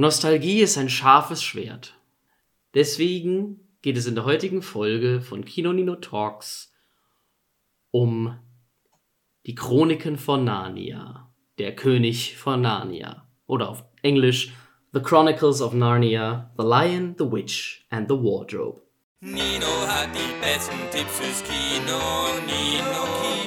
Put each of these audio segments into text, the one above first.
Nostalgie ist ein scharfes Schwert. Deswegen geht es in der heutigen Folge von Kino Nino Talks um die Chroniken von Narnia, der König von Narnia. Oder auf Englisch The Chronicles of Narnia, The Lion, the Witch and the Wardrobe. Nino hat die besten Tipps fürs Kino. Nino,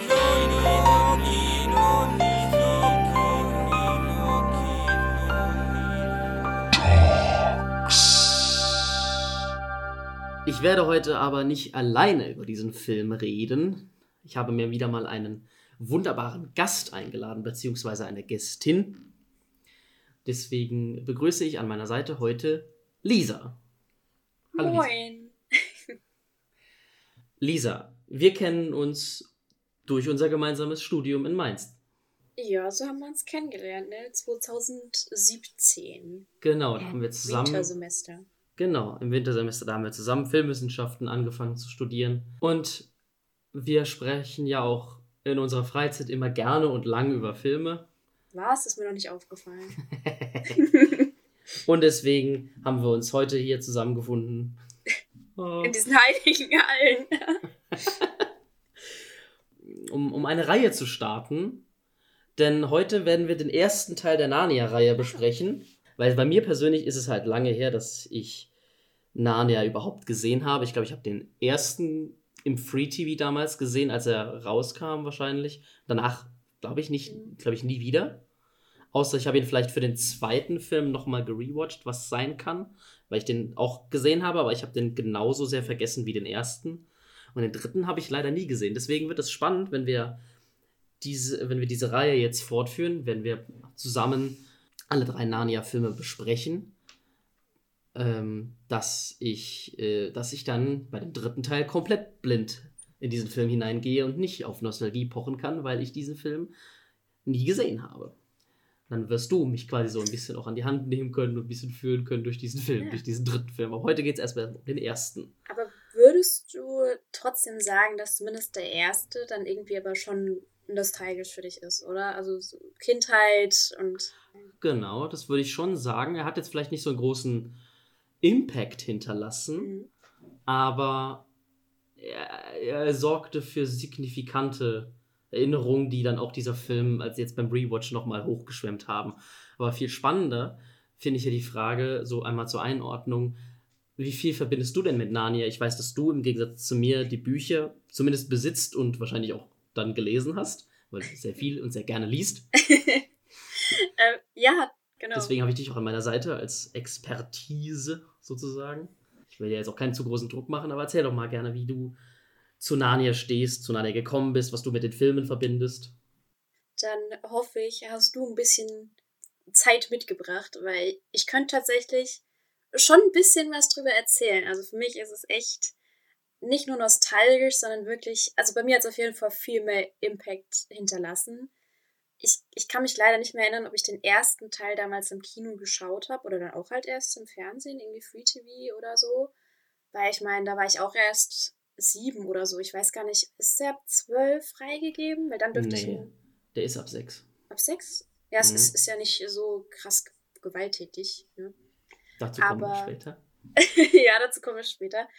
Ich werde heute aber nicht alleine über diesen Film reden. Ich habe mir wieder mal einen wunderbaren Gast eingeladen, beziehungsweise eine Gästin. Deswegen begrüße ich an meiner Seite heute Lisa. Hallo, Moin. Lisa. Lisa, wir kennen uns durch unser gemeinsames Studium in Mainz. Ja, so haben wir uns kennengelernt, ne? 2017. Genau, da haben wir zusammen. Wintersemester. Genau, im Wintersemester, da haben wir zusammen Filmwissenschaften angefangen zu studieren. Und wir sprechen ja auch in unserer Freizeit immer gerne und lang über Filme. Was? Ist mir noch nicht aufgefallen. und deswegen haben wir uns heute hier zusammengefunden. Oh. In diesen heiligen Hallen. um, um eine Reihe zu starten. Denn heute werden wir den ersten Teil der Narnia-Reihe besprechen. Weil bei mir persönlich ist es halt lange her, dass ich Narnia überhaupt gesehen habe. Ich glaube, ich habe den ersten im Free TV damals gesehen, als er rauskam wahrscheinlich. Danach glaube ich nicht, glaube ich nie wieder. Außer ich habe ihn vielleicht für den zweiten Film nochmal gerewatcht, was sein kann, weil ich den auch gesehen habe, aber ich habe den genauso sehr vergessen wie den ersten. Und den dritten habe ich leider nie gesehen. Deswegen wird es spannend, wenn wir diese, wenn wir diese Reihe jetzt fortführen, wenn wir zusammen alle drei Narnia-Filme besprechen ähm, dass, ich, äh, dass ich dann bei dem dritten Teil komplett blind in diesen Film hineingehe und nicht auf Nostalgie pochen kann, weil ich diesen Film nie gesehen habe. Dann wirst du mich quasi so ein bisschen auch an die Hand nehmen können und ein bisschen führen können durch diesen Film, ja. durch diesen dritten Film. Aber heute geht es erstmal um den ersten. Aber würdest du trotzdem sagen, dass zumindest der erste dann irgendwie aber schon nostalgisch für dich ist, oder? Also so Kindheit und. Genau, das würde ich schon sagen. Er hat jetzt vielleicht nicht so einen großen Impact hinterlassen, mhm. aber er, er, sorgte für signifikante Erinnerungen, die dann auch dieser Film als jetzt beim Rewatch nochmal hochgeschwemmt haben. Aber viel spannender finde ich ja die Frage, so einmal zur Einordnung, wie viel verbindest du denn mit Narnia? Ich weiß, dass du im Gegensatz zu mir die Bücher zumindest besitzt und wahrscheinlich auch dann gelesen hast, weil du sehr viel und sehr gerne liest. äh, ja, genau. Deswegen habe ich dich auch an meiner Seite als Expertise sozusagen. Ich will dir jetzt auch keinen zu großen Druck machen, aber erzähl doch mal gerne, wie du zu Narnia stehst, zu Narnia gekommen bist, was du mit den Filmen verbindest. Dann hoffe ich, hast du ein bisschen Zeit mitgebracht, weil ich könnte tatsächlich schon ein bisschen was drüber erzählen. Also für mich ist es echt nicht nur nostalgisch, sondern wirklich, also bei mir hat es auf jeden Fall viel mehr Impact hinterlassen ich, ich kann mich leider nicht mehr erinnern, ob ich den ersten Teil damals im Kino geschaut habe oder dann auch halt erst im Fernsehen, irgendwie Free TV oder so. Weil ich meine, da war ich auch erst sieben oder so. Ich weiß gar nicht, ist der ab zwölf freigegeben? Weil dann dürfte nee, ich. Ihn... Der ist ab sechs. Ab sechs? Ja, es mhm. ist, ist ja nicht so krass gewalttätig. Ne? Dazu kommen Aber... wir später. ja, dazu kommen wir später.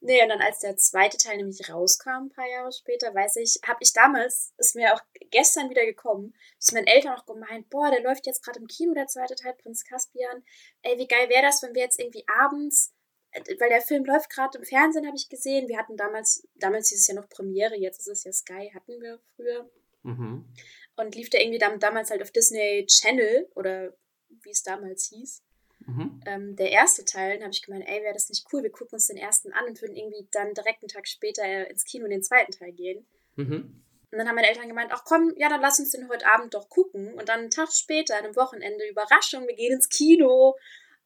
Nee, und dann als der zweite Teil nämlich rauskam, ein paar Jahre später, weiß ich, habe ich damals, ist mir auch gestern wieder gekommen, ist meinen Eltern auch gemeint, boah, der läuft jetzt gerade im Kino, der zweite Teil, Prinz Caspian. Ey, wie geil wäre das, wenn wir jetzt irgendwie abends, äh, weil der Film läuft gerade im Fernsehen, habe ich gesehen. Wir hatten damals, damals hieß es ja noch Premiere, jetzt ist es ja Sky, hatten wir früher. Mhm. Und lief der irgendwie damals halt auf Disney Channel oder wie es damals hieß. Mhm. Ähm, der erste Teil, dann habe ich gemeint, ey, wäre das nicht cool, wir gucken uns den ersten an und würden irgendwie dann direkt einen Tag später ins Kino in den zweiten Teil gehen. Mhm. Und dann haben meine Eltern gemeint, ach komm, ja, dann lass uns den heute Abend doch gucken. Und dann einen Tag später, an einem Wochenende, Überraschung, wir gehen ins Kino.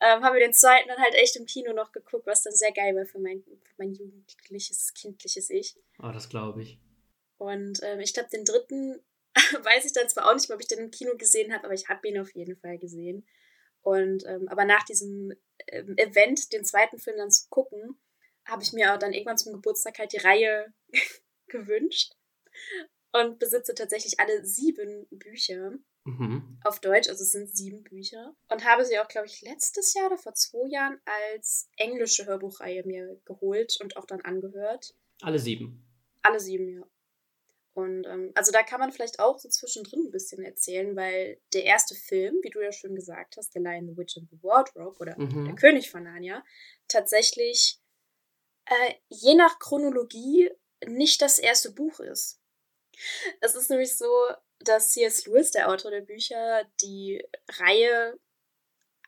Ähm, haben wir den zweiten dann halt echt im Kino noch geguckt, was dann sehr geil war für mein, für mein jugendliches, kindliches Ich. Ah, oh, das glaube ich. Und ähm, ich glaube, den dritten weiß ich dann zwar auch nicht mehr, ob ich den im Kino gesehen habe, aber ich habe ihn auf jeden Fall gesehen. Und ähm, aber nach diesem ähm, Event, den zweiten Film dann zu gucken, habe ich mir auch dann irgendwann zum Geburtstag halt die Reihe gewünscht und besitze tatsächlich alle sieben Bücher. Mhm. Auf Deutsch, also es sind sieben Bücher. Und habe sie auch, glaube ich, letztes Jahr oder vor zwei Jahren als englische Hörbuchreihe mir geholt und auch dann angehört. Alle sieben. Alle sieben, ja. Und ähm, also da kann man vielleicht auch so zwischendrin ein bisschen erzählen, weil der erste Film, wie du ja schon gesagt hast, The Lion, the Witch and the Wardrobe oder mhm. Der König von Narnia, tatsächlich äh, je nach Chronologie nicht das erste Buch ist. Es ist nämlich so, dass C.S. Lewis, der Autor der Bücher, die Reihe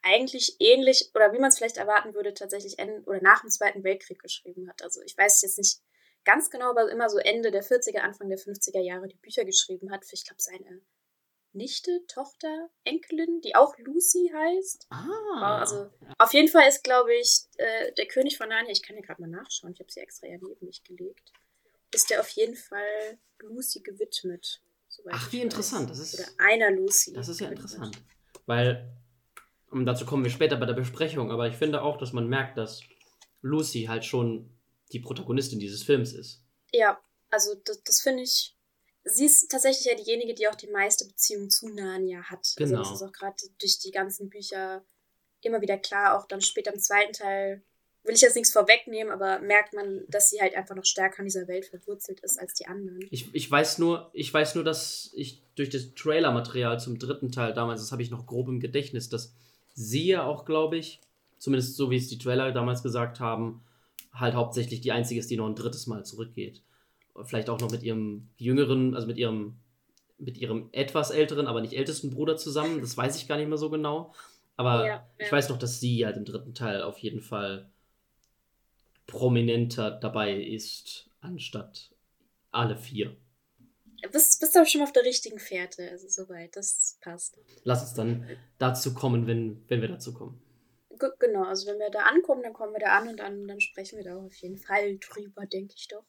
eigentlich ähnlich oder wie man es vielleicht erwarten würde, tatsächlich oder nach dem Zweiten Weltkrieg geschrieben hat. Also ich weiß jetzt nicht ganz genau, aber immer so Ende der 40er, Anfang der 50er Jahre die Bücher geschrieben hat für, ich glaube, seine Nichte, Tochter, Enkelin, die auch Lucy heißt. Ah. Also auf jeden Fall ist, glaube ich, äh, der König von Narnia, ich kann ja gerade mal nachschauen, ich habe sie extra ja neben mich gelegt, ist der auf jeden Fall Lucy gewidmet. Ach, wie interessant. Das ist, Oder einer Lucy. Das ist ja interessant. Weil, und dazu kommen wir später bei der Besprechung, aber ich finde auch, dass man merkt, dass Lucy halt schon die Protagonistin dieses Films ist. Ja, also das, das finde ich. Sie ist tatsächlich ja diejenige, die auch die meiste Beziehung zu Narnia hat. Genau. Also das ist auch gerade durch die ganzen Bücher immer wieder klar, auch dann später im zweiten Teil will ich jetzt nichts vorwegnehmen, aber merkt man, dass sie halt einfach noch stärker in dieser Welt verwurzelt ist als die anderen. Ich, ich weiß nur, ich weiß nur, dass ich durch das Trailer-Material zum dritten Teil damals, das habe ich noch grob im Gedächtnis, dass sie ja auch, glaube ich, zumindest so wie es die Trailer damals gesagt haben, halt hauptsächlich die einzige ist, die noch ein drittes Mal zurückgeht. Vielleicht auch noch mit ihrem jüngeren, also mit ihrem, mit ihrem etwas älteren, aber nicht ältesten Bruder zusammen. Das weiß ich gar nicht mehr so genau. Aber ja, ja. ich weiß noch, dass sie halt im dritten Teil auf jeden Fall prominenter dabei ist, anstatt alle vier. Bist, bist aber schon auf der richtigen Fährte, also soweit, das passt. Lass uns dann dazu kommen, wenn, wenn wir dazu kommen. Genau, also wenn wir da ankommen, dann kommen wir da an und dann, dann sprechen wir da auf jeden Fall drüber, denke ich doch.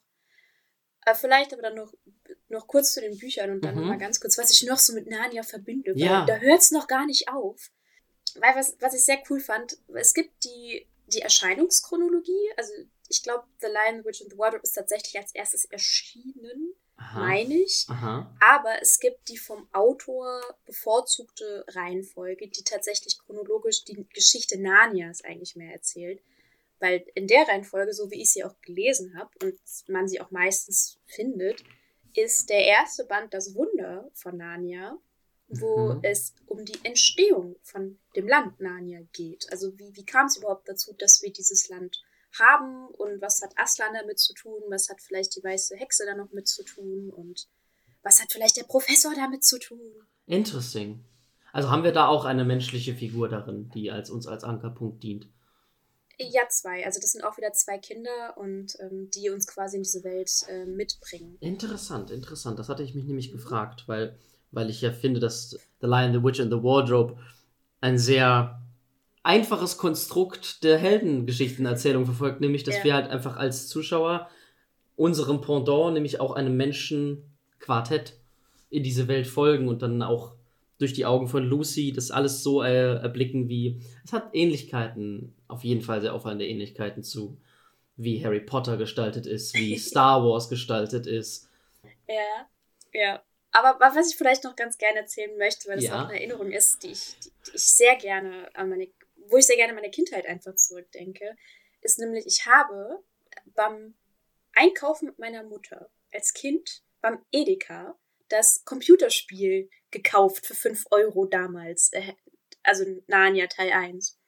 Äh, vielleicht aber dann noch, noch kurz zu den Büchern und dann mhm. mal ganz kurz, was ich noch so mit Narnia verbinde. Ja. da hört es noch gar nicht auf. Weil was, was ich sehr cool fand, es gibt die die Erscheinungschronologie, also ich glaube, The Lion, the Witch and the Wardrobe ist tatsächlich als erstes erschienen, meine ich. Aha. Aber es gibt die vom Autor bevorzugte Reihenfolge, die tatsächlich chronologisch die Geschichte Narnias eigentlich mehr erzählt. Weil in der Reihenfolge, so wie ich sie auch gelesen habe und man sie auch meistens findet, ist der erste Band Das Wunder von Narnia wo mhm. es um die Entstehung von dem Land Narnia geht. Also wie, wie kam es überhaupt dazu, dass wir dieses Land haben und was hat Aslan damit zu tun, was hat vielleicht die weiße Hexe da noch mit zu tun und was hat vielleicht der Professor damit zu tun. Interesting. Also haben wir da auch eine menschliche Figur darin, die als uns als Ankerpunkt dient. Ja, zwei. Also das sind auch wieder zwei Kinder und ähm, die uns quasi in diese Welt äh, mitbringen. Interessant, interessant. Das hatte ich mich nämlich gefragt, weil weil ich ja finde, dass The Lion, the Witch and the Wardrobe ein sehr einfaches Konstrukt der Heldengeschichtenerzählung verfolgt, nämlich dass ja. wir halt einfach als Zuschauer unserem Pendant, nämlich auch einem Menschenquartett in diese Welt folgen und dann auch durch die Augen von Lucy das alles so äh, erblicken wie es hat Ähnlichkeiten, auf jeden Fall sehr auffallende Ähnlichkeiten zu wie Harry Potter gestaltet ist, wie Star Wars gestaltet ist. Ja, ja. Aber was ich vielleicht noch ganz gerne erzählen möchte, weil das ja. auch eine Erinnerung ist, die ich, die, die, ich sehr gerne an meine, wo ich sehr gerne meine Kindheit einfach zurückdenke, ist nämlich, ich habe beim Einkaufen mit meiner Mutter als Kind beim Edeka das Computerspiel gekauft für 5 Euro damals, äh, also Narnia Teil 1.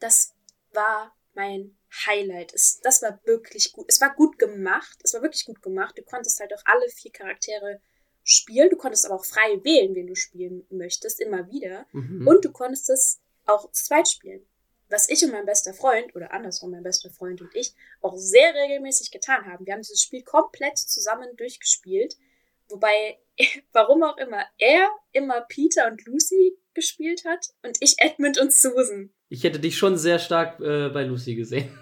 Das war mein Highlight. Es, das war wirklich gut. Es war gut gemacht. Es war wirklich gut gemacht. Du konntest halt auch alle vier Charaktere spielen. Du konntest aber auch frei wählen, wen du spielen möchtest, immer wieder. Mhm. Und du konntest es auch zu zweit spielen. Was ich und mein bester Freund, oder andersrum mein bester Freund und ich, auch sehr regelmäßig getan haben. Wir haben dieses Spiel komplett zusammen durchgespielt. Wobei, warum auch immer, er immer Peter und Lucy gespielt hat und ich Edmund und Susan. Ich hätte dich schon sehr stark äh, bei Lucy gesehen.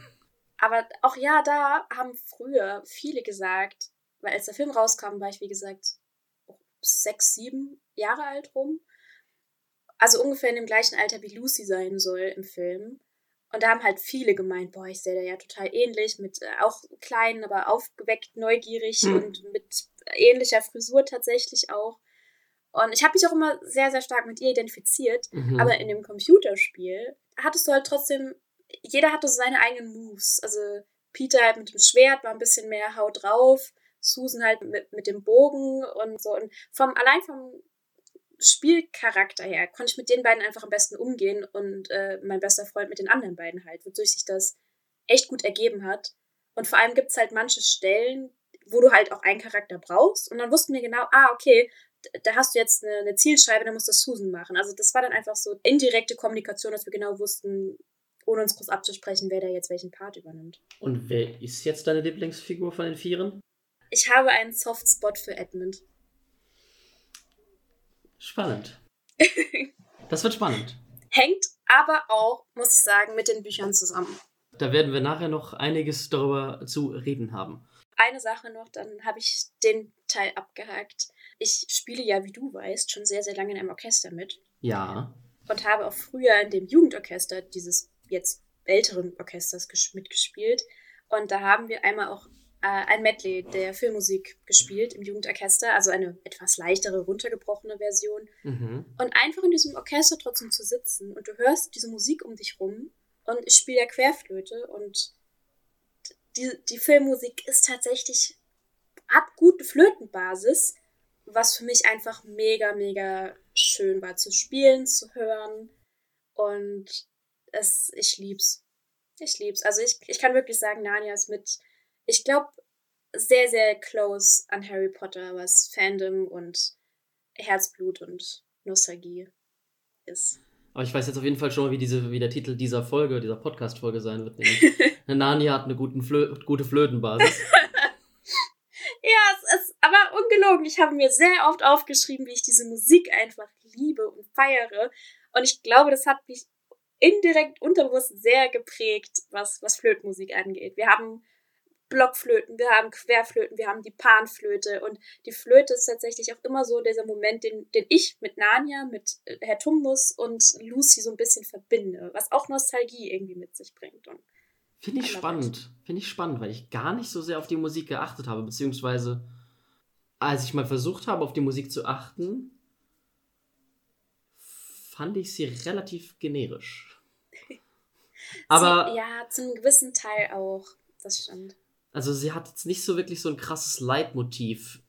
Aber auch ja, da haben früher viele gesagt, weil als der Film rauskam, war ich wie gesagt sechs, sieben Jahre alt rum. Also ungefähr in dem gleichen Alter wie Lucy sein soll im Film. Und da haben halt viele gemeint, boah, ich sehe da ja total ähnlich, mit äh, auch klein, aber aufgeweckt, neugierig hm. und mit ähnlicher Frisur tatsächlich auch. Und ich habe mich auch immer sehr, sehr stark mit ihr identifiziert. Mhm. Aber in dem Computerspiel hattest du halt trotzdem, jeder hatte so seine eigenen Moves. Also Peter halt mit dem Schwert war ein bisschen mehr Haut drauf, Susan halt mit, mit dem Bogen und so. Und vom, allein vom Spielcharakter her konnte ich mit den beiden einfach am besten umgehen und äh, mein bester Freund mit den anderen beiden halt, wodurch sich das echt gut ergeben hat. Und vor allem gibt es halt manche Stellen, wo du halt auch einen Charakter brauchst. Und dann wussten wir genau, ah, okay, da hast du jetzt eine, eine Zielscheibe, dann musst du Susan machen. Also das war dann einfach so indirekte Kommunikation, dass wir genau wussten, ohne uns groß abzusprechen, wer da jetzt welchen Part übernimmt. Und wer ist jetzt deine Lieblingsfigur von den Vieren? Ich habe einen Softspot für Edmund. Spannend. das wird spannend. Hängt aber auch, muss ich sagen, mit den Büchern zusammen. Da werden wir nachher noch einiges darüber zu reden haben. Eine Sache noch, dann habe ich den Teil abgehakt. Ich spiele ja, wie du weißt, schon sehr, sehr lange in einem Orchester mit. Ja. Und habe auch früher in dem Jugendorchester dieses jetzt älteren Orchesters mitgespielt. Und da haben wir einmal auch ein Medley der Filmmusik gespielt im Jugendorchester, also eine etwas leichtere, runtergebrochene Version. Mhm. Und einfach in diesem Orchester trotzdem zu sitzen und du hörst diese Musik um dich rum und ich spiele ja Querflöte und die, die Filmmusik ist tatsächlich, hat gute Flötenbasis, was für mich einfach mega, mega schön war zu spielen, zu hören und es, ich lieb's. Ich lieb's. Also ich, ich kann wirklich sagen, Narnia ist mit, ich glaube, sehr, sehr close an Harry Potter, was Fandom und Herzblut und Nostalgie ist. Aber ich weiß jetzt auf jeden Fall schon mal, wie, diese, wie der Titel dieser Folge, dieser Podcast-Folge sein wird. Nämlich Narnia hat eine guten Flö gute Flötenbasis. ja, es ist aber ungelogen. Ich habe mir sehr oft aufgeschrieben, wie ich diese Musik einfach liebe und feiere. Und ich glaube, das hat mich indirekt unterbewusst sehr geprägt, was, was Flötenmusik angeht. Wir haben Blockflöten, wir haben Querflöten, wir haben die Panflöte und die Flöte ist tatsächlich auch immer so dieser Moment, den, den ich mit Narnia, mit äh, Herr Tumnus und Lucy so ein bisschen verbinde, was auch Nostalgie irgendwie mit sich bringt. Finde ich spannend, finde ich spannend, weil ich gar nicht so sehr auf die Musik geachtet habe, beziehungsweise als ich mal versucht habe, auf die Musik zu achten, fand ich sie relativ generisch. Aber. Sie, ja, zu einem gewissen Teil auch. Das stimmt. Also, sie hat jetzt nicht so wirklich so ein krasses Leitmotiv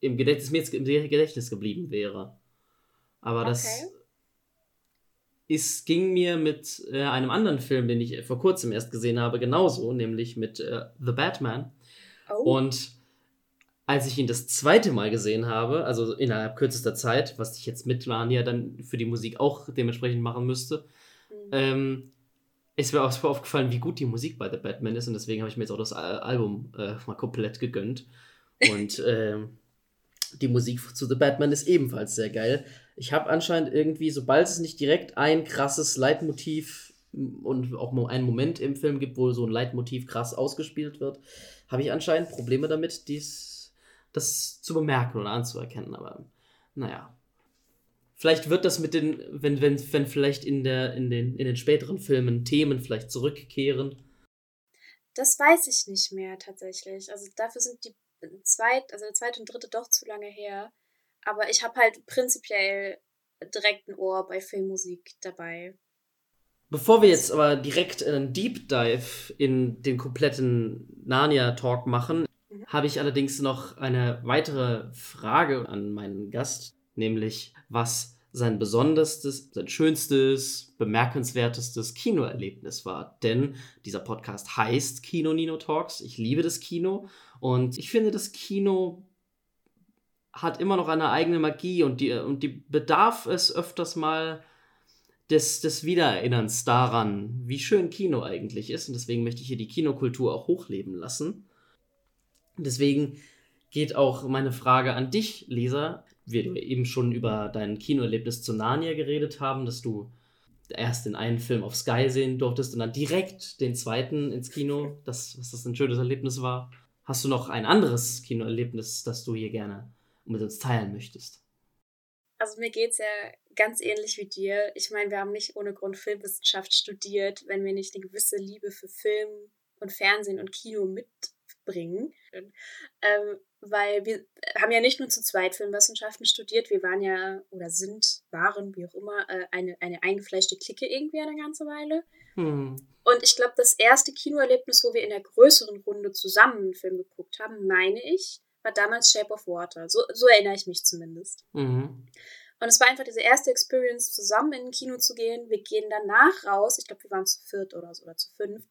im Gedächtnis, mir jetzt im Gedächtnis geblieben wäre. Aber okay. das ist, ging mir mit äh, einem anderen Film, den ich vor kurzem erst gesehen habe, genauso, nämlich mit äh, The Batman. Oh. Und als ich ihn das zweite Mal gesehen habe, also innerhalb kürzester Zeit, was ich jetzt mit Lania dann für die Musik auch dementsprechend machen müsste, mhm. ähm, ist mir auch aufgefallen, wie gut die Musik bei The Batman ist und deswegen habe ich mir jetzt auch das Album äh, mal komplett gegönnt. Und äh, die Musik zu The Batman ist ebenfalls sehr geil. Ich habe anscheinend irgendwie, sobald es nicht direkt ein krasses Leitmotiv und auch mal einen Moment im Film gibt, wo so ein Leitmotiv krass ausgespielt wird, habe ich anscheinend Probleme damit, dies das zu bemerken oder anzuerkennen. Aber naja. Vielleicht wird das mit den, wenn, wenn, wenn vielleicht in, der, in, den, in den späteren Filmen Themen vielleicht zurückkehren. Das weiß ich nicht mehr tatsächlich. Also dafür sind die zweit, also der zweite und dritte doch zu lange her. Aber ich habe halt prinzipiell direkt ein Ohr bei Filmmusik dabei. Bevor wir jetzt aber direkt einen Deep Dive in den kompletten Narnia-Talk machen, habe ich allerdings noch eine weitere Frage an meinen Gast, nämlich was sein besonderstes, sein schönstes, bemerkenswertestes Kinoerlebnis war. Denn dieser Podcast heißt Kino Nino Talks. Ich liebe das Kino und ich finde, das Kino hat immer noch eine eigene Magie und die, und die bedarf es öfters mal des, des Wiedererinnerns daran, wie schön Kino eigentlich ist. Und deswegen möchte ich hier die Kinokultur auch hochleben lassen. Deswegen geht auch meine Frage an dich, Leser. Wir eben schon über dein Kinoerlebnis zu Narnia geredet haben, dass du erst den einen Film auf Sky sehen durftest und dann direkt den zweiten ins Kino, das, was das ein schönes Erlebnis war. Hast du noch ein anderes Kinoerlebnis, das du hier gerne mit uns teilen möchtest? Also mir geht es ja ganz ähnlich wie dir. Ich meine, wir haben nicht ohne Grund Filmwissenschaft studiert, wenn wir nicht eine gewisse Liebe für Film und Fernsehen und Kino mit bringen. Ähm, weil wir haben ja nicht nur zu zweit Filmwissenschaften studiert, wir waren ja oder sind, waren, wie auch immer, äh, eine, eine eingefleischte Clique irgendwie eine ganze Weile. Hm. Und ich glaube, das erste Kinoerlebnis, wo wir in der größeren Runde zusammen einen Film geguckt haben, meine ich, war damals Shape of Water. So, so erinnere ich mich zumindest. Mhm. Und es war einfach diese erste Experience, zusammen in ein Kino zu gehen. Wir gehen danach raus. Ich glaube, wir waren zu viert oder so oder zu fünft.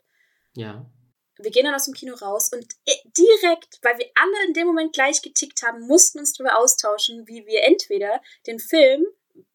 Ja. Wir gehen dann aus dem Kino raus und direkt, weil wir alle in dem Moment gleich getickt haben, mussten uns darüber austauschen, wie wir entweder den Film,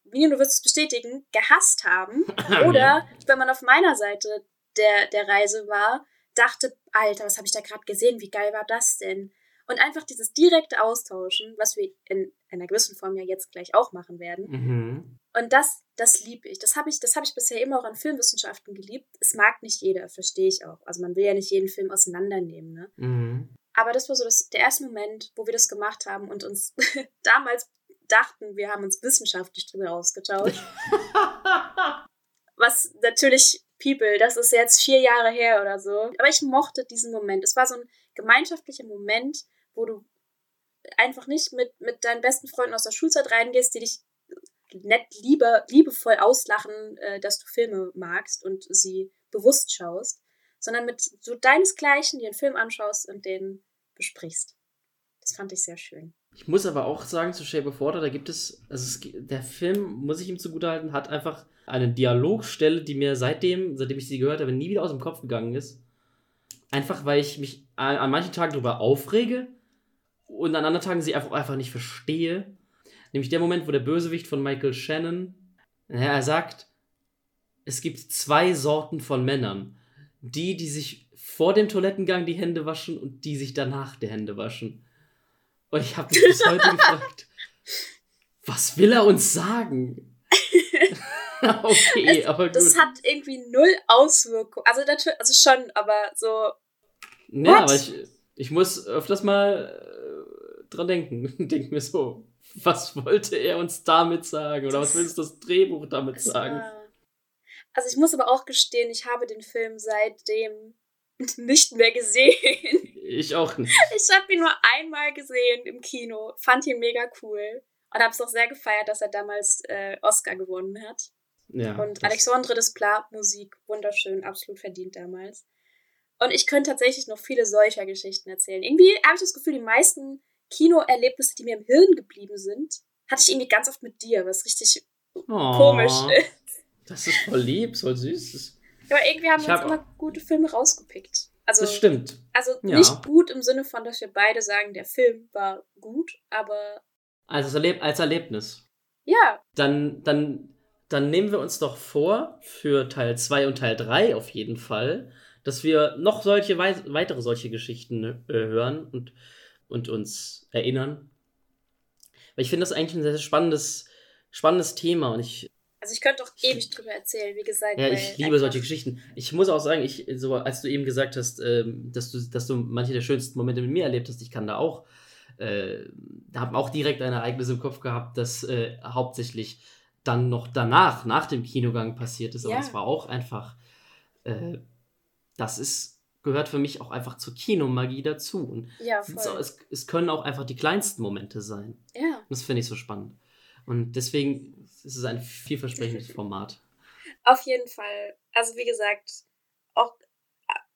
wie du wirst es bestätigen, gehasst haben oder, wenn man auf meiner Seite der, der Reise war, dachte, Alter, was habe ich da gerade gesehen? Wie geil war das denn? Und einfach dieses direkte Austauschen, was wir in einer gewissen Form ja jetzt gleich auch machen werden. Mhm. Und das, das liebe ich. Das habe ich, das ich bisher immer auch an Filmwissenschaften geliebt. Es mag nicht jeder, verstehe ich auch. Also man will ja nicht jeden Film auseinandernehmen, ne? Mhm. Aber das war so das, der erste Moment, wo wir das gemacht haben und uns damals dachten, wir haben uns wissenschaftlich drüber ausgetauscht. was natürlich People, das ist jetzt vier Jahre her oder so. Aber ich mochte diesen Moment. Es war so ein gemeinschaftlicher Moment, wo du einfach nicht mit, mit deinen besten Freunden aus der Schulzeit reingehst, die dich nett, lieber, liebevoll auslachen, äh, dass du Filme magst und sie bewusst schaust, sondern mit so deinesgleichen, die einen Film anschaust und den besprichst. Das fand ich sehr schön. Ich muss aber auch sagen, zu Shape of Water, da gibt es, also es, der Film, muss ich ihm zugutehalten, hat einfach eine Dialogstelle, die mir seitdem, seitdem ich sie gehört habe, nie wieder aus dem Kopf gegangen ist. Einfach, weil ich mich an, an manchen Tagen darüber aufrege und an anderen Tagen sie einfach, einfach nicht verstehe. Nämlich der Moment, wo der Bösewicht von Michael Shannon, er sagt, es gibt zwei Sorten von Männern. Die, die sich vor dem Toilettengang die Hände waschen und die sich danach die Hände waschen. Und ich habe mich bis heute gefragt, was will er uns sagen? okay, es, aber gut. Das hat irgendwie null Auswirkungen. Also natürlich, also schon, aber so. Ja, what? aber ich, ich muss öfters mal äh, dran denken. Denk mir so, was wollte er uns damit sagen? Oder was will uns das Drehbuch damit sagen? War... Also ich muss aber auch gestehen, ich habe den Film seitdem nicht mehr gesehen. Ich auch nicht. Ich habe ihn nur einmal gesehen im Kino, fand ihn mega cool und habe es auch sehr gefeiert, dass er damals äh, Oscar gewonnen hat. Ja, und Alexandre Desplat, Musik, wunderschön, absolut verdient damals. Und ich könnte tatsächlich noch viele solcher Geschichten erzählen. Irgendwie habe ich das Gefühl, die meisten Kinoerlebnisse, die mir im Hirn geblieben sind, hatte ich irgendwie ganz oft mit dir, was richtig oh, komisch ist. Das ist voll lieb, voll süß. Aber irgendwie haben ich wir uns hab... immer gute Filme rausgepickt. Also, das stimmt. Also ja. nicht gut im Sinne von, dass wir beide sagen, der Film war gut, aber. Also als Erlebnis. Ja. Dann, dann dann nehmen wir uns doch vor, für Teil 2 und Teil 3 auf jeden Fall, dass wir noch solche weitere solche Geschichten äh, hören und, und uns erinnern. Weil ich finde das eigentlich ein sehr spannendes, spannendes Thema und ich. Also ich könnte auch ewig drüber erzählen, wie gesagt. Ja, ich liebe solche Geschichten. Ich muss auch sagen, ich, so, als du eben gesagt hast, ähm, dass, du, dass du manche der schönsten Momente mit mir erlebt hast, ich kann da auch, äh, habe auch direkt ein Ereignis im Kopf gehabt, das äh, hauptsächlich dann noch danach, nach dem Kinogang passiert ist. Aber es war auch einfach, äh, das ist, gehört für mich auch einfach zur Kinomagie dazu. Und ja, voll. Es, es können auch einfach die kleinsten Momente sein. Ja. Und das finde ich so spannend. Und deswegen ist es ein vielversprechendes Format. Auf jeden Fall. Also wie gesagt, auch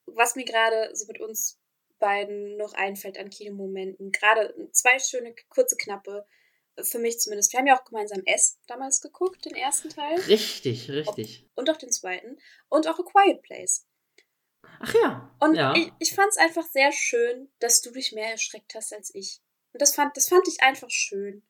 was mir gerade so mit uns beiden noch einfällt an Kinomomenten, gerade zwei schöne, kurze, knappe, für mich zumindest. Wir haben ja auch gemeinsam S damals geguckt, den ersten Teil. Richtig, richtig. Und auch den zweiten. Und auch A Quiet Place. Ach ja. Und ja. ich, ich fand es einfach sehr schön, dass du dich mehr erschreckt hast als ich. Und das fand, das fand ich einfach schön.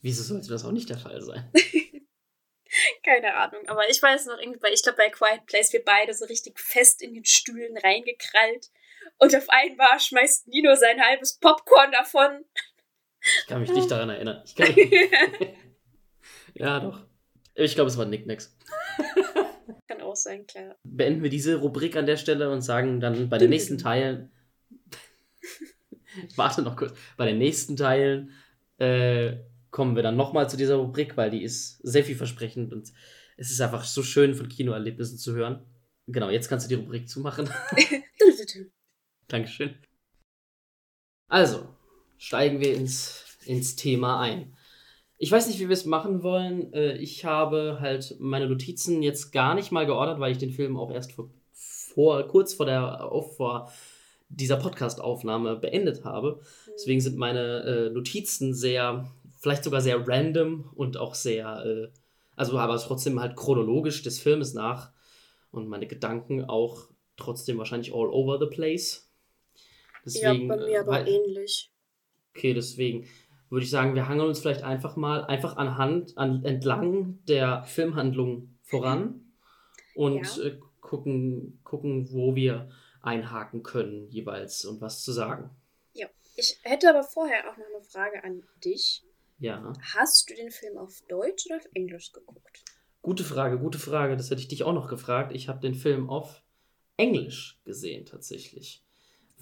Wieso sollte das auch nicht der Fall sein? Keine Ahnung, aber ich weiß noch irgendwie, ich glaube bei Quiet Place, wir beide so richtig fest in den Stühlen reingekrallt. Und auf einmal schmeißt Nino sein halbes Popcorn davon. Ich kann mich nicht daran erinnern. ja, doch. Ich glaube, es war Nicknacks. Auch sein, klar. Beenden wir diese Rubrik an der Stelle und sagen dann bei den nächsten Teilen. Warte noch kurz. Bei den nächsten Teilen äh, kommen wir dann nochmal zu dieser Rubrik, weil die ist sehr vielversprechend und es ist einfach so schön von Kinoerlebnissen zu hören. Genau, jetzt kannst du die Rubrik zumachen. Dankeschön. Also, steigen wir ins, ins Thema ein. Ich weiß nicht, wie wir es machen wollen. Äh, ich habe halt meine Notizen jetzt gar nicht mal geordert, weil ich den Film auch erst vor, vor kurz vor der vor dieser Podcast-Aufnahme beendet habe. Mhm. Deswegen sind meine äh, Notizen sehr, vielleicht sogar sehr random und auch sehr, äh, also aber trotzdem halt chronologisch des Filmes nach und meine Gedanken auch trotzdem wahrscheinlich all over the place. Deswegen, ja, bei mir aber weil, ähnlich. Okay, deswegen würde ich sagen, wir hangeln uns vielleicht einfach mal einfach anhand, an, entlang der Filmhandlung voran und ja. äh, gucken, gucken, wo wir einhaken können jeweils und was zu sagen. Ja, ich hätte aber vorher auch noch eine Frage an dich. Ja. Hast du den Film auf Deutsch oder auf Englisch geguckt? Gute Frage, gute Frage. Das hätte ich dich auch noch gefragt. Ich habe den Film auf Englisch gesehen tatsächlich.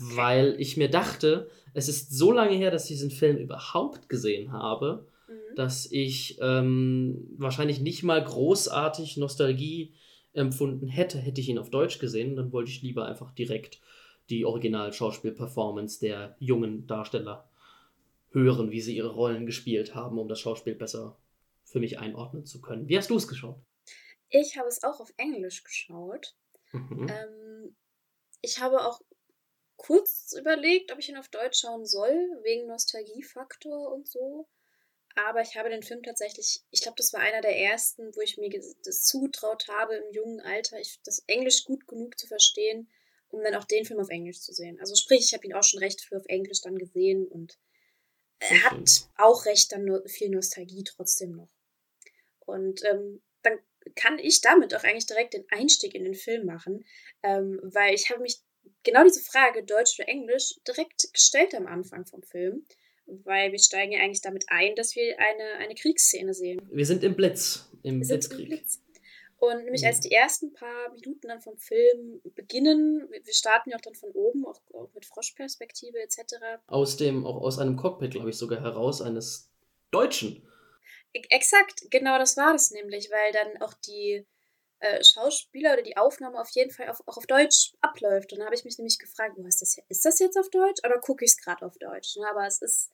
Weil ich mir dachte, es ist so lange her, dass ich diesen Film überhaupt gesehen habe, mhm. dass ich ähm, wahrscheinlich nicht mal großartig Nostalgie empfunden hätte, hätte ich ihn auf Deutsch gesehen. Dann wollte ich lieber einfach direkt die Original-Schauspiel-Performance der jungen Darsteller hören, wie sie ihre Rollen gespielt haben, um das Schauspiel besser für mich einordnen zu können. Wie hast du es geschaut? Ich habe es auch auf Englisch geschaut. Mhm. Ähm, ich habe auch kurz überlegt, ob ich ihn auf Deutsch schauen soll, wegen Nostalgiefaktor und so. Aber ich habe den Film tatsächlich, ich glaube, das war einer der ersten, wo ich mir das zugetraut habe, im jungen Alter, ich, das Englisch gut genug zu verstehen, um dann auch den Film auf Englisch zu sehen. Also sprich, ich habe ihn auch schon recht früh auf Englisch dann gesehen und er hat auch recht dann nur viel Nostalgie trotzdem noch. Und ähm, dann kann ich damit auch eigentlich direkt den Einstieg in den Film machen, ähm, weil ich habe mich genau diese Frage, Deutsch oder Englisch, direkt gestellt am Anfang vom Film weil wir steigen ja eigentlich damit ein, dass wir eine, eine Kriegsszene sehen. Wir sind im Blitz, im wir Blitzkrieg. Im Blitz. Und nämlich als die ersten paar Minuten dann vom Film beginnen, wir starten ja auch dann von oben, auch, auch mit Froschperspektive etc. Aus dem, auch aus einem Cockpit, glaube ich, sogar heraus, eines Deutschen. Exakt, genau das war das nämlich, weil dann auch die äh, Schauspieler oder die Aufnahme auf jeden Fall auf, auch auf Deutsch abläuft. Und da habe ich mich nämlich gefragt, wo ist das, ist das jetzt auf Deutsch oder gucke ich es gerade auf Deutsch? Aber es ist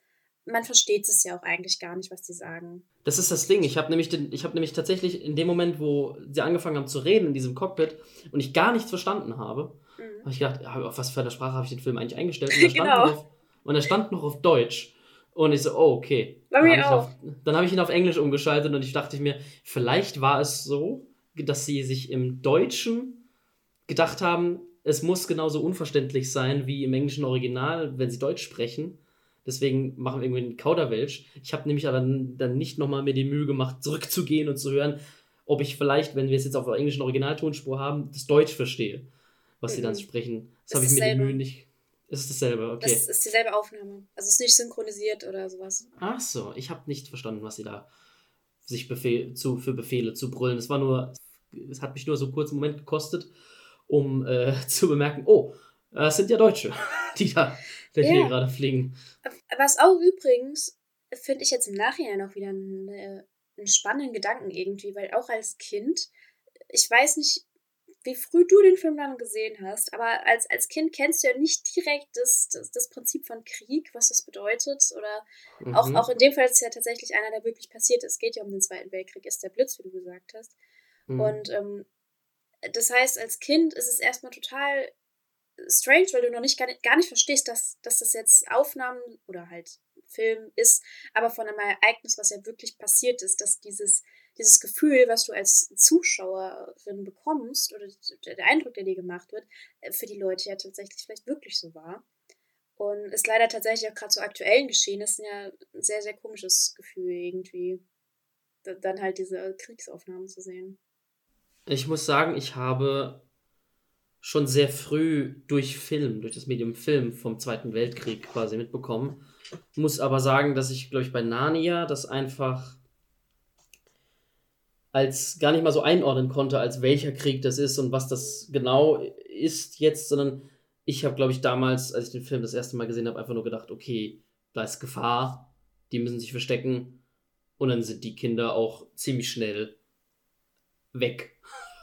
man versteht es ja auch eigentlich gar nicht, was die sagen. Das ist das Ding. Ich habe nämlich, den, hab nämlich tatsächlich in dem Moment, wo sie angefangen haben zu reden in diesem Cockpit und ich gar nichts verstanden habe, mhm. habe ich gedacht, auf was für eine Sprache habe ich den Film eigentlich eingestellt? Und er stand, genau. noch, und er stand noch auf Deutsch. Und ich so, oh, okay. Dann auch. dann habe ich ihn auf Englisch umgeschaltet und ich dachte mir, vielleicht war es so, dass sie sich im Deutschen gedacht haben, es muss genauso unverständlich sein wie im englischen Original, wenn sie Deutsch sprechen. Deswegen machen wir irgendwie einen Kauderwelsch. Ich habe nämlich aber dann nicht nochmal mir die Mühe gemacht, zurückzugehen und zu hören, ob ich vielleicht, wenn wir es jetzt auf der englischen Originaltonspur haben, das Deutsch verstehe, was mhm. sie dann mhm. sprechen. Das habe ich mir die Mühe nicht. Es ist dasselbe, okay. Das ist dieselbe Aufnahme. Also es ist nicht synchronisiert oder sowas. Ach so, ich habe nicht verstanden, was sie da sich Befehl, zu, für Befehle zu brüllen. Es war nur, es hat mich nur so einen kurzen Moment gekostet, um äh, zu bemerken, oh, das sind ja Deutsche, die da der ja. hier gerade fliegen. Was auch übrigens, finde ich jetzt im Nachhinein auch wieder einen, einen spannenden Gedanken irgendwie, weil auch als Kind, ich weiß nicht, wie früh du den Film dann gesehen hast, aber als, als Kind kennst du ja nicht direkt das, das, das Prinzip von Krieg, was das bedeutet. Oder mhm. auch, auch in dem Fall ist es ja tatsächlich einer, der wirklich passiert ist. Es geht ja um den Zweiten Weltkrieg, ist der Blitz, wie du gesagt hast. Mhm. Und ähm, das heißt, als Kind ist es erstmal total strange, weil du noch nicht gar, nicht gar nicht verstehst, dass, dass das jetzt Aufnahmen oder halt Film ist, aber von einem Ereignis, was ja wirklich passiert ist, dass dieses, dieses Gefühl, was du als Zuschauerin bekommst, oder der Eindruck, der dir gemacht wird, äh, für die Leute ja tatsächlich vielleicht wirklich so war. Und ist leider tatsächlich auch gerade zu aktuellen Geschehnissen ja ein sehr, sehr komisches Gefühl irgendwie, dann halt diese Kriegsaufnahmen zu sehen. Ich muss sagen, ich habe schon sehr früh durch Film, durch das Medium Film vom Zweiten Weltkrieg quasi mitbekommen. Muss aber sagen, dass ich, glaube ich, bei Narnia das einfach als gar nicht mal so einordnen konnte, als welcher Krieg das ist und was das genau ist jetzt, sondern ich habe, glaube ich, damals, als ich den Film das erste Mal gesehen habe, einfach nur gedacht, okay, da ist Gefahr, die müssen sich verstecken und dann sind die Kinder auch ziemlich schnell weg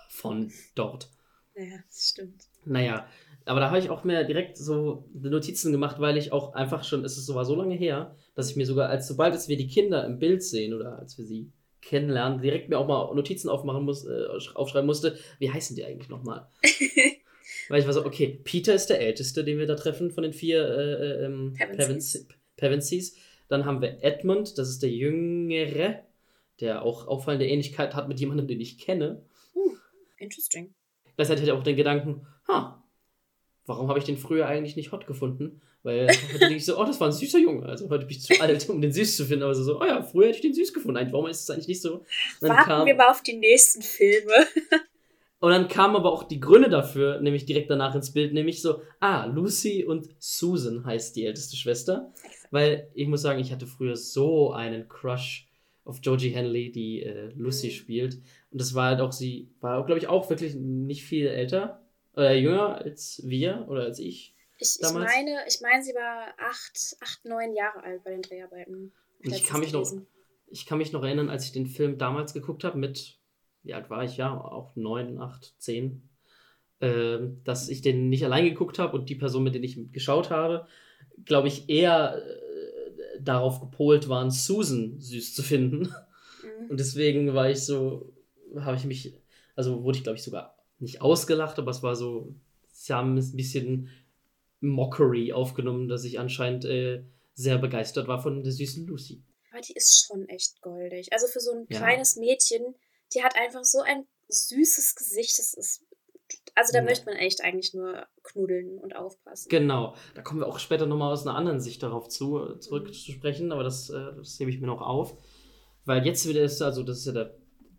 von dort. Ja, das stimmt. Naja, Aber da habe ich auch mir direkt so Notizen gemacht, weil ich auch einfach schon, es ist so, war so lange her, dass ich mir sogar, als sobald es wir die Kinder im Bild sehen oder als wir sie kennenlernen, direkt mir auch mal Notizen aufmachen muss, äh, aufschreiben musste, wie heißen die eigentlich nochmal? weil ich war so, okay, Peter ist der Älteste, den wir da treffen von den vier äh, ähm, Pevensies. Dann haben wir Edmund, das ist der Jüngere, der auch auffallende Ähnlichkeit hat mit jemandem, den ich kenne. Uh, interesting. Gleichzeitig hat er auch den Gedanken, ha, warum habe ich den früher eigentlich nicht hot gefunden? Weil heute denke ich so, oh, das war ein süßer Junge. Also heute bin ich zu alt, um den süß zu finden. Aber so, oh ja, früher hätte ich den süß gefunden. Eigentlich, warum ist es eigentlich nicht so? Warten kam, wir mal auf die nächsten Filme. und dann kamen aber auch die Gründe dafür, nämlich direkt danach ins Bild, nämlich so, ah, Lucy und Susan heißt die älteste Schwester. Weil ich muss sagen, ich hatte früher so einen Crush auf Georgie Henley, die äh, Lucy mhm. spielt. Und das war halt auch, sie war, glaube ich, auch wirklich nicht viel älter oder jünger als wir oder als ich. Ich, ich meine, ich meine, sie war acht, acht, neun Jahre alt bei den Dreharbeiten. Und ich kann mich noch, ich kann mich noch erinnern, als ich den Film damals geguckt habe, mit, wie alt war ich? Ja, auch neun, acht, zehn. Äh, dass ich den nicht allein geguckt habe und die Person, mit der ich geschaut habe, glaube ich, eher äh, darauf gepolt waren, Susan süß zu finden. Mhm. Und deswegen war ich so, habe ich mich, also wurde ich, glaube ich, sogar nicht ausgelacht, aber es war so, sie haben ein bisschen Mockery aufgenommen, dass ich anscheinend äh, sehr begeistert war von der süßen Lucy. Aber die ist schon echt goldig. Also für so ein ja. kleines Mädchen, die hat einfach so ein süßes Gesicht. Das ist. Also da ja. möchte man echt eigentlich nur knuddeln und aufpassen. Genau. Da kommen wir auch später nochmal aus einer anderen Sicht darauf zu, zurück mhm. zu sprechen, aber das, äh, das hebe ich mir noch auf. Weil jetzt wieder ist, also das ist ja der,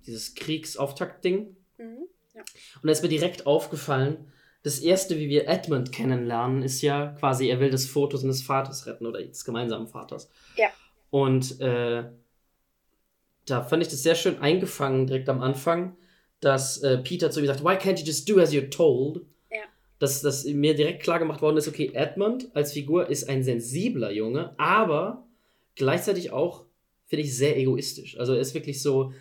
dieses Kriegsauftakt-Ding. Mhm. Ja. Und da ist mir direkt aufgefallen, das erste, wie wir Edmund kennenlernen, ist ja quasi, er will das Foto seines Vaters retten oder des gemeinsamen Vaters. Ja. Und äh, da fand ich das sehr schön eingefangen direkt am Anfang, dass äh, Peter zu ihm sagt, why can't you just do as you're told? Ja. Dass, dass mir direkt klar gemacht worden ist, okay, Edmund als Figur ist ein sensibler Junge, aber gleichzeitig auch, finde ich, sehr egoistisch. Also er ist wirklich so.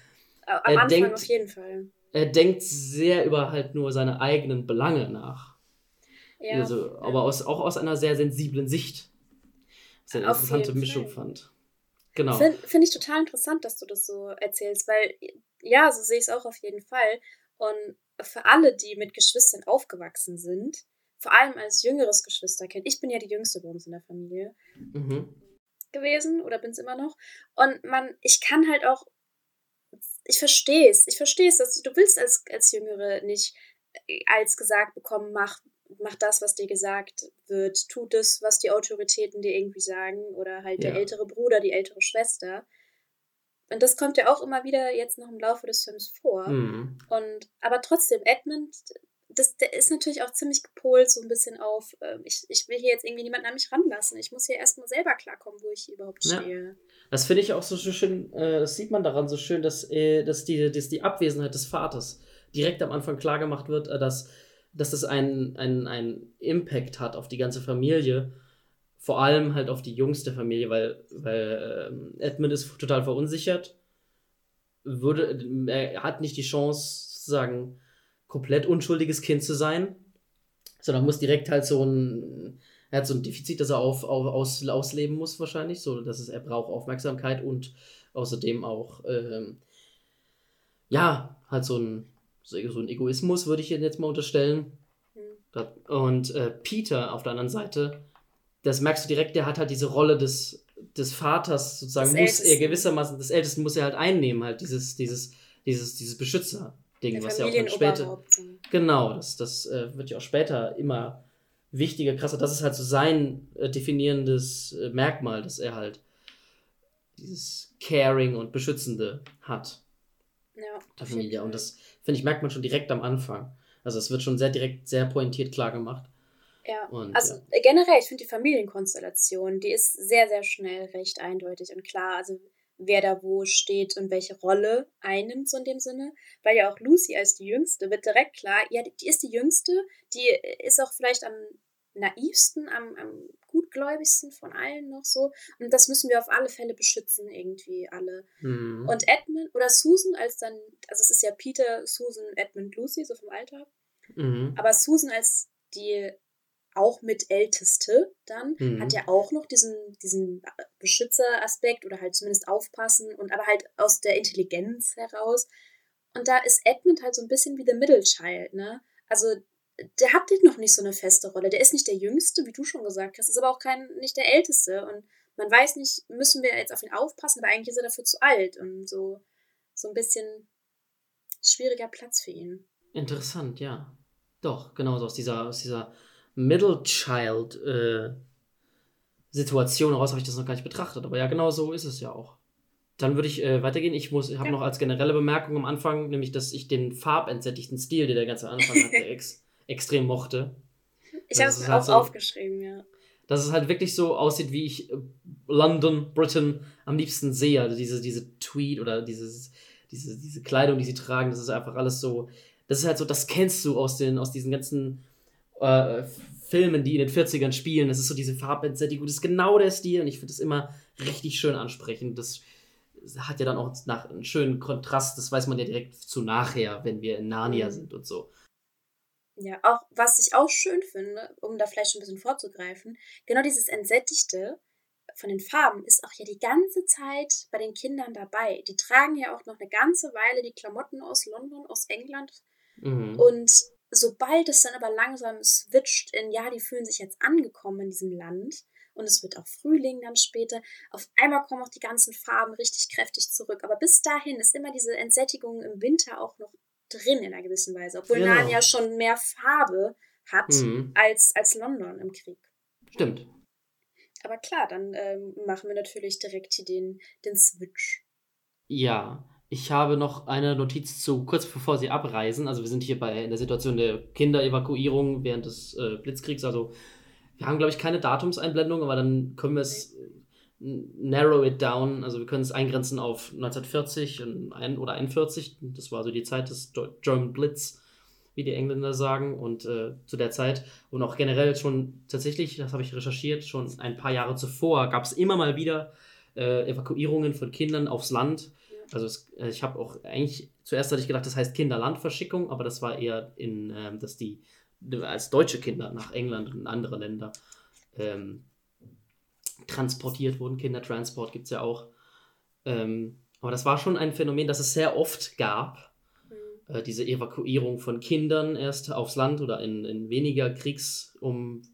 Am Anfang denkt, auf jeden Fall er denkt sehr über halt nur seine eigenen Belange nach. Ja. Also, aber aus, auch aus einer sehr sensiblen Sicht. Was ich eine interessante Mischung Fall. fand. Genau. Finde find ich total interessant, dass du das so erzählst, weil ja, so sehe ich es auch auf jeden Fall. Und für alle, die mit Geschwistern aufgewachsen sind, vor allem als jüngeres Geschwisterkind, ich bin ja die jüngste bei uns in der Familie mhm. gewesen oder bin es immer noch. Und man, ich kann halt auch ich verstehe es. Ich verstehe es. Also, du willst als, als Jüngere nicht äh, als gesagt bekommen, mach, mach das, was dir gesagt wird, tu das, was die Autoritäten dir irgendwie sagen oder halt ja. der ältere Bruder, die ältere Schwester. Und das kommt ja auch immer wieder jetzt noch im Laufe des Films vor. Mhm. Und aber trotzdem, Edmund das, der ist natürlich auch ziemlich gepolt, so ein bisschen auf, äh, ich, ich will hier jetzt irgendwie niemanden an mich ranlassen. Ich muss hier erstmal selber klarkommen, wo ich hier überhaupt stehe. Ja. Das finde ich auch so schön, äh, das sieht man daran so schön, dass, äh, dass, die, dass die Abwesenheit des Vaters direkt am Anfang klargemacht wird, äh, dass, dass das einen ein Impact hat auf die ganze Familie. Vor allem halt auf die jüngste Familie, weil, weil ähm, Edmund ist total verunsichert. Würde, er hat nicht die Chance, sozusagen, komplett unschuldiges Kind zu sein, sondern muss direkt halt so ein, er hat so ein Defizit, das er auf, auf, aus, ausleben muss wahrscheinlich, so dass es, er braucht Aufmerksamkeit und außerdem auch, ähm, ja, halt so ein, so, ein Egoismus, würde ich jetzt mal unterstellen. Mhm. Und äh, Peter auf der anderen Seite, das merkst du direkt, der hat halt diese Rolle des, des Vaters sozusagen, des muss er gewissermaßen, des Ältesten muss er halt einnehmen, halt dieses, dieses, dieses, dieses Beschützer. Ding, was ja auch dann später. Genau, das, das äh, wird ja auch später immer wichtiger, krasser. Das ist halt so sein äh, definierendes äh, Merkmal, dass er halt dieses Caring und Beschützende hat. Ja. Der Familie. Und das, finde ich, merkt man schon direkt am Anfang. Also es wird schon sehr direkt, sehr pointiert klar gemacht. Ja, und, also ja. generell, ich finde die Familienkonstellation, die ist sehr, sehr schnell recht eindeutig und klar. Also wer da wo steht und welche Rolle einnimmt, so in dem Sinne. Weil ja auch Lucy als die Jüngste wird direkt klar, ja, die ist die Jüngste, die ist auch vielleicht am naivsten, am, am gutgläubigsten von allen noch so. Und das müssen wir auf alle Fälle beschützen, irgendwie alle. Mhm. Und Edmund oder Susan als dann, also es ist ja Peter, Susan, Edmund, Lucy, so vom Alter. Mhm. Aber Susan als die auch mit Älteste dann, mhm. hat ja auch noch diesen, diesen Beschützeraspekt oder halt zumindest aufpassen und aber halt aus der Intelligenz heraus. Und da ist Edmund halt so ein bisschen wie the Middle Child, ne? Also der hat noch nicht so eine feste Rolle. Der ist nicht der Jüngste, wie du schon gesagt hast, ist aber auch kein, nicht der Älteste. Und man weiß nicht, müssen wir jetzt auf ihn aufpassen, aber eigentlich ist er dafür zu alt und so, so ein bisschen schwieriger Platz für ihn. Interessant, ja. Doch, genauso aus dieser, aus dieser Middle Child äh, Situation heraus habe ich das noch gar nicht betrachtet. Aber ja, genau so ist es ja auch. Dann würde ich äh, weitergehen. Ich muss, ich habe ja. noch als generelle Bemerkung am Anfang, nämlich, dass ich den farbentsättigten Stil, den der ganze Anfang hatte, ex extrem mochte. Ich habe es mir halt auch so, aufgeschrieben, ja. Dass es halt wirklich so aussieht, wie ich äh, London, Britain am liebsten sehe. Also diese, diese Tweet oder dieses, diese, diese Kleidung, die sie tragen, das ist einfach alles so. Das ist halt so, das kennst du aus, den, aus diesen ganzen äh, Filmen, die in den 40ern spielen. Das ist so diese Farbentsättigung, das ist genau der Stil und ich finde das immer richtig schön ansprechend. Das hat ja dann auch nach, einen schönen Kontrast, das weiß man ja direkt zu nachher, wenn wir in Narnia mhm. sind und so. Ja, auch was ich auch schön finde, um da vielleicht schon ein bisschen vorzugreifen, genau dieses Entsättigte von den Farben ist auch ja die ganze Zeit bei den Kindern dabei. Die tragen ja auch noch eine ganze Weile die Klamotten aus London, aus England. Mhm. Und sobald es dann aber langsam switcht in, ja, die fühlen sich jetzt angekommen in diesem Land und es wird auch Frühling dann später, auf einmal kommen auch die ganzen Farben richtig kräftig zurück. Aber bis dahin ist immer diese Entsättigung im Winter auch noch drin in einer gewissen Weise, obwohl genau. Narnia schon mehr Farbe hat mhm. als, als London im Krieg. Stimmt. Aber klar, dann ähm, machen wir natürlich direkt hier den, den Switch. Ja, ich habe noch eine Notiz zu, kurz bevor sie abreisen. Also wir sind hier bei in der Situation der Kinderevakuierung während des äh, Blitzkriegs. Also wir haben, glaube ich, keine Datumseinblendung, aber dann können wir es narrow it down. Also wir können es eingrenzen auf 1940 und ein, oder 41. Das war so die Zeit des German Blitz, wie die Engländer sagen. Und äh, zu der Zeit und auch generell schon tatsächlich, das habe ich recherchiert, schon ein paar Jahre zuvor gab es immer mal wieder äh, Evakuierungen von Kindern aufs Land. Also es, äh, ich habe auch eigentlich zuerst hatte ich gedacht, das heißt Kinderlandverschickung, aber das war eher in, äh, dass die als deutsche Kinder nach England und andere Länder ähm, transportiert wurden. Kindertransport gibt es ja auch. Ähm, aber das war schon ein Phänomen, das es sehr oft gab. Mhm. Äh, diese Evakuierung von Kindern erst aufs Land oder in, in weniger kriegsumlagerte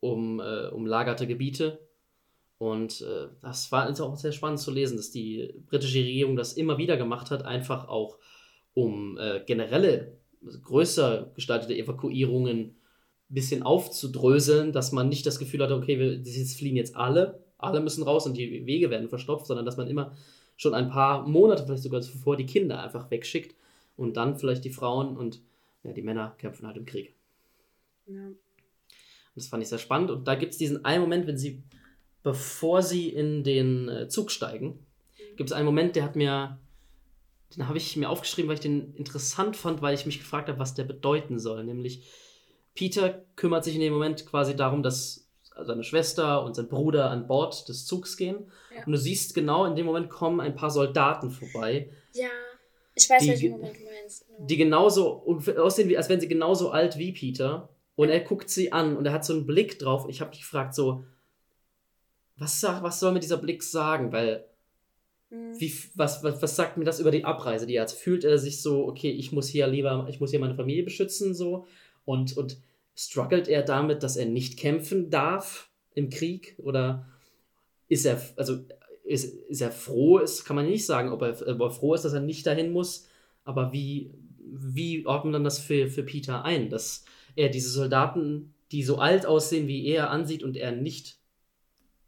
um, äh, umlagerte Gebiete. Und äh, das war ist auch sehr spannend zu lesen, dass die britische Regierung das immer wieder gemacht hat, einfach auch um äh, generelle, größer gestaltete Evakuierungen bisschen aufzudröseln, dass man nicht das Gefühl hatte, okay, wir jetzt fliehen jetzt alle, alle müssen raus und die Wege werden verstopft, sondern dass man immer schon ein paar Monate, vielleicht sogar zuvor, die Kinder einfach wegschickt und dann vielleicht die Frauen und ja, die Männer kämpfen halt im Krieg. Ja. Und das fand ich sehr spannend. Und da gibt es diesen einen Moment, wenn sie, bevor sie in den äh, Zug steigen, gibt es einen Moment, der hat mir, den habe ich mir aufgeschrieben, weil ich den interessant fand, weil ich mich gefragt habe, was der bedeuten soll. Nämlich, Peter kümmert sich in dem Moment quasi darum, dass seine Schwester und sein Bruder an Bord des Zugs gehen. Ja. Und du siehst genau, in dem Moment kommen ein paar Soldaten vorbei. Ja, ich weiß, die, welchen Moment du meinst. Genau. Die genauso aussehen, als wären sie genauso alt wie Peter. Und er guckt sie an und er hat so einen Blick drauf. Ich habe mich gefragt, so, was, was soll mir dieser Blick sagen? Weil, hm. wie, was, was, was sagt mir das über die Abreise, die er hat? Fühlt er sich so, okay, ich muss hier lieber, ich muss hier meine Familie beschützen, so? Und, und struggelt er damit, dass er nicht kämpfen darf im Krieg? Oder ist er, also ist, ist er froh? Ist, kann man nicht sagen, ob er, ob er froh ist, dass er nicht dahin muss. Aber wie, wie ordnet man das für, für Peter ein, dass er diese Soldaten, die so alt aussehen, wie er ansieht und er nicht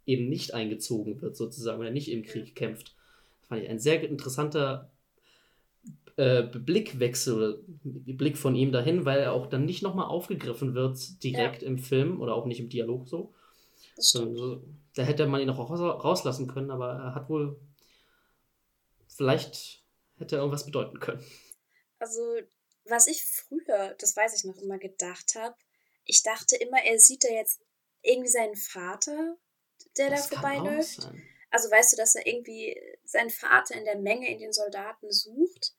eben nicht eingezogen wird, sozusagen, oder nicht im Krieg kämpft. Das fand ich ein sehr interessanter äh, Blickwechsel, Blick von ihm dahin, weil er auch dann nicht nochmal aufgegriffen wird direkt ja. im Film oder auch nicht im Dialog so. so. Da hätte man ihn auch rauslassen können, aber er hat wohl vielleicht hätte er irgendwas bedeuten können. Also, was ich früher, das weiß ich noch immer gedacht habe, ich dachte immer, er sieht da jetzt irgendwie seinen Vater, der das da vorbeiläuft. Also weißt du, dass er irgendwie seinen Vater in der Menge in den Soldaten sucht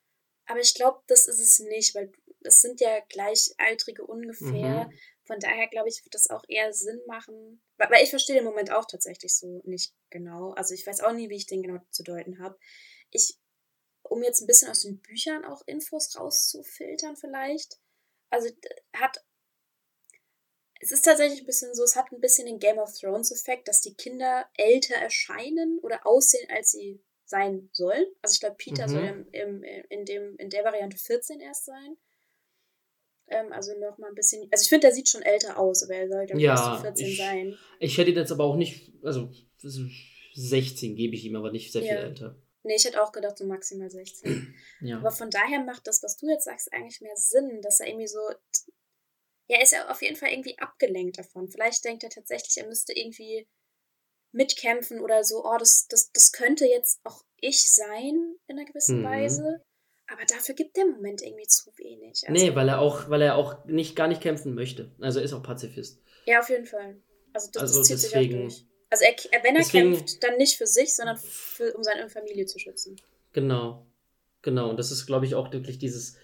aber ich glaube, das ist es nicht, weil es sind ja Gleichaltrige ungefähr. Mhm. Von daher glaube ich, wird das auch eher Sinn machen. Weil ich verstehe den Moment auch tatsächlich so nicht genau. Also ich weiß auch nie, wie ich den genau zu deuten habe. Ich, um jetzt ein bisschen aus den Büchern auch Infos rauszufiltern vielleicht. Also hat es ist tatsächlich ein bisschen so, es hat ein bisschen den Game of Thrones Effekt, dass die Kinder älter erscheinen oder aussehen, als sie sein sollen. Also ich glaube, Peter Mhm. soll im, im, in, dem, in der Variante 14 erst sein. Ähm, also noch mal ein bisschen. Also ich finde, der sieht schon älter aus, aber er soll, ich, Ja, erst so 14 ich- sein. Ich hätte ihn jetzt aber auch nicht, also 16 gebe ich ihm, aber nicht sehr viel Ja. älter. Nee, ich hätte auch gedacht, so maximal 16. Ja. Aber von daher macht das, was du jetzt sagst, eigentlich mehr Sinn, dass er irgendwie so. Ja, er ist ja auf jeden Fall irgendwie abgelenkt davon. Vielleicht denkt er tatsächlich, er müsste irgendwie mitkämpfen oder so, oh, das, das, das könnte jetzt auch ich sein in einer gewissen Mhm. Weise. Aber dafür gibt der Moment irgendwie zu wenig. Also, Nee, weil er auch, weil er auch nicht gar nicht kämpfen möchte. Also er ist auch Pazifist. Ja, auf jeden Fall. Also das, Also das zieht deswegen- sich auch durch. Also er, wenn er deswegen- kämpft, dann nicht für sich, sondern für, um seine Familie zu schützen. Genau. Genau. Und das ist, glaube ich, auch wirklich dieses.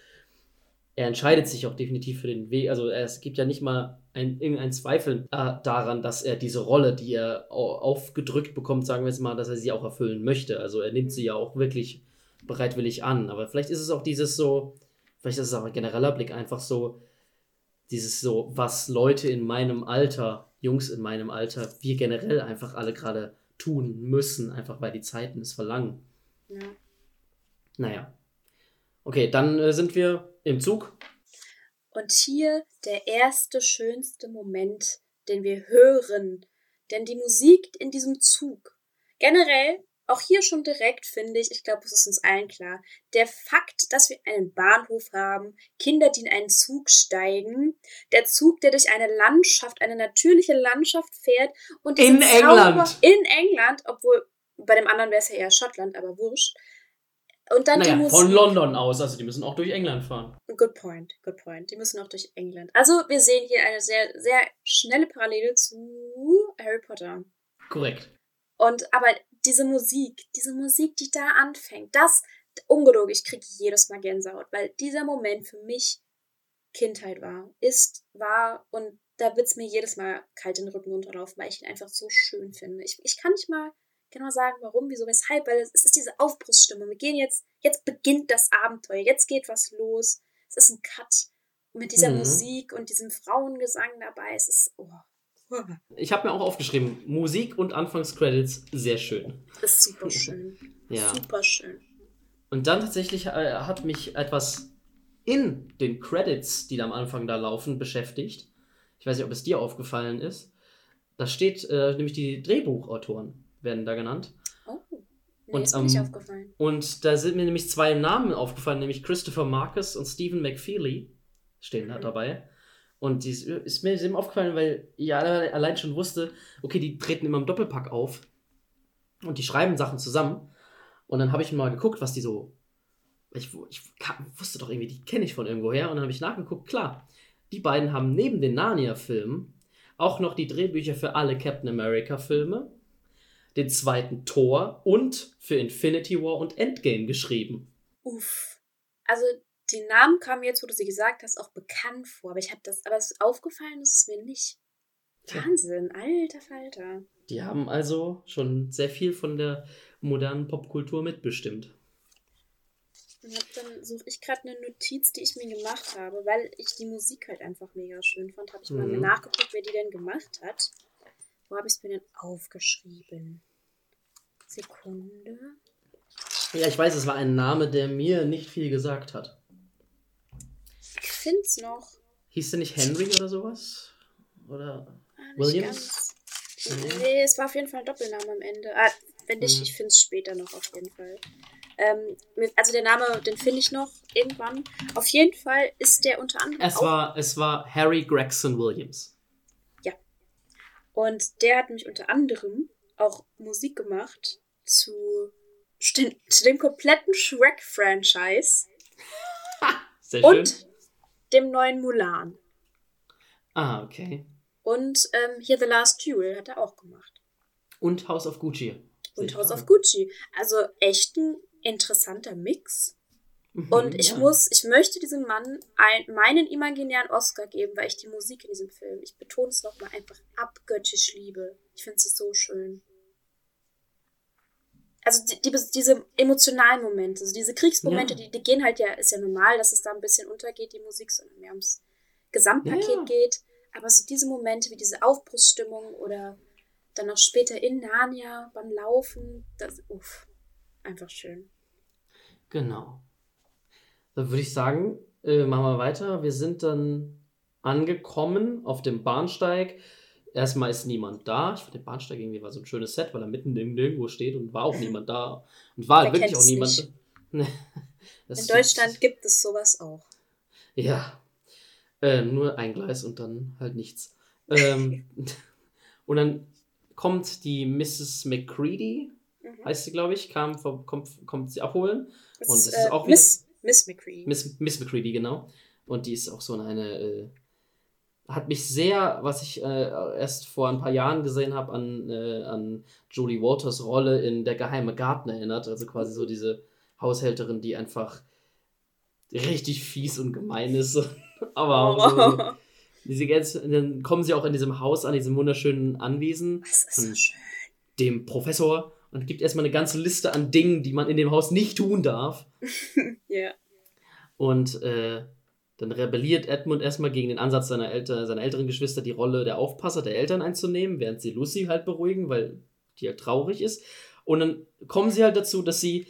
Er entscheidet sich auch definitiv für den Weg. Also es gibt ja nicht mal ein, irgendein Zweifel äh, daran, dass er diese Rolle, die er au- aufgedrückt bekommt, sagen wir jetzt mal, dass er sie auch erfüllen möchte. Also er nimmt sie ja auch wirklich bereitwillig an. Aber vielleicht ist es auch dieses so, vielleicht ist es auch ein genereller Blick einfach so, dieses so, was Leute in meinem Alter, Jungs in meinem Alter, wir generell einfach alle gerade tun müssen, einfach weil die Zeiten es verlangen. Ja. Naja. Okay, dann äh, sind wir im Zug. Und hier der erste schönste Moment, den wir hören. Denn die Musik in diesem Zug, generell, auch hier schon direkt, finde ich, ich glaube, es ist uns allen klar, der Fakt, dass wir einen Bahnhof haben, Kinder, die in einen Zug steigen, der Zug, der durch eine Landschaft, eine natürliche Landschaft fährt und In England. in England, obwohl bei dem anderen wäre es ja eher Schottland, aber wurscht. Und dann die Naja, Musik. von London aus, also die müssen auch durch England fahren. Good point, good point. Die müssen auch durch England. Also, wir sehen hier eine sehr, sehr schnelle Parallele zu Harry Potter. Korrekt. Und aber diese Musik, diese Musik, die da anfängt, das, ungelogen, ich kriege jedes Mal Gänsehaut, weil dieser Moment für mich Kindheit war, ist, war und da wird's mir jedes Mal kalt den Rücken runterlaufen, weil ich ihn einfach so schön finde. Ich, ich kann nicht mal genau sagen, warum, wieso, weshalb, weil es, ist diese Aufbruchsstimmung. Wir gehen jetzt, jetzt beginnt das Abenteuer, jetzt geht was los. Es ist ein Cut mit dieser Mhm. Musik und diesem Frauengesang dabei. Es ist, oh, Ich habe mir auch aufgeschrieben, Musik und Anfangscredits sehr schön. das ist super schön. Ja. Super schön. Und dann tatsächlich äh, hat mich etwas in den Credits, die da am Anfang da laufen, beschäftigt. Ich weiß nicht, ob es dir aufgefallen ist. Da steht äh, nämlich die Drehbuchautoren werden da genannt. Oh, nee, Und, ist mir nicht ähm, aufgefallen. Und da sind mir nämlich zwei Namen aufgefallen, nämlich Christopher Marcus und Stephen McFeely stehen da Mhm. dabei. Und die ist, ist mir eben aufgefallen, weil ich alle- allein schon wusste, okay, die treten immer im Doppelpack auf und die schreiben Sachen zusammen. Und dann habe ich mal geguckt, was die so. Ich, ich wusste doch irgendwie, die kenne ich von irgendwoher. Und dann habe ich nachgeguckt, klar, die beiden haben neben den Narnia-Filmen auch noch die Drehbücher für alle Captain America-Filme, den zweiten Tor und für Infinity War und Endgame geschrieben. Uff. Also, die Namen kamen jetzt, wo du sie gesagt hast, auch bekannt vor. Aber ich habe das, aber es ist aufgefallen, ist es mir nicht. Wahnsinn, alter Falter. Die haben also schon sehr viel von der modernen Popkultur mitbestimmt. Und hab dann suche ich gerade eine Notiz, die ich mir gemacht habe, weil ich die Musik halt einfach mega schön fand. Habe ich mal Mhm. nachgeguckt, wer die denn gemacht hat. Wo habe ich es mir denn aufgeschrieben? Sekunde. Ja, ich weiß, es war ein Name, der mir nicht viel gesagt hat. Ich finde es noch. Hieß der nicht Henry oder sowas? Oder Ah, Williams? Ganz. Nee. Nee, es war auf jeden Fall ein Doppelname am Ende. Ah, wenn nicht, Mhm. ich finde es später noch auf jeden Fall. Ähm, also der Name, den finde ich noch irgendwann. Auf jeden Fall ist der unter anderem Es war, es war Harry Gregson Williams. Und der hat mich unter anderem auch Musik gemacht zu, zu dem kompletten Shrek-Franchise Sehr schön. und dem neuen Mulan. Ah, okay. Und ähm, hier The Last Duel hat er auch gemacht. Und House of Gucci. Und House of Gucci. Also echt ein interessanter Mix. Und ich Ja. muss, ich möchte diesem Mann ein, meinen imaginären Oscar geben, weil ich die Musik in diesem Film, ich betone es nochmal, einfach abgöttisch liebe. Ich finde sie so schön. Also die, die, diese emotionalen Momente, also diese Kriegsmomente, Ja. die, die gehen halt ja, ist ja normal, dass es da ein bisschen untergeht, die Musik, sondern mehr ums Gesamtpaket Ja. geht. Aber so diese Momente wie diese Aufbruchsstimmung oder dann auch später in Narnia beim Laufen, das, uff, einfach schön. Genau. Dann würde ich sagen, äh, machen wir weiter. Wir sind dann angekommen auf dem Bahnsteig. Erstmal ist niemand da. Ich fand den Bahnsteig irgendwie war so ein schönes Set, weil er mitten im Nirgendwo steht und war auch niemand da. Und war halt wirklich auch niemand da. In ist- Deutschland gibt es sowas auch. Ja. Äh, nur ein Gleis und dann halt nichts. Ähm, und dann kommt die Mrs. McCready, Mhm. heißt sie, glaube ich, kam, kommt, kommt sie abholen. Das Und ist, es ist äh, auch Miss, Miss McCree. Miss, Miss McCready, genau. Und die ist auch so eine, äh, hat mich sehr, was ich äh, erst vor ein paar Jahren gesehen habe, an, äh, an Julie Walters Rolle in Der geheime Garten erinnert. Also quasi so diese Haushälterin, die einfach richtig fies und gemein ist. Aber auch so, diese ganze, dann kommen sie auch in diesem Haus an, diesem wunderschönen Anwesen, das ist so schön. dem Professor, und gibt erstmal eine ganze Liste an Dingen, die man in dem Haus nicht tun darf. Ja. Und äh, dann rebelliert Edmund erstmal gegen den Ansatz seiner, Eltern, seiner älteren Geschwister, die Rolle der Aufpasser der Eltern einzunehmen, während sie Lucy halt beruhigen, weil die halt traurig ist. Und dann kommen sie halt dazu, dass sie.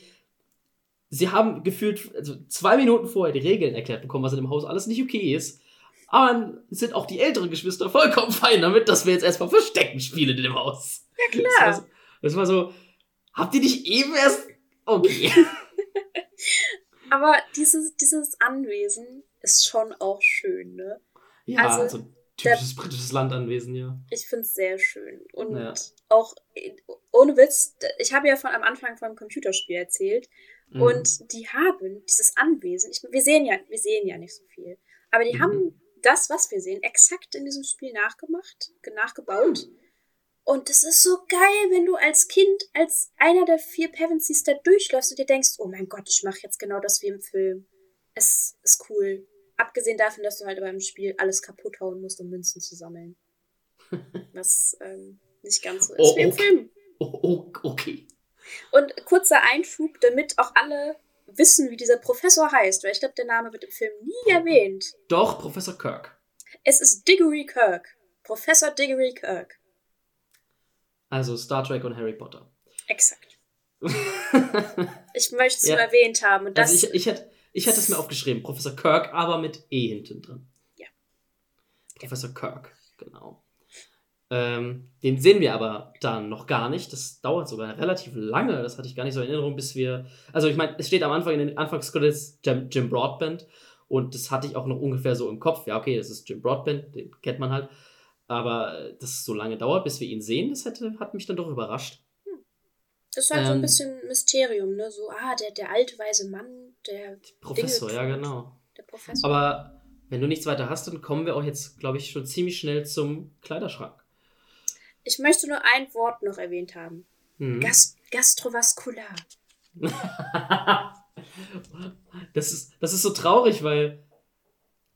Sie haben gefühlt also zwei Minuten vorher die Regeln erklärt bekommen, was in dem Haus alles nicht okay ist. Aber dann sind auch die älteren Geschwister vollkommen fein damit, dass wir jetzt erstmal Verstecken spielen in dem Haus. Ja, Das war, klar. so, das war so. Habt ihr nicht eben erst. Okay. Aber dieses, dieses Anwesen ist schon auch schön, ne? Ja, Also, also, typisches britisches Landanwesen, ja. Ich finde es sehr schön. Und Ja. auch, ohne Witz, ich habe ja von am Anfang vom Computerspiel erzählt. Mhm. Und die haben dieses Anwesen, ich, wir, sehen ja, wir sehen ja nicht so viel, aber die Mhm. haben das, was wir sehen, exakt in diesem Spiel nachgemacht, ge- nachgebaut. Und das ist so geil, wenn du als Kind, als einer der vier Pevensies da durchläufst und dir denkst, oh mein Gott, ich mache jetzt genau das wie im Film. Es ist cool. Abgesehen davon, dass du halt aber im Spiel alles kaputt hauen musst, um Münzen zu sammeln. Was ähm, nicht ganz so ist Oh, wie im okay. Film. Oh, oh, okay. Und kurzer Einschub, damit auch alle wissen, wie dieser Professor heißt, weil ich glaube, der Name wird im Film nie erwähnt. Doch, Professor Kirk. Es ist Diggory Kirk. Professor Diggory Kirk. Also Star Trek und Harry Potter. Exakt. Ich möchte es Ja. nur erwähnt haben. Und das, also ich, ich, hätte, ich hätte es mir aufgeschrieben. Professor Kirk, aber mit E hinten drin. Ja. Professor Kirk, genau. Ähm, den sehen wir aber dann noch gar nicht. Das dauert sogar relativ lange. Das hatte ich gar nicht so in Erinnerung, bis wir. Also ich meine, es steht am Anfang in den Anfangscredits Jim, Jim Broadbent. Und das hatte ich auch noch ungefähr so im Kopf. Ja, okay, das ist Jim Broadbent, den kennt man halt. Aber äh, dass es so lange dauert, bis wir ihn sehen, das hätte, hat mich dann doch überrascht. das ist halt so ein ähm, bisschen Mysterium, ne? So, ah, der, der alte weise Mann, der, Professor, Dinge ja, genau. der Professor. Aber wenn du nichts weiter hast, dann kommen wir auch jetzt, glaube ich, schon ziemlich schnell zum Kleiderschrank. Ich möchte nur ein Wort noch erwähnt haben. Mhm. Gast gastrovaskular. das, ist, das ist so traurig, weil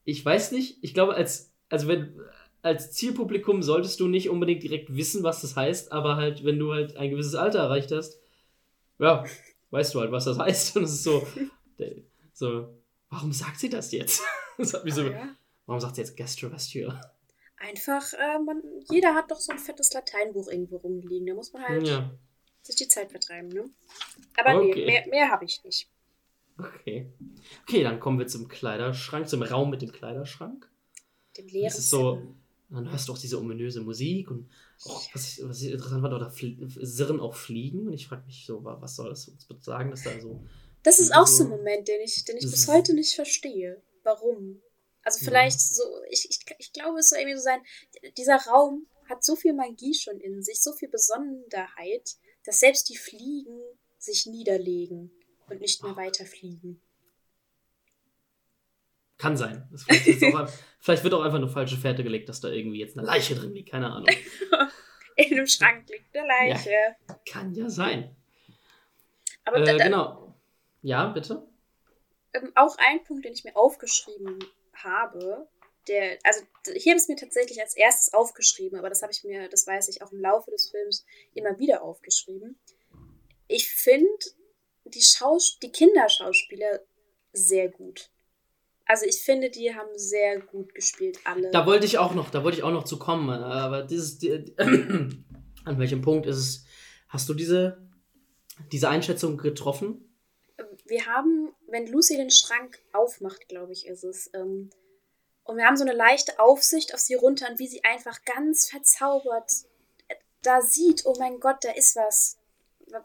ich weiß nicht, ich glaube, als, also wenn, als Zielpublikum solltest du nicht unbedingt direkt wissen, was das heißt, aber halt, wenn du halt ein gewisses Alter erreicht hast, ja, weißt du halt, was das heißt. Und es ist so, so, warum sagt sie das jetzt? Das hat mich so, Ja. warum sagt sie jetzt Gastrovascular? Einfach, äh, man, jeder hat doch so ein fettes Lateinbuch irgendwo rumliegen. Da muss man halt Ja, sich die Zeit vertreiben, ne? Aber Okay. nee, mehr, mehr habe ich nicht. okay. Okay, dann kommen wir zum Kleiderschrank, zum Raum mit dem Kleiderschrank. Dem leeren Das ist so, Zimmer. dann hörst du auch diese ominöse Musik und auch, was, ich, was ich interessant fand, da sirren auch Fliegen und ich frage mich so, wa- was soll das uns sagen, dass da so. Das ist auch so ein Moment, den ich, den ich bis heute nicht verstehe. Warum? Also Ja. vielleicht so, ich, ich, ich glaube, es soll irgendwie so sein, dieser Raum hat so viel Magie schon in sich, so viel Besonderheit, dass selbst die Fliegen sich niederlegen und nicht mehr weiterfliegen. Kann sein. Das vielleicht, ist auch, vielleicht wird auch einfach eine falsche Fährte gelegt, dass da irgendwie jetzt eine Leiche drin liegt, keine Ahnung. In dem Schrank liegt eine Leiche. Kann ja sein. Aber Äh, genau. Ja, bitte? ähm, auch ein Punkt, den ich mir aufgeschrieben habe, der, also hier habe ich es mir tatsächlich als erstes aufgeschrieben, aber das habe ich mir, das weiß ich, auch im Laufe des Films immer wieder aufgeschrieben. Ich finde die, Schaus die Kinderschauspieler sehr gut. Also ich finde, die haben sehr gut gespielt, alle. Da wollte ich auch noch, da wollte ich auch noch zu kommen, aber dieses, die, an welchem Punkt ist es, hast du diese, diese Einschätzung getroffen? Wir haben, wenn Lucy den Schrank aufmacht, glaube ich, ist es, ähm, und wir haben so eine leichte Aufsicht auf sie runter und wie sie einfach ganz verzaubert da sieht, oh mein Gott, da ist was.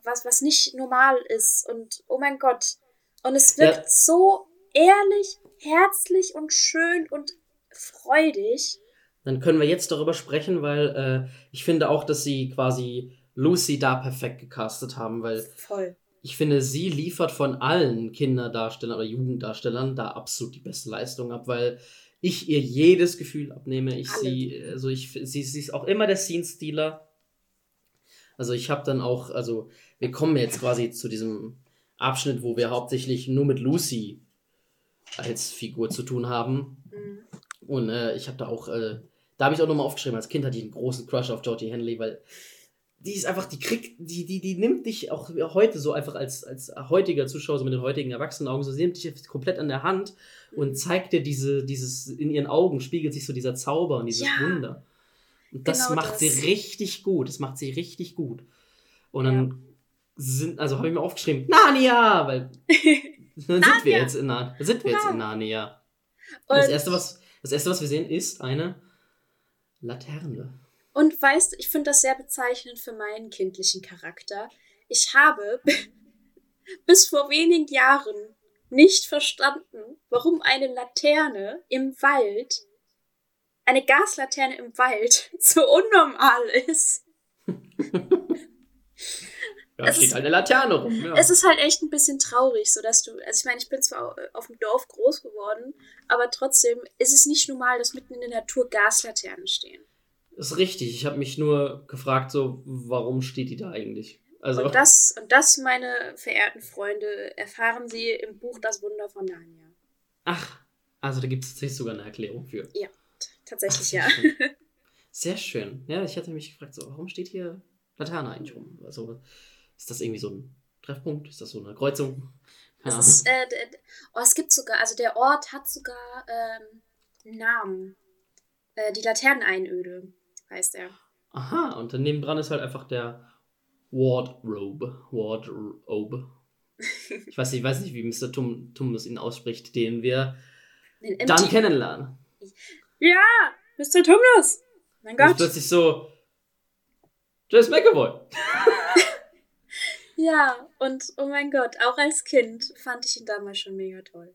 Was, was nicht normal ist. Und oh mein Gott. Und es wirkt ja. so ehrlich, herzlich und schön und freudig. Dann können wir jetzt darüber sprechen, weil äh, ich finde auch, dass sie quasi Lucy da perfekt gecastet haben, weil Voll. ich finde, sie liefert von allen Kinderdarstellern oder Jugenddarstellern da absolut die beste Leistung ab, weil ich ihr jedes Gefühl abnehme. Ich sie, also ich, sie, sie ist auch immer der Scene-Stealer. Also ich habe dann auch, also wir kommen jetzt quasi zu diesem Abschnitt, wo wir hauptsächlich nur mit Lucy als Figur zu tun haben. Mhm. Und äh, ich habe da auch, äh, da habe ich auch nochmal aufgeschrieben, als Kind hatte ich einen großen Crush auf Georgie Henley, weil die ist einfach, die kriegt, die, die, die nimmt dich auch heute so einfach als, als heutiger Zuschauer, so mit den heutigen Erwachsenenaugen, so sie nimmt dich komplett an der Hand und zeigt dir diese, dieses, in ihren Augen spiegelt sich so dieser Zauber und dieses ja, Wunder. Und das genau macht das. sie richtig gut. Das macht sie richtig gut. Und dann ja. sind, also habe ich mir aufgeschrieben, Narnia! Weil dann sind wir jetzt in Narnia. Sind wir jetzt in Narnia. Und das erste, was, das erste, was wir sehen, ist eine Laterne. Und weißt du, ich finde das sehr bezeichnend für meinen kindlichen Charakter. Ich habe bis vor wenigen Jahren nicht verstanden, warum eine Laterne im Wald, eine Gaslaterne im Wald, so unnormal ist. Ja, es steht ist, halt eine Laterne rum. Ja. Es ist halt echt ein bisschen traurig, so dass du, also ich meine, ich bin zwar auf dem Dorf groß geworden, aber trotzdem ist es nicht normal, dass mitten in der Natur Gaslaternen stehen. Ist richtig. Ich habe mich nur gefragt, so, warum steht die da eigentlich? Also und, das, und das, meine verehrten Freunde, erfahren Sie im Buch Das Wunder von Narnia. Ach, also da gibt es tatsächlich sogar eine Erklärung für. Ja, tatsächlich Ach, ja. Schön. Sehr schön. Ja, ich hatte mich gefragt, so, warum steht hier Laterne eigentlich rum? Also, ist das irgendwie so ein Treffpunkt? Ist das so eine Kreuzung? Es, ist, äh, oh, es gibt sogar, also der Ort hat sogar ähm, einen Namen. Äh, die Laterneneinöde heißt er. Aha, und daneben dran ist halt einfach der Wardrobe. Wardrobe. ich weiß nicht, ich weiß nicht, wie Mr. Tum, Tumnus ihn ausspricht, den wir den dann kennenlernen. Ja, Mr. Tumnus! Mein Gott. Und plötzlich so, James McAvoy. ja, und oh mein Gott, auch als Kind fand ich ihn damals schon mega toll.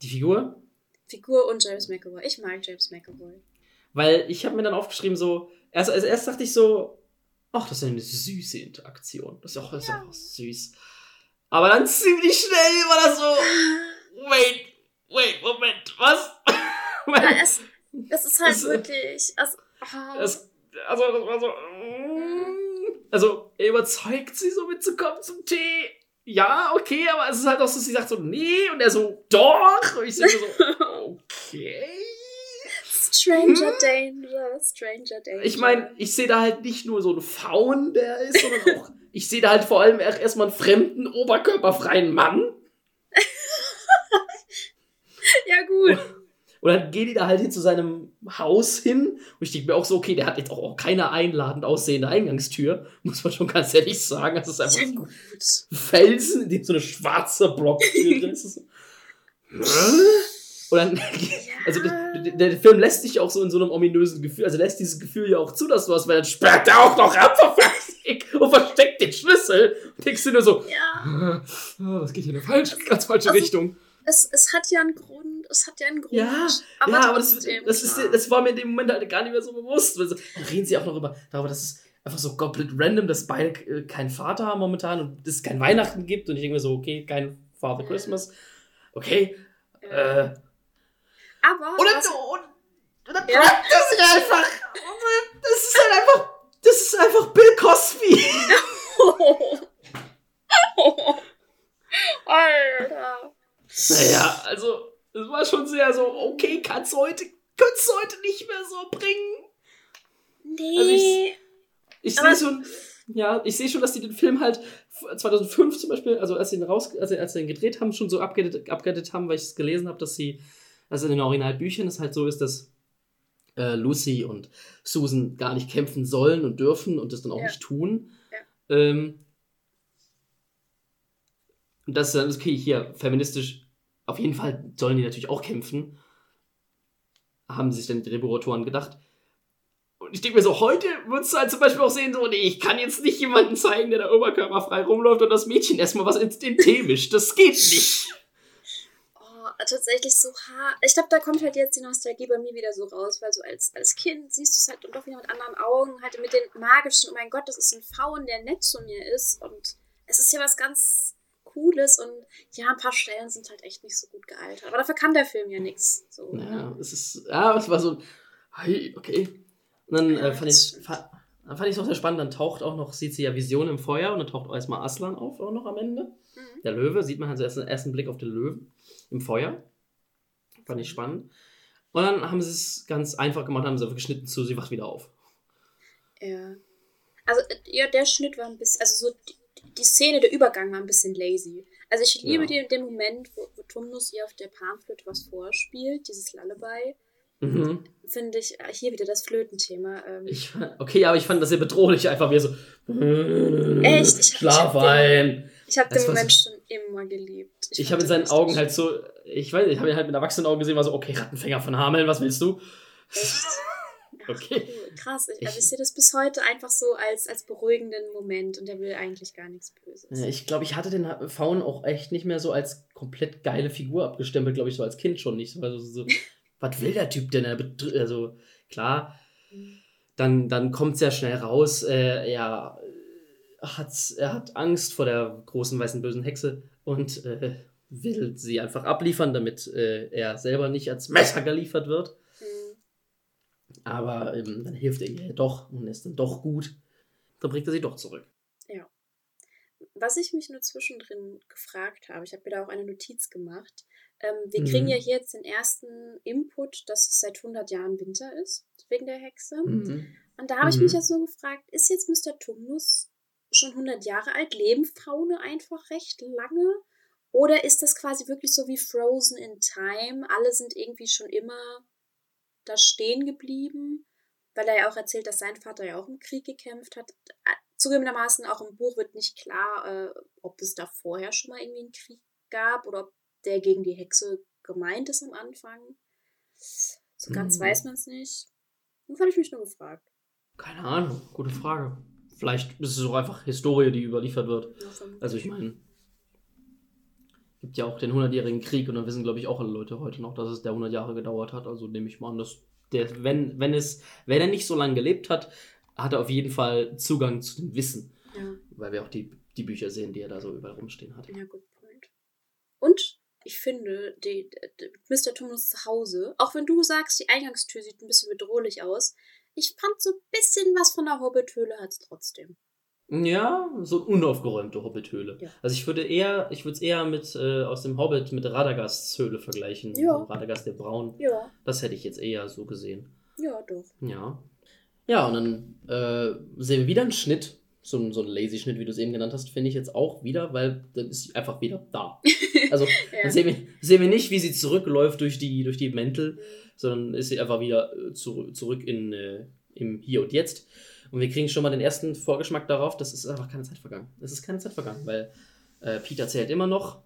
Die Figur? Figur und James McAvoy. Ich mag James McAvoy. Weil ich habe mir dann aufgeschrieben, so, erst, also erst dachte ich so, ach, das ist eine süße Interaktion. Das ist auch, das ist auch süß. Aber dann ziemlich schnell war das so, wait, wait, Moment, was? ja, es, es ist halt es, wirklich, es, oh. es, also, das war so, mm. Also, er überzeugt sie so mitzukommen zum Tee. Ja, okay, aber es ist halt auch so, sie sagt so, nee, und er so, doch. Und ich so, okay. Stranger hm? Danger, Stranger Danger. Ich meine, ich sehe da halt nicht nur so einen Faun, der ist, sondern auch, ich sehe da halt vor allem erstmal einen fremden, oberkörperfreien Mann. ja, gut. Und dann geht die da halt hin zu seinem Haus hin. Und ich denke mir auch so, okay, der hat jetzt auch, auch keine einladend aussehende Eingangstür. Muss man schon ganz ehrlich sagen. Das ist einfach gut. Felsen, in dem so eine schwarze Blocktür drin ist. Und dann, also der, der, Film lässt dich auch so in so einem ominösen Gefühl, also lässt dieses Gefühl ja auch zu, dass du hast, weil dann sperrt er auch noch ab und versteckt den Schlüssel. Und denkst du nur so, ja. oh, was geht hier in eine falsche, ganz falsche also, Richtung. Es, es hat ja einen Grund, es hat ja einen Grund. Ja, aber, ja, aber das, das, ist, das war mir in dem Moment halt gar nicht mehr so bewusst. Also, dann reden sie auch noch über, darüber, dass es einfach so komplett random, dass beide äh, keinen Vater haben momentan und es kein Weihnachten gibt. Und ich denke mir so, okay, kein Father Christmas. Okay. Äh, aber. Oder, was, und dann ja. das sich einfach. Das ist halt einfach. Das ist einfach Bill Cosby. oh, Alter. Naja, also, es war schon sehr so, okay, kannst du heute, kannst du heute nicht mehr so bringen. Nee. Also ich- Ich sehe schon, ja, ich sehe schon, dass die den Film halt 2005 zum Beispiel, also als sie ihn raus, als sie, als sie ihn gedreht haben, schon so abgedatet, abgedatet haben, weil ich es gelesen habe, dass sie, also in den Originalbüchern es halt so ist, dass äh, Lucy und Susan gar nicht kämpfen sollen und dürfen und das dann auch Ja. nicht tun. Ja. Ähm, und das ist dann, okay, hier, feministisch, auf jeden Fall sollen die natürlich auch kämpfen. Haben sich dann die Drehbuchautoren gedacht. Und ich denke mir so, heute würdest du halt zum Beispiel auch sehen, so, nee, ich kann jetzt nicht jemanden zeigen, der da oberkörperfrei rumläuft und das Mädchen erstmal was ins den Tee mischt. Das geht nicht. Oh, tatsächlich so hart. Ich glaube, da kommt halt jetzt die Nostalgie bei mir wieder so raus, weil so als, als Kind siehst du es halt doch wieder mit anderen Augen, halt mit den magischen, oh mein Gott, das ist ein Faun, der nett zu mir ist und es ist ja was ganz Cooles und ja, ein paar Stellen sind halt echt nicht so gut gealtert. Aber dafür kann der Film ja nichts. So, Ja, ne? es ist, ja, es war so, okay. Und dann äh, fand ich dann fand ich es auch sehr spannend, dann taucht auch noch, sieht sie ja Vision im Feuer und dann taucht auch erstmal Aslan auf, auch noch am Ende. Mhm. Der Löwe, sieht man halt so erst, ersten Blick auf den Löwen im Feuer. Fand ich spannend. Und dann haben sie es ganz einfach gemacht, haben sie einfach geschnitten zu, sie wacht wieder auf. Ja. Also, äh, ja, der Schnitt war ein bisschen, also so die, Szene, der Übergang war ein bisschen lazy. Also ich liebe Ja. den, den Moment, wo, wo Tumnus ihr auf der Panflöte was vorspielt, dieses Lullaby. Mhm. Finde ich, äh, hier wieder das Flötenthema. Ähm, Ich, okay, aber ich fand das sehr bedrohlich, einfach wie so. Echt? Ich- Schlaf ich hab ein. ich habe das den war Moment so- schon immer geliebt. Ich fand habe in den seinen Augen halt so, ich weiß nicht, ich habe ihn halt mit erwachsenen Augen gesehen, war so, okay, Rattenfänger von Hameln, was willst du? Echt? Okay. Cool, krass. Ich, also Ich- ich sehe das bis heute einfach so als, als beruhigenden Moment und der will eigentlich gar nichts Böses. Ich glaube, ich hatte den Faun auch echt nicht mehr so als komplett geile Figur abgestempelt, glaube ich, so als Kind schon nicht. Also so, was will der Typ denn? Er Also, klar, dann, dann kommt es ja schnell raus, äh, er, hat, er hat Angst vor der großen weißen bösen Hexe und äh, will sie einfach abliefern, damit äh, er selber nicht als Messer geliefert wird. Aber ähm, dann hilft er ihr doch und ist dann doch gut. Dann bringt er sie doch zurück. Was ich mich nur zwischendrin gefragt habe, ich habe mir da auch eine Notiz gemacht. Ähm, wir Mhm. kriegen ja hier jetzt den ersten Input, dass es seit 100 Jahren Winter ist, wegen der Hexe. Mhm. Und da habe ich Mhm. mich jetzt so gefragt, ist jetzt Mr. Tumnus schon 100 Jahre alt? Leben Frauen einfach recht lange? Oder ist das quasi wirklich so wie Frozen in Time? Alle sind irgendwie schon immer da stehen geblieben? Weil er ja auch erzählt, dass sein Vater ja auch im Krieg gekämpft hat. Äh, Zugegebenermaßen auch im Buch wird nicht klar, äh, ob es da vorher schon mal irgendwie einen Krieg gab oder ob der gegen die Hexe gemeint ist am Anfang. So ganz Mhm. weiß man es nicht. Das habe ich mich nur gefragt. Keine Ahnung, gute Frage. Vielleicht ist es auch einfach Historie, die überliefert wird. Ja. Also ich meine, gibt ja auch den 100-jährigen Krieg und dann wissen, glaube ich, auch alle Leute heute noch, dass es der 100 Jahre gedauert hat. Also nehme ich mal an, dass der, wenn, wenn es, wenn er nicht so lange gelebt hat, hat er auf jeden Fall Zugang zu dem Wissen. Ja, Weil wir auch die, die Bücher sehen, die er da so überall rumstehen hat. ja, gut point. Und ich finde, die, die, Mr. Tumnus zu Hause, auch wenn du sagst, die Eingangstür sieht ein bisschen bedrohlich aus, ich fand so ein bisschen was von der Hobbit-Höhle hat es trotzdem. Ja, so eine unaufgeräumte Hobbit-Höhle. Ja. Also ich würde eher, ich würde es eher mit äh, aus dem Hobbit mit Radagasts Höhle vergleichen. Ja. Also Radagast der Braun. Ja, Das hätte ich jetzt eher so gesehen. ja, doch. Ja. Ja, und dann äh, sehen wir wieder einen Schnitt. So, ein- so ein Lazy-Schnitt, wie du es eben genannt hast, finde ich jetzt auch wieder, weil dann ist sie einfach wieder da. Also Ja. dann sehen wir, sehen wir nicht, wie sie zurückläuft durch die, durch die Mäntel, sondern ist sie einfach wieder äh, zu, zurück in, äh, im Hier und Jetzt. Und wir kriegen schon mal den ersten Vorgeschmack darauf, das ist einfach keine Zeit vergangen. Es ist keine Zeit vergangen, weil äh, Peter zählt immer noch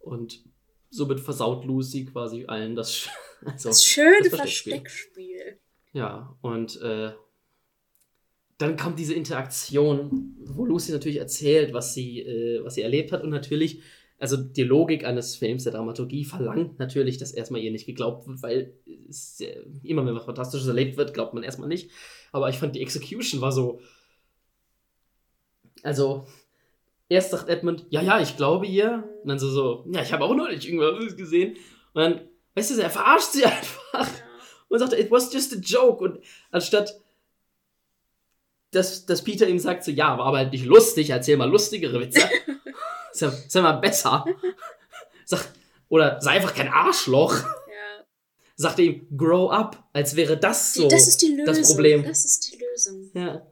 und somit versaut Lucy quasi allen das. Also, Das schöne das Versteckspiel. Versteckspiel. ja, und äh, dann kommt diese Interaktion, wo Lucy natürlich erzählt, was sie, äh, was sie erlebt hat und natürlich, also die Logik eines Films, der Dramaturgie verlangt natürlich, dass erstmal ihr nicht geglaubt wird, weil es, äh, immer wenn was Fantastisches erlebt wird, glaubt man erstmal nicht. Aber ich fand die Execution war so, also erst sagt Edmund, ja, ja, ich glaube ihr, und dann so, so ja, ich habe auch neulich irgendwas gesehen und dann, weißt du, er verarscht sie einfach und sagt, it was just a joke. Und anstatt, dass, dass Peter ihm sagt, so, ja, war aber halt nicht lustig, erzähl mal lustigere Witze. Sei, sei mal besser. Sag, oder sei einfach kein Arschloch. Sagte ihm, grow up, als wäre das so. das ist die Lösung. das Problem. Das ist die Lösung. Ja.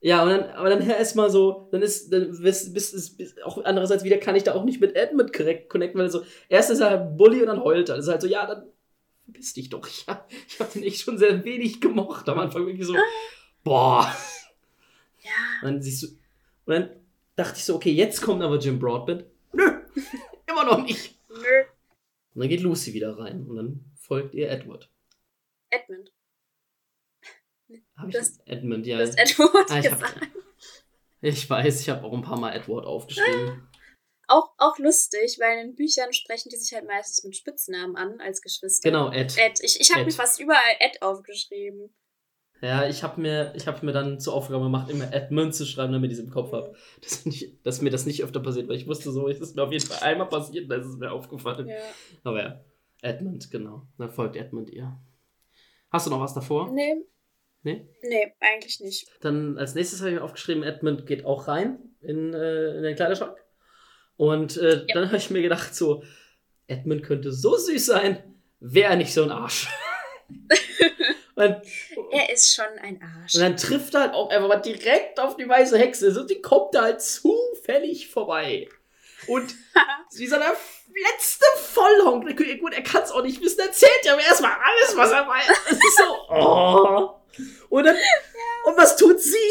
Ja, und dann, aber dann erstmal so, dann ist, dann bist, bist, bist, auch andererseits wieder kann ich da auch nicht mit Edmund connecten, weil so, erst ist er halt Bully und dann heult er. Das ist halt so, ja, dann verpiss dich doch. Ich hab, ich hab den echt schon sehr wenig gemocht. Am Anfang wirklich so, boah. Ja. Und dann siehst du, und dann dachte ich so, okay, jetzt kommt aber Jim Broadbent. Nö, immer noch nicht. Nö. Und dann geht Lucy wieder rein und dann folgt ihr Edward. Edmund. Hab ich Du hast- Edmund, ja. Du hast Edward Ah, ich, hab, ich weiß, ich habe auch ein paar Mal Edward aufgeschrieben. Auch, auch lustig, weil in Büchern sprechen die sich halt meistens mit Spitznamen an als Geschwister. Genau, Ed. Ed. Ich, ich habe mir fast überall Ed aufgeschrieben. Ja, ich habe mir, ich hab mir dann zur Aufgabe gemacht, immer Edmund zu schreiben, damit ich es im Kopf habe. Dass, nicht- dass mir das nicht öfter passiert, weil ich wusste so, es ist mir auf jeden Fall einmal passiert, da ist es mir aufgefallen. Ja. Aber ja, Edmund, genau. Dann folgt Edmund ihr. Hast du noch was davor? Nee. Nee? Nee, eigentlich nicht. Dann als nächstes habe ich mir aufgeschrieben, Edmund geht auch rein in, äh, in den Kleiderschrank. Und äh, Ja. dann habe ich mir gedacht, so, Edmund könnte so süß sein, wäre er nicht so ein Arsch. und, Er ist schon ein Arsch. und dann trifft er halt auch einfach mal direkt auf die weiße Hexe. So, die kommt da halt zufällig vorbei. Und wie so der letzte Vollhonk. Gut, er kann es auch nicht wissen, erzählt ja erstmal alles, was er weiß. Es ist so, oh. Und dann, und was tut sie?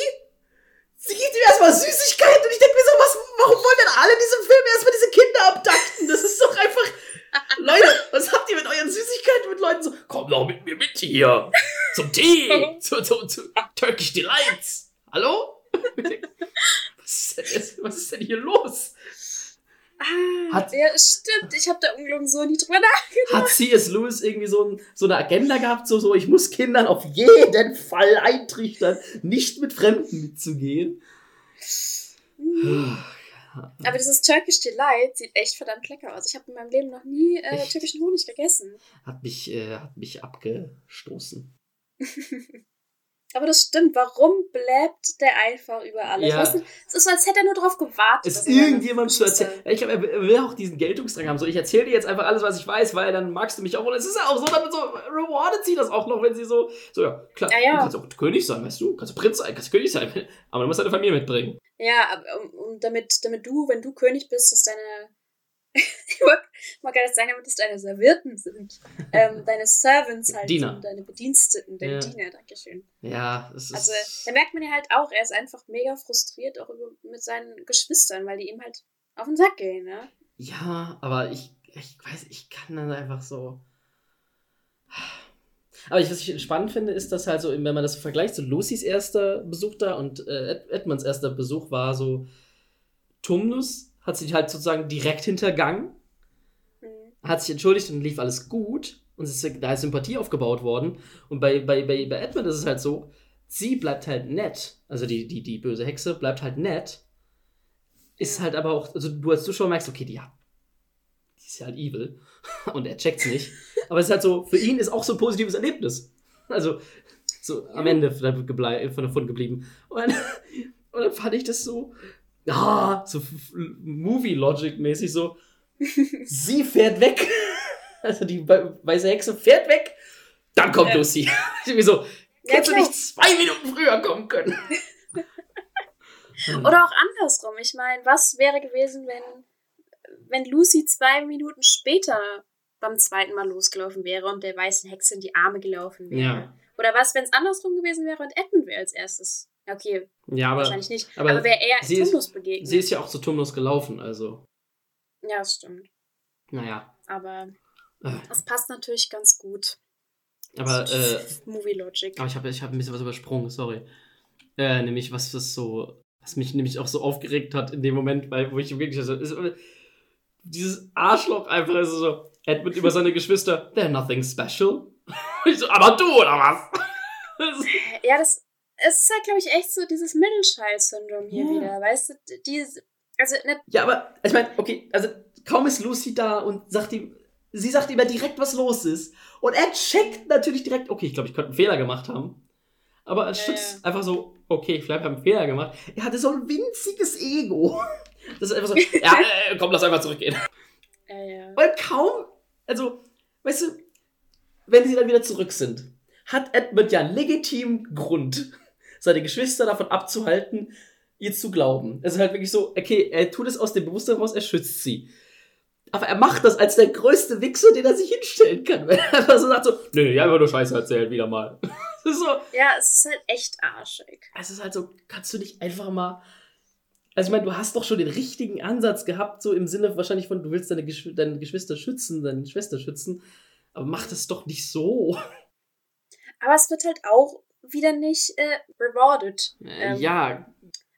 Sie gibt ihm erstmal Süßigkeiten und ich denke mir so, was, warum wollen denn alle in diesem Film erstmal diese Kinder abducten? Das ist doch einfach, Leute, was habt ihr mit euren Süßigkeiten mit Leuten so, komm doch mit mir mit hier, zum Tee, zu, zu, zu Turkish Delights. Hallo? Was ist denn, was ist denn hier los? Ah, Hat- ja, stimmt. Ich habe da ungelogen so nie drüber nachgedacht. Hat C.S. Lewis irgendwie so, ein, so eine Agenda gehabt, so, so, ich muss Kindern auf jeden Fall eintrichtern, nicht mit Fremden mitzugehen? Aber dieses Turkish Delight sieht echt verdammt lecker aus. Ich habe in meinem Leben noch nie äh, türkischen Honig gegessen. Hat mich, äh, hat mich abgestoßen. Aber das stimmt. Warum bleibt der einfach über alles? Ja. Weißt du, Es ist so, als hätte er nur darauf gewartet. Es irgendjemandem zu erzählen. Ich glaube, er will auch diesen Geltungsdrang haben. So, ich erzähle dir jetzt einfach alles, was ich weiß, weil dann magst du mich auch. Und es ist ja auch so, damit so rewardet sie das auch noch, wenn sie so, so, ja, klar, Ja, ja. du kannst auch König sein, weißt du? Kannst du Prinz sein, kannst du König sein. Aber du musst deine Familie mitbringen. Ja, aber um, damit, damit du, wenn du König bist, dass deine. Ich wollte mal gerade sagen, damit es deine Servierten sind. Ähm, deine Servants halt Diener. sind, deine Bediensteten, deine Ja. Diener, Dankeschön. Ja, es ist. Also, da merkt man ja halt auch, er ist einfach mega frustriert, auch über, mit seinen Geschwistern, weil die ihm halt auf den Sack gehen, ne? Ja, aber ich, ich weiß, ich kann dann einfach so. Aber ich, was ich spannend finde, ist, dass halt so, wenn man das vergleicht, so Lucys erster Besuch da und äh, Ed Edmunds erster Besuch war so, Tumnus hat sich halt sozusagen direkt hintergangen, Mhm. hat sich entschuldigt und lief alles gut und es ist, da ist Sympathie aufgebaut worden. Und bei, bei, bei, bei Edmund ist es halt so, sie bleibt halt nett, also die, die, die böse Hexe bleibt halt nett, ist Ja. halt aber auch, also du als Zuschauer merkst, okay, die die ist ja halt evil und er checkt's nicht. Aber es ist halt so, für ihn ist auch so ein positives Erlebnis. Also, so am. Ende von der- von davon geblieben. Und dann, und dann fand ich das so, ah, so Movie-Logic-mäßig so, sie fährt weg. Also die we- weiße Hexe fährt weg, dann kommt Ja. Lucy. Ich bin so, Ja, hättest du klar. nicht zwei Minuten früher kommen können. Oder auch andersrum. Ich meine, was wäre gewesen, wenn, wenn Lucy zwei Minuten später beim zweiten Mal losgelaufen wäre und der weißen Hexe in die Arme gelaufen wäre? Ja. Oder was, wenn es andersrum gewesen wäre und Edmund wäre als erstes? Okay, Ja, aber wahrscheinlich nicht. aber Aber, wäre er sie ist- Tumnus begegnet? sie ist ja auch zu Tumnus gelaufen, also, ja, das stimmt. naja. Aber Äh, es passt natürlich ganz gut. Aber, äh, Movie Logic. Aber ich habe ich hab ein bisschen was übersprungen, sorry. Äh, nämlich, was das so, was mich nämlich auch so aufgeregt hat in dem Moment, weil, wo ich wirklich, also, ist, dieses Arschloch einfach ist so, Edmund über seine Geschwister, they're nothing special. ich so, aber du, oder was? Das Ja, das es ist halt, glaube ich, echt so dieses Middle-Child-Syndrom hier Ja. wieder. Weißt du, die, also, ne, ja, aber, ich meine, okay, also, kaum ist Lucy da und sagt ihm, sie sagt ihm direkt, was los ist. Und er checkt natürlich direkt, okay, ich glaube, ich könnte einen Fehler gemacht haben. Aber anstatt Ja, ja. einfach so, okay, vielleicht habe ich einen Fehler gemacht. Er hatte so ein winziges Ego. Das ist einfach so, ja, äh, komm, lass einfach zurückgehen. Ja, ja. Weil kaum, also, weißt du, wenn sie dann wieder zurück sind, hat Edmund ja einen legitimen Grund, seine Geschwister davon abzuhalten, ihr zu glauben. Es ist halt wirklich so, okay, er tut es aus dem Bewusstsein raus, er schützt sie. Aber er macht das als der größte Wichser, den er sich hinstellen kann. Wenn er einfach so sagt so, nee, ich hab einfach nur Scheiße erzählt, wieder mal. So, ja, es ist halt echt arschig. es ist halt so, kannst du nicht einfach mal. Also ich meine, du hast doch schon den richtigen Ansatz gehabt, so im Sinne wahrscheinlich von, du willst deine, Geschw deine Geschwister schützen, deine Schwester schützen, aber mach das doch nicht so. Aber es wird halt auch wieder nicht äh, rewarded. Äh, Ähm, ja,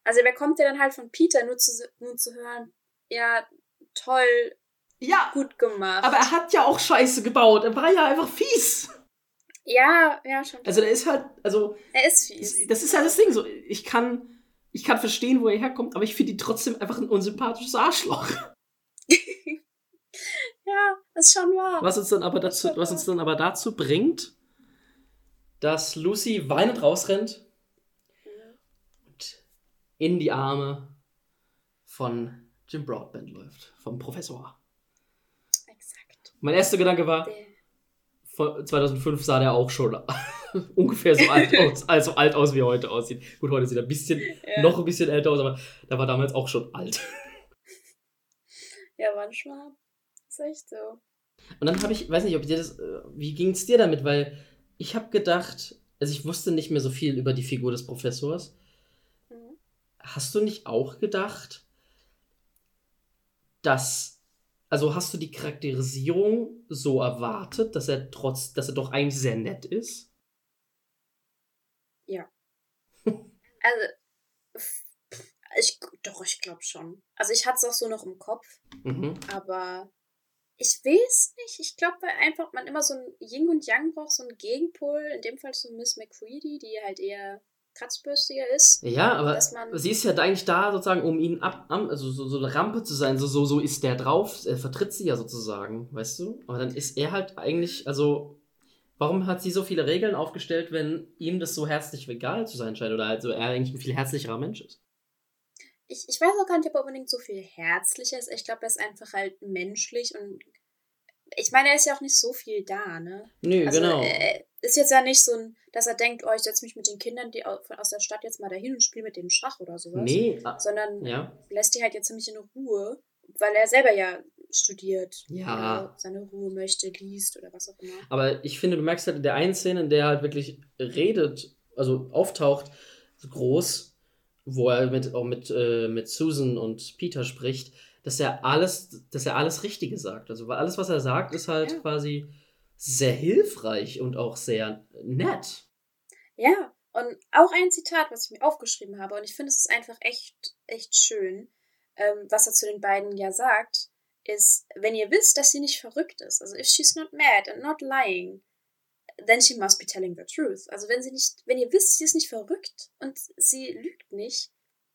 Also wer kommt ja dann halt von Peter nur zu, nur zu hören, ja, toll, ja, gut gemacht. aber er hat ja auch Scheiße gebaut. Er war ja einfach fies. ja, ja, schon. Also der ist halt, also er ist fies. das ist ja das Ding so. Ich kann, ich kann verstehen, wo er herkommt, aber ich finde ihn trotzdem einfach ein unsympathisches Arschloch. ja, ist schon wahr. Was uns dann aber dazu, was uns dann aber dazu bringt, dass Lucy weinend rausrennt und in die Arme von Jim Broadbent läuft, vom Professor. Exakt. Mein erster Gedanke war, Der- von 2005 sah der auch schon ungefähr so alt aus, also alt aus, wie er heute aussieht. Gut, heute sieht er ein bisschen, Ja. noch ein bisschen älter aus, aber der war damals auch schon alt. Ja, manchmal ist echt so. Und dann habe ich, weiß nicht, ob dir das, äh, wie ging es dir damit? Weil ich habe gedacht, also ich wusste nicht mehr so viel über die Figur des Professors. Mhm. Hast du nicht auch gedacht, dass, also hast du die Charakterisierung so erwartet, dass er trotz, dass er doch eigentlich sehr nett ist? Also, f- ich, doch, ich glaube schon. Also ich hatte es auch so noch im Kopf, Mhm. aber ich weiß nicht. Ich glaube, weil einfach man immer so ein Yin und Yang braucht, so einen Gegenpol. In dem Fall so Miss McCready, die halt eher kratzbürstiger ist. Ja, aber sie ist ja eigentlich da sozusagen, um ihn ab, am- also so, so eine Rampe zu sein. So, so, so ist der drauf. Er vertritt sie ja sozusagen, weißt du? Aber dann ist er halt eigentlich, also, warum hat sie so viele Regeln aufgestellt, wenn ihm das so herzlich egal zu sein scheint? Oder also er eigentlich ein viel herzlicherer Mensch ist? Ich, ich weiß auch gar nicht, ob er unbedingt so viel herzlicher ist. Ich glaube, er ist einfach halt menschlich und ich meine, er ist ja auch nicht so viel da, ne? Nö, Also genau. äh, ist jetzt ja nicht so ein, dass er denkt, oh, ich setze mich mit den Kindern die aus der Stadt jetzt mal dahin und spiele mit denen Schach oder sowas. nee, ah, Sondern ja. lässt die halt jetzt ziemlich in Ruhe, weil er selber ja studiert, Ja. äh, seine Ruhe möchte, liest oder was auch immer. Aber ich finde, du merkst halt in der einen Szene, in der er halt wirklich redet, also auftaucht, so groß, wo er mit, auch mit, äh, mit Susan und Peter spricht, dass er alles, dass er alles Richtige sagt. Also weil alles, was er sagt, ist halt Ja. quasi sehr hilfreich und auch sehr nett. Ja, und auch ein Zitat, was ich mir aufgeschrieben habe, und ich finde, es ist einfach echt, echt schön, ähm, was er zu den beiden ja sagt, ist, wenn ihr wisst, dass sie nicht verrückt ist, also if she's not mad and not lying, then she must be telling the truth. Also wenn sie nicht, wenn ihr wisst, sie ist nicht verrückt und sie lügt nicht,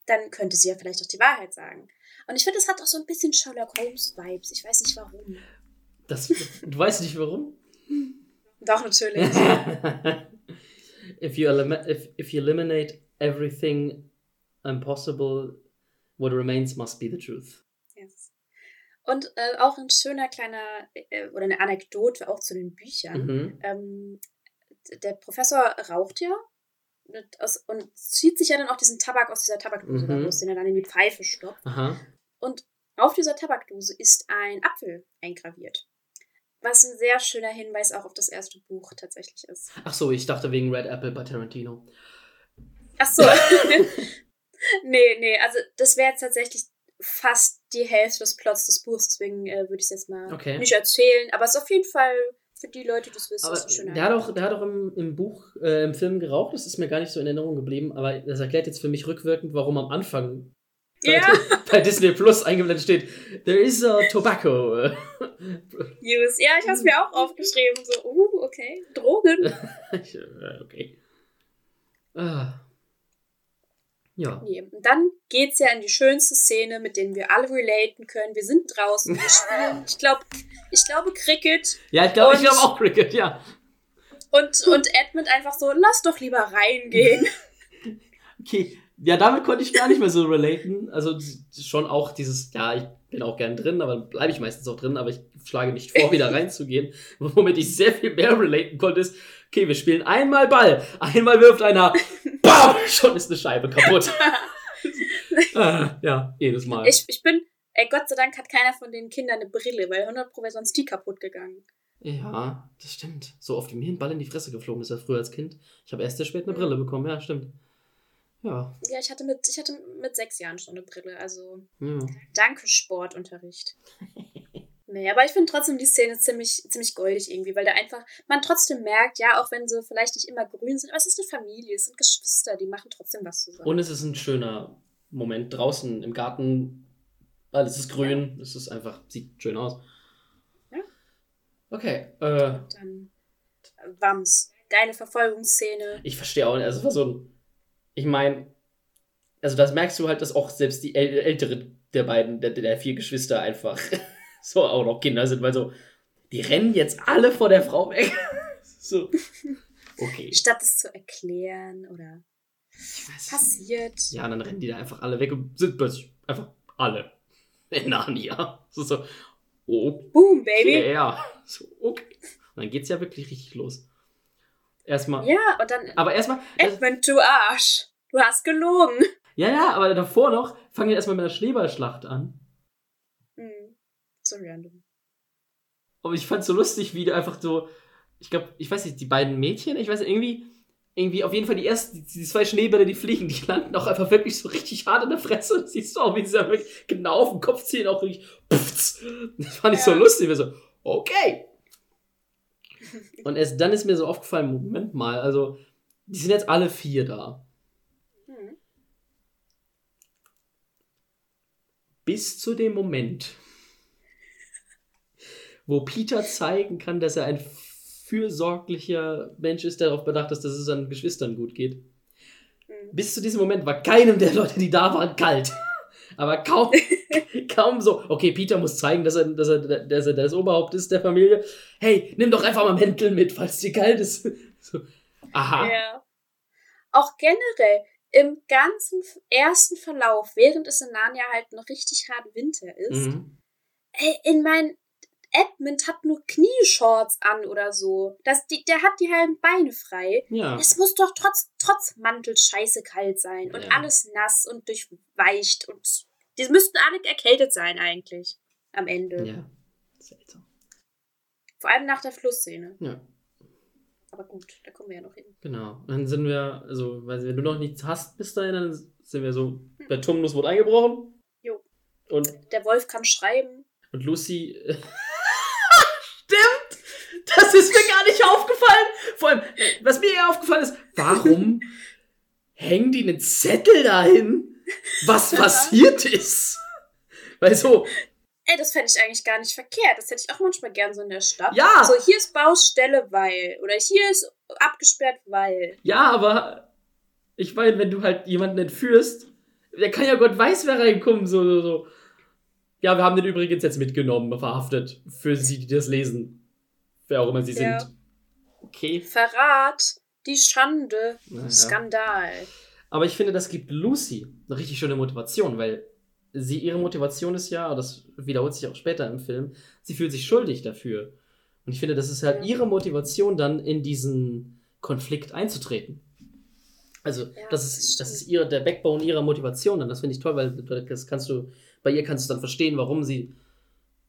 dann könnte sie ja vielleicht auch die Wahrheit sagen. Und ich finde, es hat auch so ein bisschen Sherlock Holmes-Vibes. Ich weiß nicht warum. Das, du weißt nicht warum? Doch, natürlich. if, you if, if you eliminate everything impossible, what remains must be the truth. Und äh, auch ein schöner kleiner, äh, oder eine Anekdote auch zu den Büchern. Mhm. ähm, der Professor raucht ja aus, und zieht sich ja dann auch diesen Tabak aus dieser Tabakdose Mhm. raus, den er dann in die Pfeife stopft. Aha. Und auf dieser Tabakdose ist ein Apfel eingraviert. Was ein sehr schöner Hinweis auch auf das erste Buch tatsächlich ist. Ach so, ich dachte wegen Red Apple bei Tarantino. Ach so. nee, nee, also das wäre jetzt tatsächlich fast die Hälfte des Plots des Buchs, deswegen äh, würde ich es jetzt mal Okay. nicht erzählen. Aber es ist auf jeden Fall für die Leute, die es wissen, Aber ist ein schöner der hat auch, der hat auch im, im Buch, äh, im Film geraucht, das ist mir gar nicht so in Erinnerung geblieben, aber das erklärt jetzt für mich rückwirkend, warum am Anfang bei, Ja. bei Disney Plus eingeblendet steht, there is a tobacco. Use. Ja, ich habe es mir auch aufgeschrieben. So, uh, okay. Drogen. Okay. Ah. Ja. Nee. Und dann geht's ja in die schönste Szene, mit denen wir alle relaten können. Wir sind draußen, wir spielen. Ich glaube, ich glaube Cricket. Ja, ich glaube ich Und- glaub auch Cricket, ja. Und, und Edmund einfach so, lass doch lieber reingehen. Okay, Ja, damit konnte ich gar nicht mehr so relaten. Also schon auch dieses, ja, ich bin auch gern drin, aber bleibe ich meistens auch drin, aber ich schlage nicht vor, wieder reinzugehen. Womit ich sehr viel mehr relaten konnte, ist, okay, wir spielen einmal Ball, einmal wirft einer, BAM! Schon ist eine Scheibe kaputt. ah, ja, jedes Mal. Ich, ich bin, ey, Gott sei Dank hat keiner von den Kindern eine Brille, weil 100 Pro wäre sonst die kaputt gegangen. Ja, das stimmt. So oft wie mir ein Ball in die Fresse geflogen ist, ja früher als Kind. Ich habe erst sehr spät eine Brille bekommen, ja, stimmt. Ja. Ja, ich hatte mit, ich hatte mit sechs Jahren schon eine Brille, also ja. danke Sportunterricht. nee, aber ich finde trotzdem die Szene ziemlich, ziemlich goldig irgendwie, weil da einfach man trotzdem merkt, ja, auch wenn sie vielleicht nicht immer grün sind, aber es ist eine Familie, es sind Geschwister, die machen trotzdem was zusammen. Und es ist ein schöner Moment draußen im Garten, alles ist grün, ja. es ist einfach, sieht schön aus. Ja. Okay, äh. Dann Wams, geile Verfolgungsszene. Ich verstehe auch nicht, also war so ein ich meine, also das merkst du halt, dass auch selbst die äl ältere der beiden, der, der vier Geschwister einfach so auch noch Kinder sind, weil so, die rennen jetzt alle vor der Frau weg. so. Okay. Statt es zu erklären oder passiert. Ja, dann rennen die da einfach alle weg und sind plötzlich einfach alle in Narnia. So, so. Oh. Boom, baby. Ja, so, okay. Und dann geht's ja wirklich richtig los. Erstmal. Ja, und dann. Aber erstmal. Edmund, du Arsch. Du hast gelogen. Ja, ja, aber davor noch fangen wir erstmal mit einer Schneeballschlacht an. So random. Aber ich fand's so lustig, wie du einfach so. Ich glaube, ich weiß nicht, die beiden Mädchen, ich weiß nicht, irgendwie. Irgendwie auf jeden Fall die ersten, die, die zwei Schneebälle, die fliegen, die landen auch einfach wirklich so richtig hart in der Fresse. Das siehst du auch, wie sie da wirklich genau auf den Kopf ziehen, auch wirklich. Pfft. Das fand ich ja. so lustig. Wir so, okay, und erst dann ist mir so aufgefallen, Moment mal, also die sind jetzt alle vier da. Hm. Bis zu dem Moment, wo Peter zeigen kann, dass er ein fürsorglicher Mensch ist, der darauf bedacht ist, dass es seinen Geschwistern gut geht. Hm. Bis zu diesem Moment war keinem der Leute, die da waren, kalt. Aber kaum, kaum so, okay, Peter muss zeigen, dass er, dass, er, dass er das Oberhaupt ist der Familie. Hey, nimm doch einfach mal Mäntel mit, falls dir kalt ist. So. Aha. Ja. Auch generell, im ganzen ersten Verlauf, während es in Narnia halt noch richtig hart Winter ist, mhm. ey, in meinen Edmund hat nur Knieshorts an oder so. Das, die, der hat die halben Beine frei. Ja. Es muss doch trotz, trotz Mantel scheiße kalt sein und ja. alles nass und durchweicht und die müssten alle erkältet sein eigentlich am Ende. Ja, seltsam. Vor allem nach der Flussszene. Ja. Aber gut, da kommen wir ja noch hin. Genau. Und dann sind wir, also, weil wenn du noch nichts hast bis dahin, dann sind wir so, hm. der Tumnus wurde eingebrochen. Jo. Und der Wolf kann schreiben. Und Lucy! Das ist mir gar nicht aufgefallen. Vor allem, was mir eher aufgefallen ist, warum hängen die einen Zettel dahin, was passiert ist? Weil so. Ey, das fände ich eigentlich gar nicht verkehrt. Das hätte ich auch manchmal gern so in der Stadt. Ja. So, hier ist Baustelle, weil. Oder hier ist abgesperrt, weil. Ja, aber ich meine, wenn du halt jemanden entführst, der kann ja Gott weiß, wer reinkommen, so, so, so. Ja, wir haben den übrigens jetzt mitgenommen, verhaftet. Für sie, die das lesen. Wer auch immer sie ja. sind. Okay. Verrat. Die Schande. Naja. Skandal. Aber ich finde, das gibt Lucy eine richtig schöne Motivation, weil sie, ihre Motivation ist ja, das wiederholt sich auch später im Film, sie fühlt sich schuldig dafür. Und ich finde, das ist halt ihre Motivation, dann in diesen Konflikt einzutreten. Also, ja, das ist, das ist ihre, der Backbone ihrer Motivation. Und das finde ich toll, weil das kannst du bei ihr kannst du dann verstehen, warum sie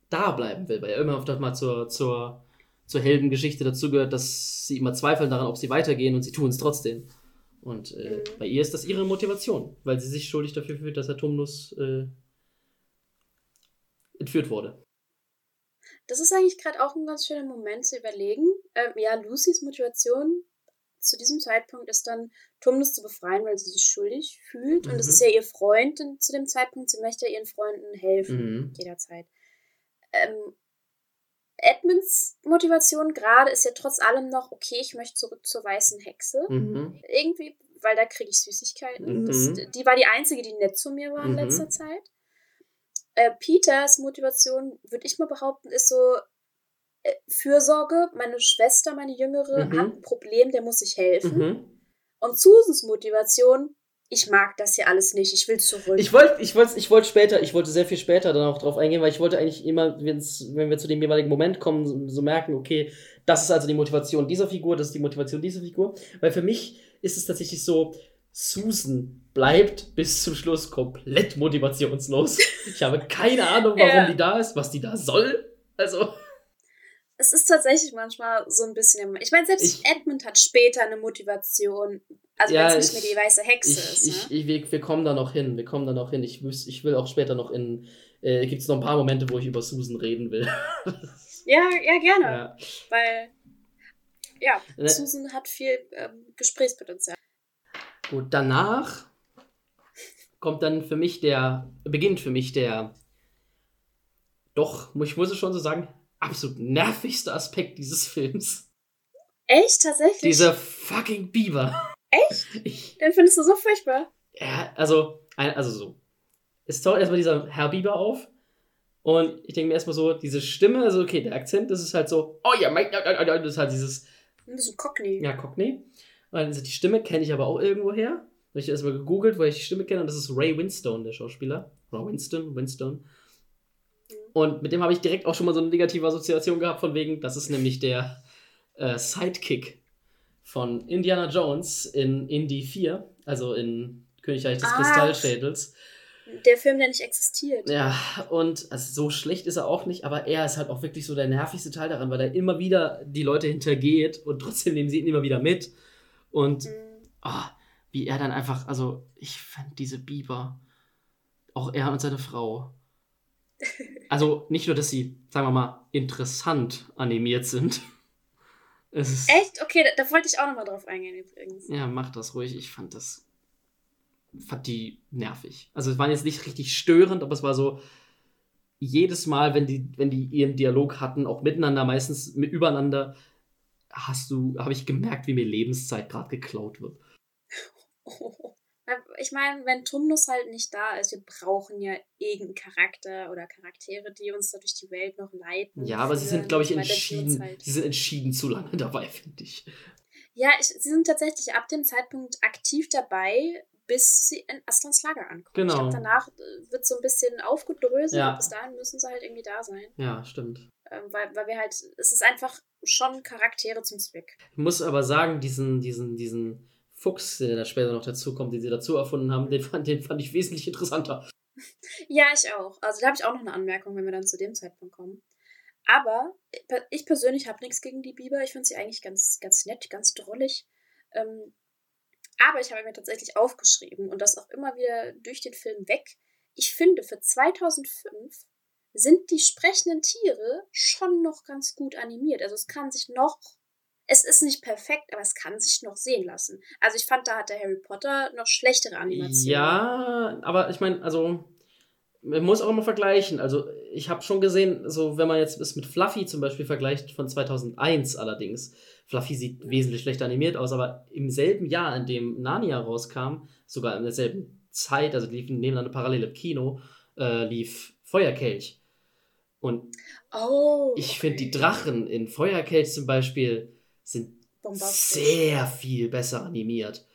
da bleiben will, weil ja immer oft mal zur, zur, zur Heldengeschichte dazugehört, dass sie immer zweifeln daran, ob sie weitergehen und sie tun es trotzdem. Und äh, mhm. bei ihr ist das ihre Motivation, weil sie sich schuldig dafür fühlt, dass Herr Tumnus äh, entführt wurde. Das ist eigentlich gerade auch ein ganz schöner Moment zu überlegen. Ähm, ja, Lucys Motivation zu diesem Zeitpunkt ist dann, Tumnus zu befreien, weil sie sich schuldig fühlt. Mhm. Und das ist ja ihr Freund zu dem Zeitpunkt. Sie möchte ihren Freunden helfen, mhm. jederzeit. Ähm, Edmunds Motivation gerade ist ja trotz allem noch, okay, ich möchte zurück zur weißen Hexe. Mhm. Irgendwie, weil da kriege ich Süßigkeiten. Mhm. Das, die war die einzige, die nett zu mir war in mhm. letzter Zeit. Äh, Peters Motivation, würde ich mal behaupten, ist so, äh, Fürsorge, meine Schwester, meine Jüngere, mhm. hat ein Problem, der muss sich helfen. Mhm. Und Susans Motivation, ich mag das hier alles nicht, ich will zurück. Ich wollte ich wollte, ich wollte später, ich wollte sehr viel später dann auch drauf eingehen, weil ich wollte eigentlich immer, wenn's, wenn wir zu dem jeweiligen Moment kommen, so, so merken, okay, das ist also die Motivation dieser Figur, das ist die Motivation dieser Figur. Weil für mich ist es tatsächlich so, Susan bleibt bis zum Schluss komplett motivationslos. Ich habe keine Ahnung, warum Ja. die da ist, was die da soll. Also, es ist tatsächlich manchmal so ein bisschen. Ich meine, selbst Ich- Edmund hat später eine Motivation. Also Ja, wenn es nicht ich- mehr die weiße Hexe ich, ist. ne? ich, wir, wir kommen da noch hin. Wir kommen da noch hin. Ich, ich will auch später noch in. Äh, Gibt es noch ein paar Momente, wo ich über Susan reden will. Ja, ja, gerne. ja. Weil, ja, Ne. Susan hat viel ähm, Gesprächspotenzial. Gut, danach kommt dann für mich der, beginnt für mich der, doch, ich muss es schon so sagen, absolut nervigste Aspekt dieses Films. Echt? Tatsächlich? Dieser fucking Biber. Echt? Ich, Den findest du so furchtbar? ja, also, also so. Es taucht erstmal dieser Herr Biber auf. Und ich denke mir erstmal so, diese Stimme, also okay, der Akzent, das ist halt so, oh ja, mein, das ist halt dieses, Ein bisschen Cockney. ja, Cockney. Und also die Stimme kenne ich aber auch irgendwo her. Habe ich erstmal gegoogelt, wo ich die Stimme kenne, und das ist Ray Winstone, der Schauspieler. Oder Winston, Winstone. Und mit dem habe ich direkt auch schon mal so eine negative Assoziation gehabt, von wegen, das ist nämlich der äh, Sidekick von Indiana Jones in Indy 4, also in Königreich des Ach. Kristallschädels. Der Film, der nicht existiert. Ja, und also so schlecht ist er auch nicht, aber er ist halt auch wirklich so der nervigste Teil daran, weil er immer wieder die Leute hintergeht und trotzdem nehmen sie ihn immer wieder mit. Und Mhm. ah, wie er dann einfach, also ich fand diese Biber, auch er und seine Frau. Also nicht nur, dass sie, sagen wir mal, interessant animiert sind. Es ist, Echt? Okay, da, da wollte ich auch nochmal drauf eingehen übrigens. Ja, mach das ruhig. Ich fand das. Fand die nervig. Also es war jetzt nicht richtig störend, aber es war so. Jedes Mal, wenn die, wenn die ihren Dialog hatten, auch miteinander, meistens mit, übereinander, hast du, habe ich gemerkt, wie mir Lebenszeit gerade geklaut wird. Ich meine, wenn Tumnus halt nicht da ist, wir brauchen ja irgendeinen Charakter oder Charaktere, die uns da durch die Welt noch leiten. Ja, aber sie sind, glaube ich, entschieden. Halt Sie sind entschieden zu lange dabei, finde ich. ja, ich, sie sind tatsächlich ab dem Zeitpunkt aktiv dabei, bis sie in Astrans Lager ankommen. Genau. Ich glaube, danach äh, wird so ein bisschen aufgedröselt Ja. und bis dahin müssen sie halt irgendwie da sein. Ja, stimmt. Ähm, weil, weil wir halt, es ist einfach schon Charaktere zum Zweck. Ich muss aber sagen, diesen, diesen, diesen Fuchs, der da später noch dazu kommt, den sie dazu erfunden haben, den fand, den fand ich wesentlich interessanter. Ja, ich auch. Also da habe ich auch noch eine Anmerkung, wenn wir dann zu dem Zeitpunkt kommen. Aber ich persönlich habe nichts gegen die Biber. Ich finde sie eigentlich ganz, ganz nett, ganz drollig. Ähm, aber ich habe mir tatsächlich aufgeschrieben und das auch immer wieder durch den Film weg. Ich finde, für 2005 sind die sprechenden Tiere schon noch ganz gut animiert. Also es kann sich noch, es ist nicht perfekt, aber es kann sich noch sehen lassen. Also ich fand, da hat der Harry Potter noch schlechtere Animationen. Ja, aber ich meine, also man muss auch immer vergleichen. Also ich habe schon gesehen, so wenn man jetzt es mit Fluffy zum Beispiel vergleicht von 2001 allerdings, Fluffy sieht wesentlich schlechter animiert aus, aber im selben Jahr, in dem Narnia rauskam, sogar in derselben Zeit, also liefen nebeneinander parallel im Kino, äh, lief Feuerkelch. Und Oh. ich finde die Drachen in Feuerkelch zum Beispiel Bombastisch. sehr viel besser animiert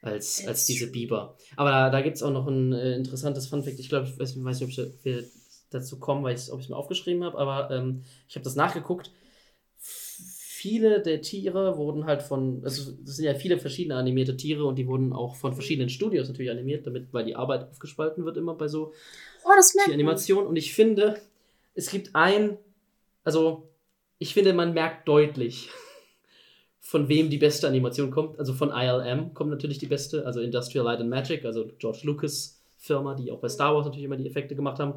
als, als diese. Biber. Aber da, da gibt es auch noch ein äh, interessantes Funfact. Ich glaube, ich weiß, weiß nicht, ob ich wir dazu kommen, weil ich ob ich es mir aufgeschrieben habe, aber ähm, ich habe das nachgeguckt. Viele der Tiere wurden halt von, also das sind ja viele verschiedene animierte Tiere und die wurden auch von verschiedenen Studios natürlich animiert, damit, weil die Arbeit aufgespalten wird immer bei so Oh, das merkt man. Tieranimation. Und ich finde, es gibt ein, also ich finde, man merkt deutlich, von wem die beste Animation kommt. Also von ILM kommt natürlich die beste, also Industrial Light and Magic, also George Lucas Firma, die auch bei Star Wars natürlich immer die Effekte gemacht haben.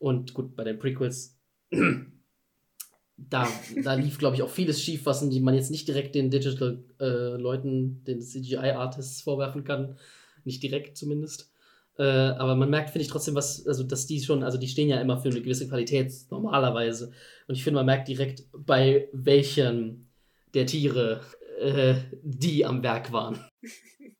Und gut, bei den Prequels, da, da lief, glaube ich, auch vieles schief, was man jetzt nicht direkt den Digital-Leuten, den CGI-Artists vorwerfen kann. Nicht direkt zumindest. Äh, aber man merkt, finde ich, trotzdem, was, also dass die schon, also die stehen ja immer für eine gewisse Qualität normalerweise. Und ich finde, man merkt direkt, bei welchen der Tiere äh, die am Werk waren.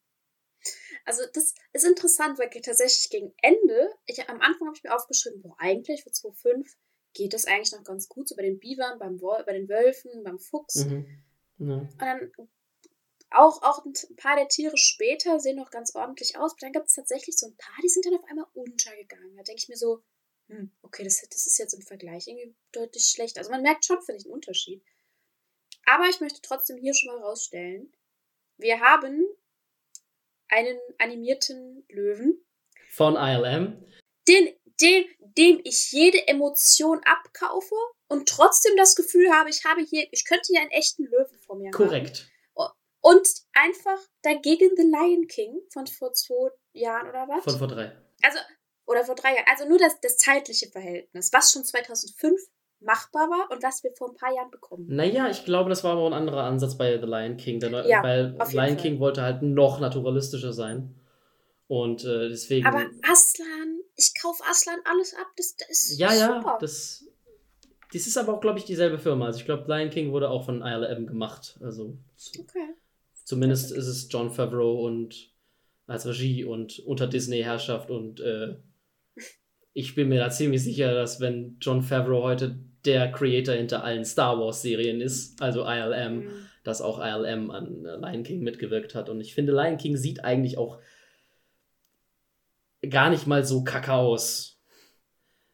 Also das ist interessant, weil tatsächlich gegen Ende, ich, am Anfang habe ich mir aufgeschrieben, boah, eigentlich für 2.5 geht das eigentlich noch ganz gut, so bei den Bivern, beim Wol bei den Wölfen, beim Fuchs. Mhm. Ja. Und dann auch, auch ein paar der Tiere später sehen noch ganz ordentlich aus. Aber dann gibt es tatsächlich so ein paar, die sind dann auf einmal untergegangen. Da denke ich mir so, hm, okay, das, das ist jetzt im Vergleich irgendwie deutlich schlecht. Also man merkt schon, finde ich, einen Unterschied. Aber ich möchte trotzdem hier schon mal rausstellen, wir haben einen animierten Löwen. Von ILM. Den, dem, dem ich jede Emotion abkaufe und trotzdem das Gefühl habe, ich habe hier, ich könnte hier einen echten Löwen vor mir Korrekt. haben. Und einfach dagegen The Lion King von vor zwei Jahren oder was? Von vor drei. Also, oder vor drei Jahren. Also nur das, das zeitliche Verhältnis, was schon 2005 machbar war und was wir vor ein paar Jahren bekommen. Naja, ich glaube, das war aber ein anderer Ansatz bei The Lion King. Der, Ja, weil Lion Fall. King wollte halt noch naturalistischer sein. Und äh, deswegen. Aber Aslan, ich kaufe Aslan alles ab, das, das ist ja, ja, super. das. Das ist aber auch, glaube ich, dieselbe Firma. Also ich glaube, Lion King wurde auch von ILM gemacht. Also okay. zumindest ist es John Favreau und als Regie und unter Disney-Herrschaft und äh, ich bin mir da ziemlich sicher, dass wenn John Favreau heute der Creator hinter allen Star Wars-Serien ist, also ILM, Mhm. dass auch ILM an Lion King mitgewirkt hat. Und ich finde, Lion King sieht eigentlich auch gar nicht mal so kacke aus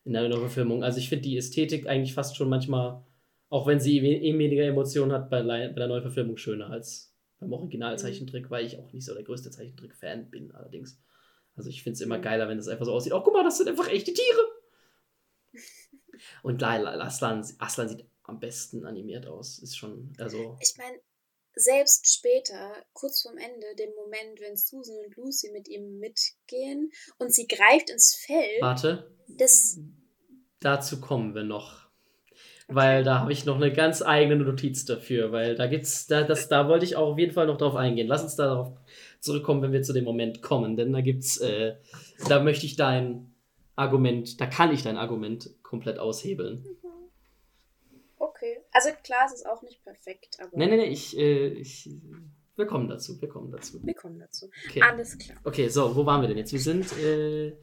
in der Neuverfilmung. Also ich finde die Ästhetik eigentlich fast schon manchmal, auch wenn sie eh weniger Emotionen hat, bei, bei der Neuverfilmung schöner als beim Originalzeichentrick, weil ich auch nicht so der größte Zeichentrick-Fan bin allerdings. Also ich finde es immer Mhm. geiler, wenn es einfach so aussieht. Oh, guck mal, das sind einfach echte Tiere. Und Aslan, Aslan sieht am besten animiert aus. Ist schon, also. Ich meine, selbst später, kurz vorm Ende, dem Moment, wenn Susan und Lucy mit ihm mitgehen und sie greift ins Fell, Warte, das. dazu kommen wir noch. Weil da habe ich noch eine ganz eigene Notiz dafür, weil da gibt's, da, das, da wollte ich auch auf jeden Fall noch drauf eingehen. Lass uns darauf zurückkommen, wenn wir zu dem Moment kommen, denn da gibt's, äh, da möchte ich dein Argument, da kann ich dein Argument komplett aushebeln. Okay. Also klar, es ist auch nicht perfekt, aber Nee, nee, nee, ich, äh, ich, wir kommen dazu, wir kommen dazu. wir kommen dazu. Okay. Alles klar. Okay, so, wo waren wir denn jetzt? Wir sind, äh,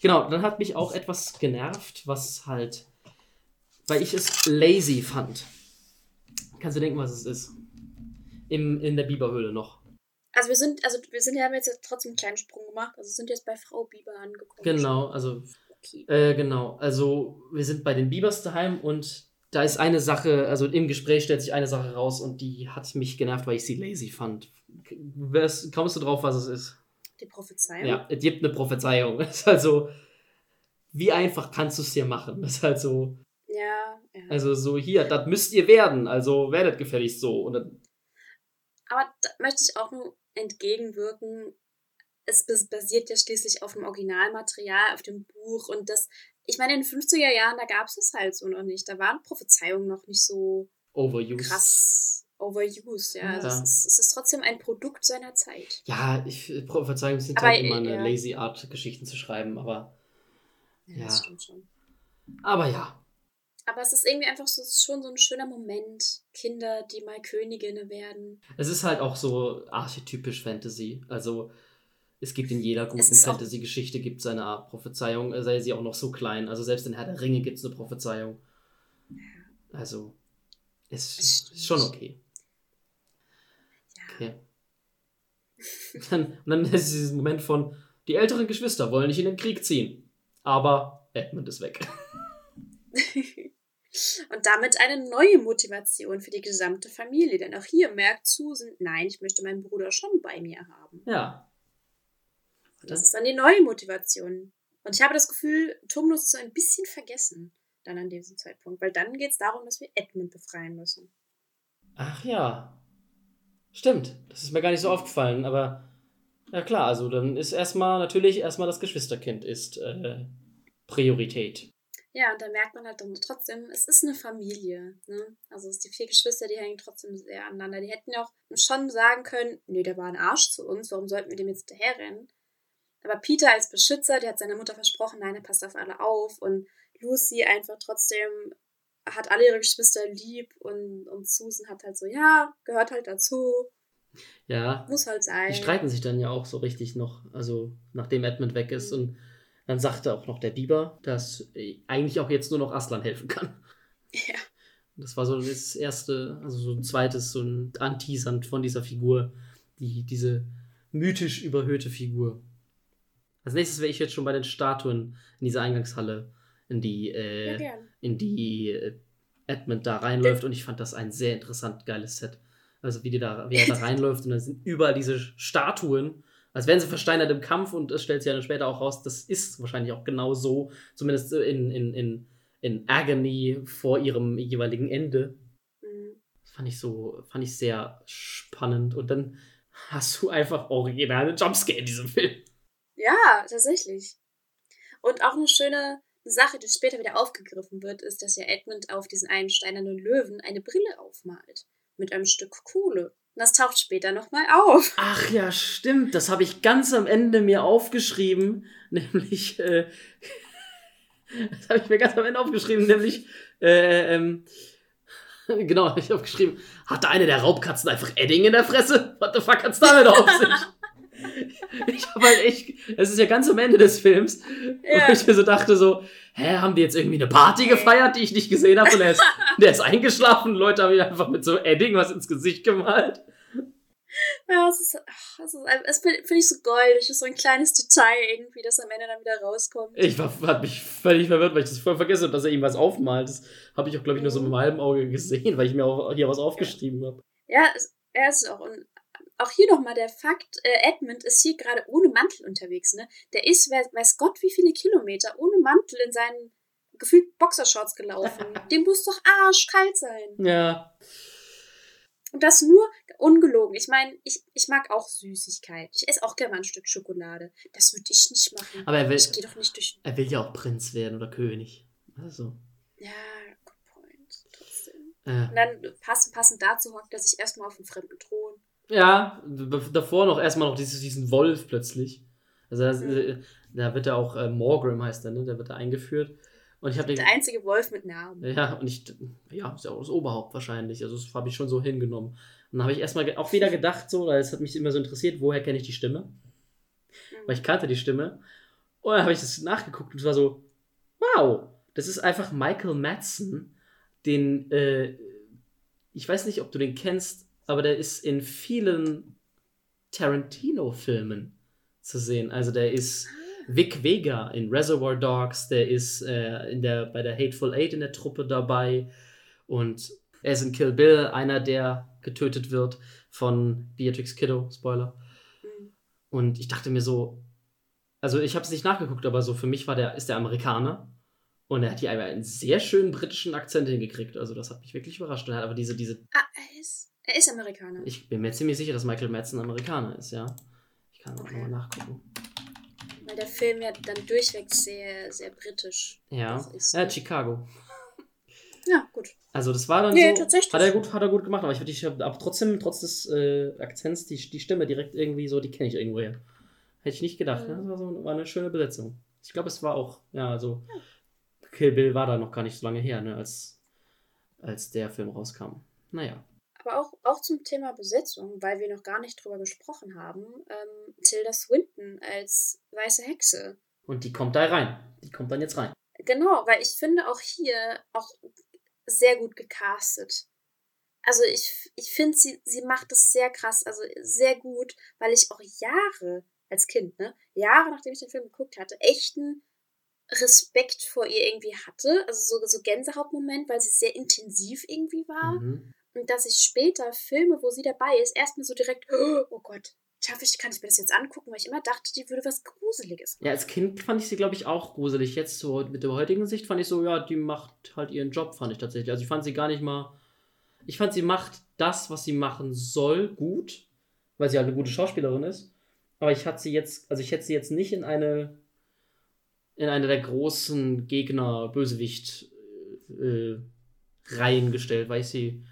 genau, dann hat mich auch etwas genervt, was halt, weil ich es lazy fand. Kannst du denken, was es ist? Im, in der Biberhöhle noch. Also wir sind, also wir sind, haben jetzt trotzdem einen kleinen Sprung gemacht. Also sind jetzt bei Frau Bieber angekommen. Genau, also, Okay. äh, genau, also wir sind bei den Bibers daheim und da ist eine Sache, also im Gespräch stellt sich eine Sache raus und die hat mich genervt, weil ich sie lazy fand. Wärst- Kommst du drauf, was es ist? Die Prophezeiung. Ja, es gibt eine Prophezeiung. Es ist halt so, wie einfach kannst du es dir machen? Das ist halt so, Ja, ja. also so hier, das müsst ihr werden, also werdet gefälligst so. Und dann, Aber da möchte ich auch nur entgegenwirken. Es bas- basiert ja schließlich auf dem Originalmaterial, auf dem Buch und das. Ich meine, in den 50er Jahren, da gab es das halt so noch nicht. Da waren Prophezeiungen noch nicht so overused. krass overused. Ja, also Ja. es, ist, es ist trotzdem ein Produkt seiner Zeit. Ja, ich, Prophezeiungen sind Aber, halt immer eine ja. lazy Art, Geschichten zu schreiben, aber, Ja. das stimmt schon. aber ja. Aber es ist irgendwie einfach so, schon so ein schöner Moment. Kinder, die mal Königinnen werden. Es ist halt auch so archetypisch Fantasy. Also, es gibt in jeder guten Fantasy-Geschichte gibt es eine Art Prophezeiung, äh, sei sie auch noch so klein. Also, selbst in Herr der Ringe gibt es eine Prophezeiung. Also, ist, ist schon okay. Ja. Okay. Dann, und dann ist dieses Moment von, die älteren Geschwister wollen nicht in den Krieg ziehen. Aber Edmund ist weg. Und damit eine neue Motivation für die gesamte Familie. Denn auch hier merkt Susan, nein, ich möchte meinen Bruder schon bei mir haben. Ja. Das ist dann die neue Motivation. Und ich habe das Gefühl, Tumnus ist so ein bisschen vergessen dann an diesem Zeitpunkt. Weil dann geht es darum, dass wir Edmund befreien müssen. Ach ja. Stimmt. Das ist mir gar nicht so aufgefallen, aber ja klar, also dann ist erstmal natürlich erstmal das Geschwisterkind ist äh, Priorität. Ja, und da merkt man halt dann trotzdem, es ist eine Familie. Ne? Also es ist die vier Geschwister, die hängen trotzdem sehr aneinander. Die hätten ja auch schon sagen können, nee, der war ein Arsch zu uns, warum sollten wir dem jetzt hinterherrennen? Aber Peter als Beschützer, der hat seiner Mutter versprochen, nein, er passt auf alle auf. Und Lucy einfach trotzdem hat alle ihre Geschwister lieb und, und Susan hat halt so, ja, gehört halt dazu, Ja. muss halt sein. Die streiten sich dann ja auch so richtig noch, also nachdem Edmund weg ist und dann sagte auch noch der Biber, dass äh, eigentlich auch jetzt nur noch Aslan helfen kann. Ja. Das war so das erste, also so ein zweites, so ein Anteasern von dieser Figur, die, diese mythisch überhöhte Figur. Als nächstes wäre ich jetzt schon bei den Statuen in dieser Eingangshalle, in die, äh, Ja, in die äh, Edmund da reinläuft und ich fand das ein sehr interessant geiles Set. Also wie, die da, wie er da reinläuft und da sind überall diese Statuen, als wären sie versteinert im Kampf und es stellt sich ja dann später auch raus, das ist wahrscheinlich auch genau so, zumindest in, in, in, in Agony vor ihrem jeweiligen Ende. Mhm. Das fand ich so, fand ich sehr spannend und dann hast du einfach originale Jumpscare in diesem Film. Ja, tatsächlich. Und auch eine schöne Sache, die später wieder aufgegriffen wird, ist, dass ja Edmund auf diesen einen steinernen Löwen eine Brille aufmalt. Mit einem Stück Kohle. Und das taucht später nochmal auf. Ach ja, stimmt. Das habe ich ganz am Ende mir aufgeschrieben. Nämlich, äh, das habe ich mir ganz am Ende aufgeschrieben, nämlich, äh, ähm, genau, habe ich aufgeschrieben, hatte eine der Raubkatzen einfach Edding in der Fresse? What the fuck hat's damit auf sich? Ich habe halt echt, es ist ja ganz am Ende des Films, Ja. wo ich mir so dachte so, hä, haben die jetzt irgendwie eine Party gefeiert, die ich nicht gesehen habe und er ist, der ist eingeschlafen, Leute haben ihm einfach mit so Edding was ins Gesicht gemalt. Ja, es ist, ach, es ist, es finde find ich so goldig. Es ist so ein kleines Detail irgendwie, das am Ende dann wieder rauskommt. Ich war, hat mich völlig verwirrt, weil ich das voll vergessen habe, dass er ihm was aufmalt. Das habe ich auch, glaube ich, nur so mit einem halben Auge gesehen, weil ich mir auch hier was aufgeschrieben habe. Ja, es, er ist auch. Auch hier nochmal der Fakt, äh, Edmund ist hier gerade ohne Mantel unterwegs, ne? Der ist, weiß Gott, wie viele Kilometer ohne Mantel in seinen gefühlt Boxershorts gelaufen. Dem muss doch arschkalt sein. Ja. Und das nur ungelogen. Ich meine, ich, ich mag auch Süßigkeit. Ich esse auch gerne mal ein Stück Schokolade. Das würde ich nicht machen. Aber er will, Ich gehe doch nicht durch. er will ja auch Prinz werden oder König. Also. Ja, good point. Trotzdem. Äh. Und dann passend, passend dazu hockt er sich erstmal auf einen fremden Thron. Ja, davor noch erstmal noch dieses, diesen Wolf plötzlich. Also das, Mhm. äh, da wird er auch, äh, Morgrim heißt er, ne? Der wird da eingeführt. Und ich habe den. Der einzige Wolf mit Namen. Ja, und ich, ja, ist ja auch das Oberhaupt wahrscheinlich. Also, das habe ich schon so hingenommen. Und dann habe ich erstmal auch wieder gedacht, so, weil es hat mich immer so interessiert, woher kenne ich die Stimme? Weil ich kannte die Stimme. Und dann habe ich das nachgeguckt und es war so, wow, das ist einfach Michael Madsen, den, äh, ich weiß nicht, ob du den kennst, aber der ist in vielen Tarantino-Filmen zu sehen. Also, der ist. Vic Vega in Reservoir Dogs, der ist äh, in der, bei der Hateful Eight in der Truppe dabei und er ist in Kill Bill einer, der getötet wird von Beatrix Kiddo, Spoiler. Mhm. Und ich dachte mir so, also ich habe es nicht nachgeguckt, aber so für mich war der, ist der Amerikaner und er hat hier einmal einen sehr schönen britischen Akzent hingekriegt. Also das hat mich wirklich überrascht. Und er hat aber diese, diese, Ah, er ist, er ist Amerikaner. ich bin mir ziemlich sicher, dass Michael Madsen Amerikaner ist, ja. Ich kann auch Okay. nochmal nachgucken. Weil der Film ja dann durchweg sehr, sehr britisch Ja, ist. ja Chicago. Ja, gut. Also das war dann Nee, so, tatsächlich. hat er gut, hat er gut gemacht, aber ich, ich hab, aber trotzdem, trotz des äh, Akzents, die, die Stimme direkt irgendwie so, die kenne ich irgendwoher. Hätte ich nicht gedacht, Mhm. ne? Das war, so, war eine schöne Besetzung. Ich glaube, es war auch, ja, also Kill Bill war da noch gar nicht so lange her, ne, als, als der Film rauskam. Naja. Aber auch, auch zum Thema Besetzung, weil wir noch gar nicht drüber gesprochen haben, ähm, Tilda Swinton als weiße Hexe. Und die kommt da rein. Die kommt dann jetzt rein. Genau, weil ich finde auch hier auch sehr gut gecastet. Also ich, ich finde, sie, sie macht das sehr krass, also sehr gut, weil ich auch Jahre als Kind, ne, Jahre nachdem ich den Film geguckt hatte, echten Respekt vor ihr irgendwie hatte. Also so, so Gänsehautmoment, weil sie sehr intensiv irgendwie war. Mhm. Und dass ich später Filme, wo sie dabei ist, erstmal so direkt, oh Gott, schaffe ich, kann ich mir das jetzt angucken, weil ich immer dachte, die würde was Gruseliges Ja, als Kind fand ich sie, glaube ich, auch gruselig. Jetzt so mit der heutigen Sicht fand ich so, ja, die macht halt ihren Job, fand ich tatsächlich. Also ich fand sie gar nicht mal. Ich fand, sie macht das, was sie machen soll, gut, weil sie halt eine gute Schauspielerin ist. Aber ich hatte sie jetzt, also ich hätte sie jetzt nicht in eine in eine der großen Gegner Bösewicht äh, Reihen gestellt, weil ich sie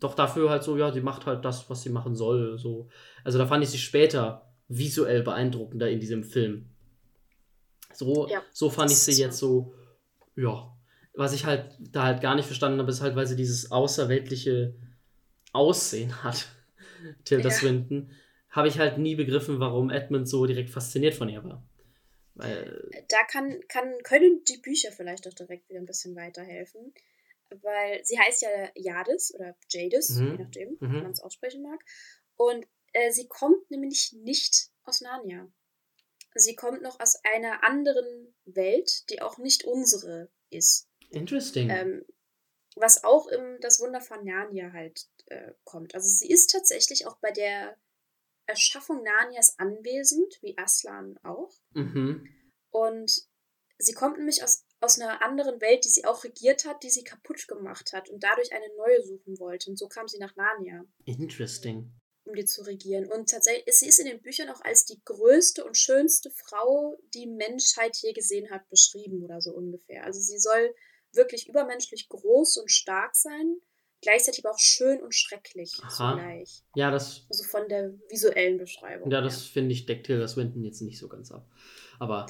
doch dafür halt so, ja, sie macht halt das, was sie machen soll, so. Also da fand ich sie später visuell beeindruckender in diesem Film. So, Ja, so fand ich sie jetzt so, ja. Was ich halt da halt gar nicht verstanden habe, ist halt, weil sie dieses außerweltliche Aussehen hat, Tilda Ja. Swinton, habe ich halt nie begriffen, warum Edmund so direkt fasziniert von ihr war. Weil, Da kann, kann, können die Bücher vielleicht auch direkt wieder ein bisschen weiterhelfen. Weil sie heißt ja Jadis oder Jadis, Mhm. je nachdem, Mhm. wie man es aussprechen mag. Und äh, sie kommt nämlich nicht aus Narnia. Sie kommt noch aus einer anderen Welt, die auch nicht unsere ist. Interesting. Ähm, was auch im Das Wunder von Narnia halt äh, kommt. Also sie ist tatsächlich auch bei der Erschaffung Narnias anwesend, wie Aslan auch. mhm. Und sie kommt nämlich aus, aus einer anderen Welt, die sie auch regiert hat, die sie kaputt gemacht hat und dadurch eine neue suchen wollte. Und so kam sie nach Narnia, Interesting. um die zu regieren. Und tatsächlich, sie ist in den Büchern auch als die größte und schönste Frau, die Menschheit je gesehen hat, beschrieben oder so ungefähr. Also sie soll wirklich übermenschlich groß und stark sein, gleichzeitig aber auch schön und schrecklich Aha. zugleich. Ja, das, Also von der visuellen Beschreibung. ja, das finde ich, deckt Tilda Swinton jetzt nicht so ganz ab. Aber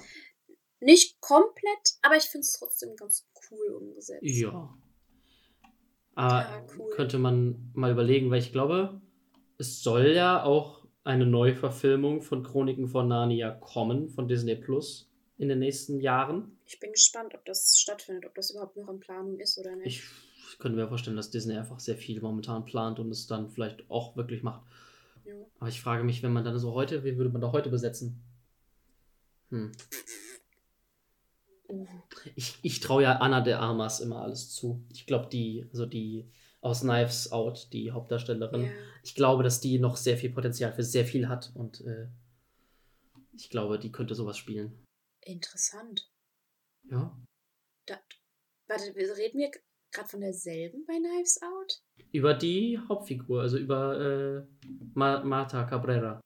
Nicht komplett, aber ich finde es trotzdem ganz cool umgesetzt. ja. Aber Ja, cool. könnte man mal überlegen, weil ich glaube, es soll ja auch eine Neuverfilmung von Chroniken von Narnia kommen, von Disney Plus in den nächsten Jahren. Ich bin gespannt, ob das stattfindet, ob das überhaupt noch in Planung ist oder nicht. Ich könnte mir vorstellen, dass Disney einfach sehr viel momentan plant und es dann vielleicht auch wirklich macht. ja. Aber ich frage mich, wenn man dann so heute, wie würde man da heute besetzen? Hm. Ich, ich traue ja Anna de Armas immer alles zu. Ich glaube, die, also die aus Knives Out, die Hauptdarstellerin, ja. ich glaube, dass die noch sehr viel Potenzial für sehr viel hat und äh, ich glaube, die könnte sowas spielen. Interessant. Ja. Da, warte, reden wir gerade von derselben bei Knives Out? Über die Hauptfigur, also über äh, Ma Marta Cabrera.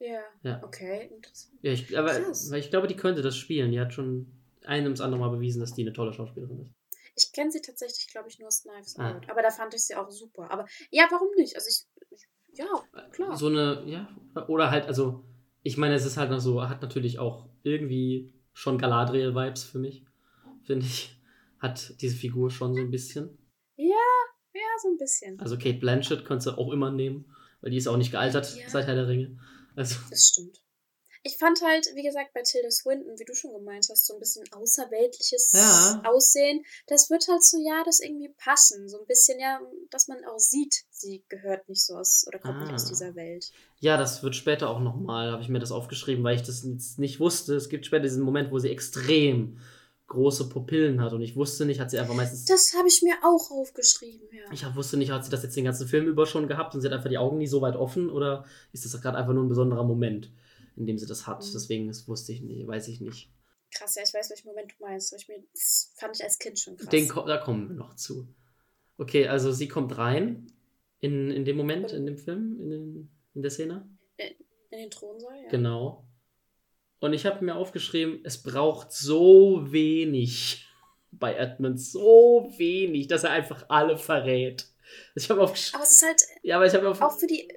Ja. Ja. Okay, interessant. Ja, ich, aber Krass. weil ich glaube, die könnte das spielen. Die hat schon ein ums andere Mal bewiesen, dass die eine tolle Schauspielerin ist. Ich kenne sie tatsächlich, glaube ich, nur aus Knives Ah. Out. Aber da fand ich sie auch super. Aber ja, warum nicht? Also ich, ich ja, klar. So eine, ja, oder halt, also, ich meine, es ist halt noch so, hat natürlich auch irgendwie schon Galadriel-Vibes für mich, finde ich. Hat diese Figur schon so ein bisschen. ja, so ein bisschen. Also Kate Blanchett kannst du auch immer nehmen, weil die ist auch nicht gealtert Ja. seit Herr der Ringe. Also, Das stimmt. Ich fand halt, wie gesagt, bei Tilda Swinton, wie du schon gemeint hast, so ein bisschen außerweltliches Ja. Aussehen. Das wird halt so, ja, das irgendwie passen. So ein bisschen, ja, dass man auch sieht, sie gehört nicht so aus oder kommt nicht aus Ah. dieser Welt. ja, das wird später auch nochmal, habe ich mir das aufgeschrieben, weil ich das jetzt nicht wusste. Es gibt später diesen Moment, wo sie extrem große Pupillen hat und ich wusste nicht, hat sie einfach meistens Das habe ich mir auch aufgeschrieben, ja. Ich wusste nicht, hat sie das jetzt den ganzen Film über schon gehabt und sie hat einfach die Augen nie so weit offen oder ist das gerade einfach nur ein besonderer Moment, in dem sie das hat? Mhm. Deswegen, das wusste ich nicht, weiß ich nicht. Krass, ja, ich weiß, welchen Moment du meinst. Ich mir, das fand ich als Kind schon krass. Den, da kommen wir noch zu. Okay, also sie kommt rein in, in dem Moment, in dem Film, in, den, in der Szene. In den Thronsaal, ja. Genau. Und ich habe mir aufgeschrieben, es braucht so wenig bei Edmund, so wenig, dass er einfach alle verrät. Ich habe aufgeschrieben, Aber es ist halt ja, aber ich habe auf, auch für die,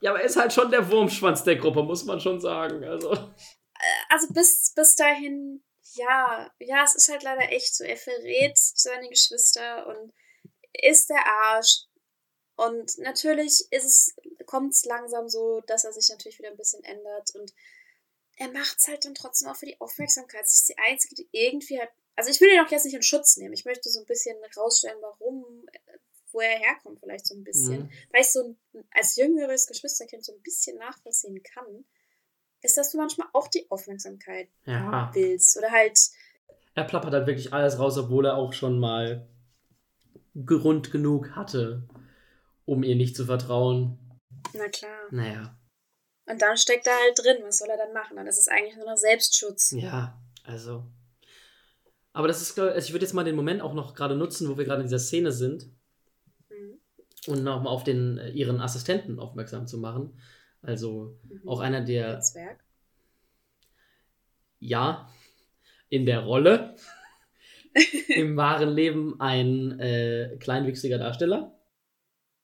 Ja, aber er ist halt schon der Wurmschwanz der Gruppe, muss man schon sagen. Also. also bis, bis dahin, ja, ja, es ist halt leider echt so. Er verrät seine Geschwister und ist der Arsch. Und natürlich ist es, kommt es langsam so, dass er sich natürlich wieder ein bisschen ändert. Und er macht es halt dann trotzdem auch für die Aufmerksamkeit. Sie ist die Einzige, die irgendwie halt. Also ich will ihn auch jetzt nicht in Schutz nehmen. Ich möchte so ein bisschen rausstellen, warum, wo er herkommt, vielleicht so ein bisschen. Mhm. Weil ich so ein, als jüngeres Geschwisterkind so ein bisschen nachvollziehen kann, ist, dass du manchmal auch die Aufmerksamkeit Ja. willst. Oder halt, Er plappert halt wirklich alles raus, obwohl er auch schon mal Grund genug hatte, um ihr nicht zu vertrauen. na klar. Naja. Und dann steckt er halt drin. Was soll er dann machen? Dann ist es eigentlich nur noch Selbstschutz. Ja, also. Aber das ist, ich, also ich würde jetzt mal den Moment auch noch gerade nutzen, wo wir gerade in dieser Szene sind. Und nochmal auf den, äh, ihren Assistenten aufmerksam zu machen. Also Mhm. auch einer der, Zwerg. ja, in der Rolle, im wahren Leben ein äh, kleinwüchsiger Darsteller.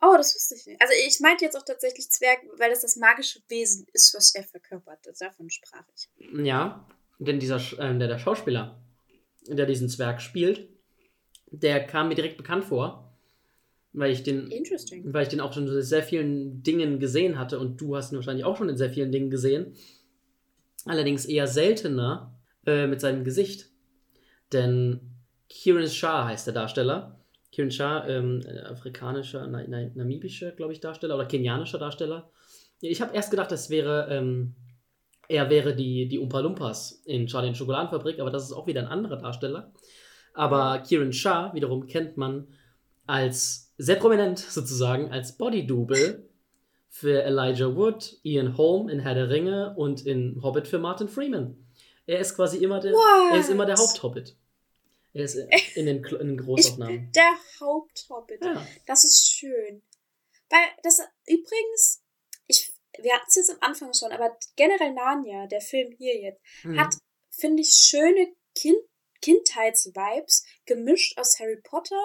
Oh, das wusste ich nicht. Also ich meinte jetzt auch tatsächlich Zwerg, weil das das magische Wesen ist, was er verkörpert. Davon sprach ich. Ja, denn dieser äh, der, der Schauspieler, der diesen Zwerg spielt, der kam mir direkt bekannt vor, weil ich den, weil ich den auch schon in sehr vielen Dingen gesehen hatte und du hast ihn wahrscheinlich auch schon in sehr vielen Dingen gesehen. Allerdings eher seltener äh, mit seinem Gesicht. Denn Kieran Shah heißt der Darsteller Kieran Shah, ähm, afrikanischer, na, na, namibischer, glaube ich, Darsteller oder kenianischer Darsteller. Ich habe erst gedacht, das wäre, ähm, er wäre die, die Umpa Lumpas in Charlie und Schokoladenfabrik, aber das ist auch wieder ein anderer Darsteller. Aber Kieran Shah wiederum kennt man als sehr prominent sozusagen als Body-Double für Elijah Wood, Ian Holm in Herr der Ringe und in Hobbit für Martin Freeman. Er ist quasi immer der, er ist immer der Haupthobbit. Er ist in den, in den Großaufnahmen. Ich bin der Haupthobbit. Ja. Das ist schön. Weil das übrigens, ich, wir hatten es jetzt am Anfang schon, aber generell Narnia, der Film hier jetzt, mhm. hat, finde ich, schöne kind, Kindheitsvibes gemischt aus Harry Potter,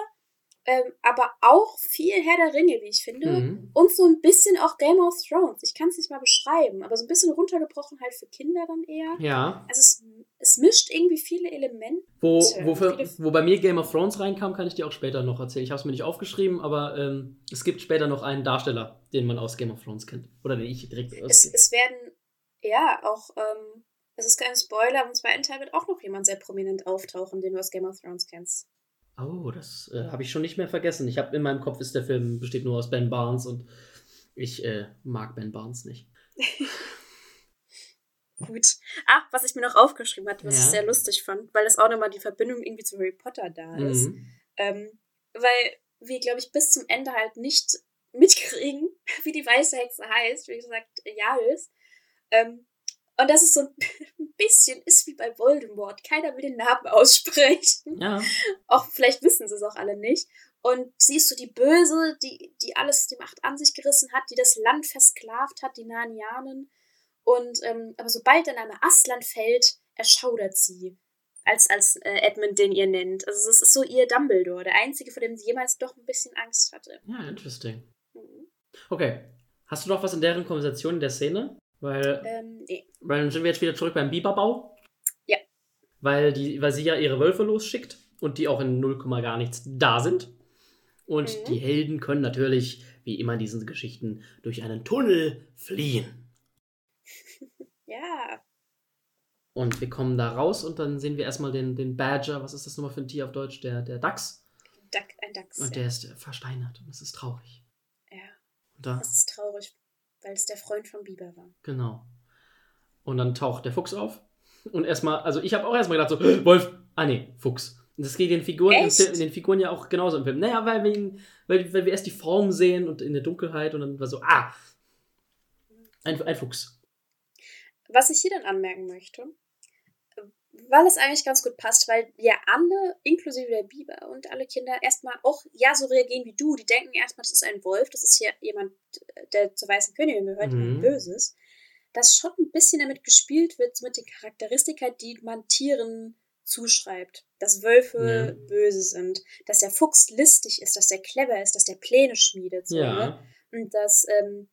ähm, aber auch viel Herr der Ringe, wie ich finde. Mhm. Und so ein bisschen auch Game of Thrones. Ich kann es nicht mal beschreiben, aber so ein bisschen runtergebrochen halt für Kinder dann eher. Ja. Also es, es mischt irgendwie viele Elemente. Wo, wo, für, wo bei mir Game of Thrones reinkam, kann ich dir auch später noch erzählen. Ich habe es mir nicht aufgeschrieben, aber ähm, es gibt später noch einen Darsteller, den man aus Game of Thrones kennt. Oder den ich direkt es, es werden, ja, auch, ähm, es ist kein Spoiler, im zweiten Teil wird auch noch jemand sehr prominent auftauchen, den du aus Game of Thrones kennst. Oh, das äh, habe ich schon nicht mehr vergessen. Ich habe in meinem Kopf ist der Film besteht nur aus Ben Barnes und ich äh, mag Ben Barnes nicht. Gut. Ah, was ich mir noch aufgeschrieben hatte, was ja. ich sehr lustig fand, weil das auch nochmal die Verbindung irgendwie zu Harry Potter da ist. Mhm. Ähm, weil wir, glaube ich, bis zum Ende halt nicht mitkriegen, wie die weiße Hexe heißt, wie gesagt, Jalis. Ähm, und das ist so ein bisschen ist wie bei Voldemort. Keiner will den Namen aussprechen. Ja. Auch vielleicht wissen sie es auch alle nicht. Und siehst du die Böse, die, die alles die Macht an sich gerissen hat, die das Land versklavt hat, die Narnianen. Und ähm, aber sobald der Name Aslan fällt, erschaudert sie. Als, als äh, Edmund den ihr nennt. Also es ist so ihr Dumbledore, der einzige, vor dem sie jemals doch ein bisschen Angst hatte. Ja, interesting. Mhm. Okay. Hast du noch was in deren Konversation in der Szene? Weil, ähm, nee. weil dann sind wir jetzt wieder zurück beim Biberbau. Ja. Weil, die, weil sie ja ihre Wölfe losschickt und die auch in 0, gar nichts da sind. Und mhm. die Helden können natürlich, wie immer in diesen Geschichten, durch einen Tunnel fliehen. ja. Und wir kommen da raus und dann sehen wir erstmal den, den Badger. Was ist das nochmal für ein Tier auf Deutsch? Der, der Dachs. Duck, ein Dachs. Und der ja. ist versteinert und das ist traurig. Ja. Da, das ist traurig weil es der Freund von Biber war. Genau. Und dann taucht der Fuchs auf. Und erstmal, also ich habe auch erstmal gedacht, so, Wolf, ah nee, Fuchs. Und das geht den Figuren, in, in, den Figuren ja auch genauso im Film. Naja, weil wir, ihn, weil, weil wir erst die Form sehen und in der Dunkelheit und dann war so, ah, ein, ein Fuchs. Was ich hier dann anmerken möchte, weil es eigentlich ganz gut passt, weil wir alle, inklusive der Biber und alle Kinder, erstmal auch ja so reagieren wie du. Die denken erstmal, das ist ein Wolf, das ist hier jemand, der zur weißen Königin gehört, mhm. Böses. Dass schon ein bisschen damit gespielt wird, so mit den Charakteristika, die man Tieren zuschreibt. Dass Wölfe ja. böse sind, dass der Fuchs listig ist, dass der clever ist, dass der Pläne schmiedet. So, ja. ne? Und dass ähm,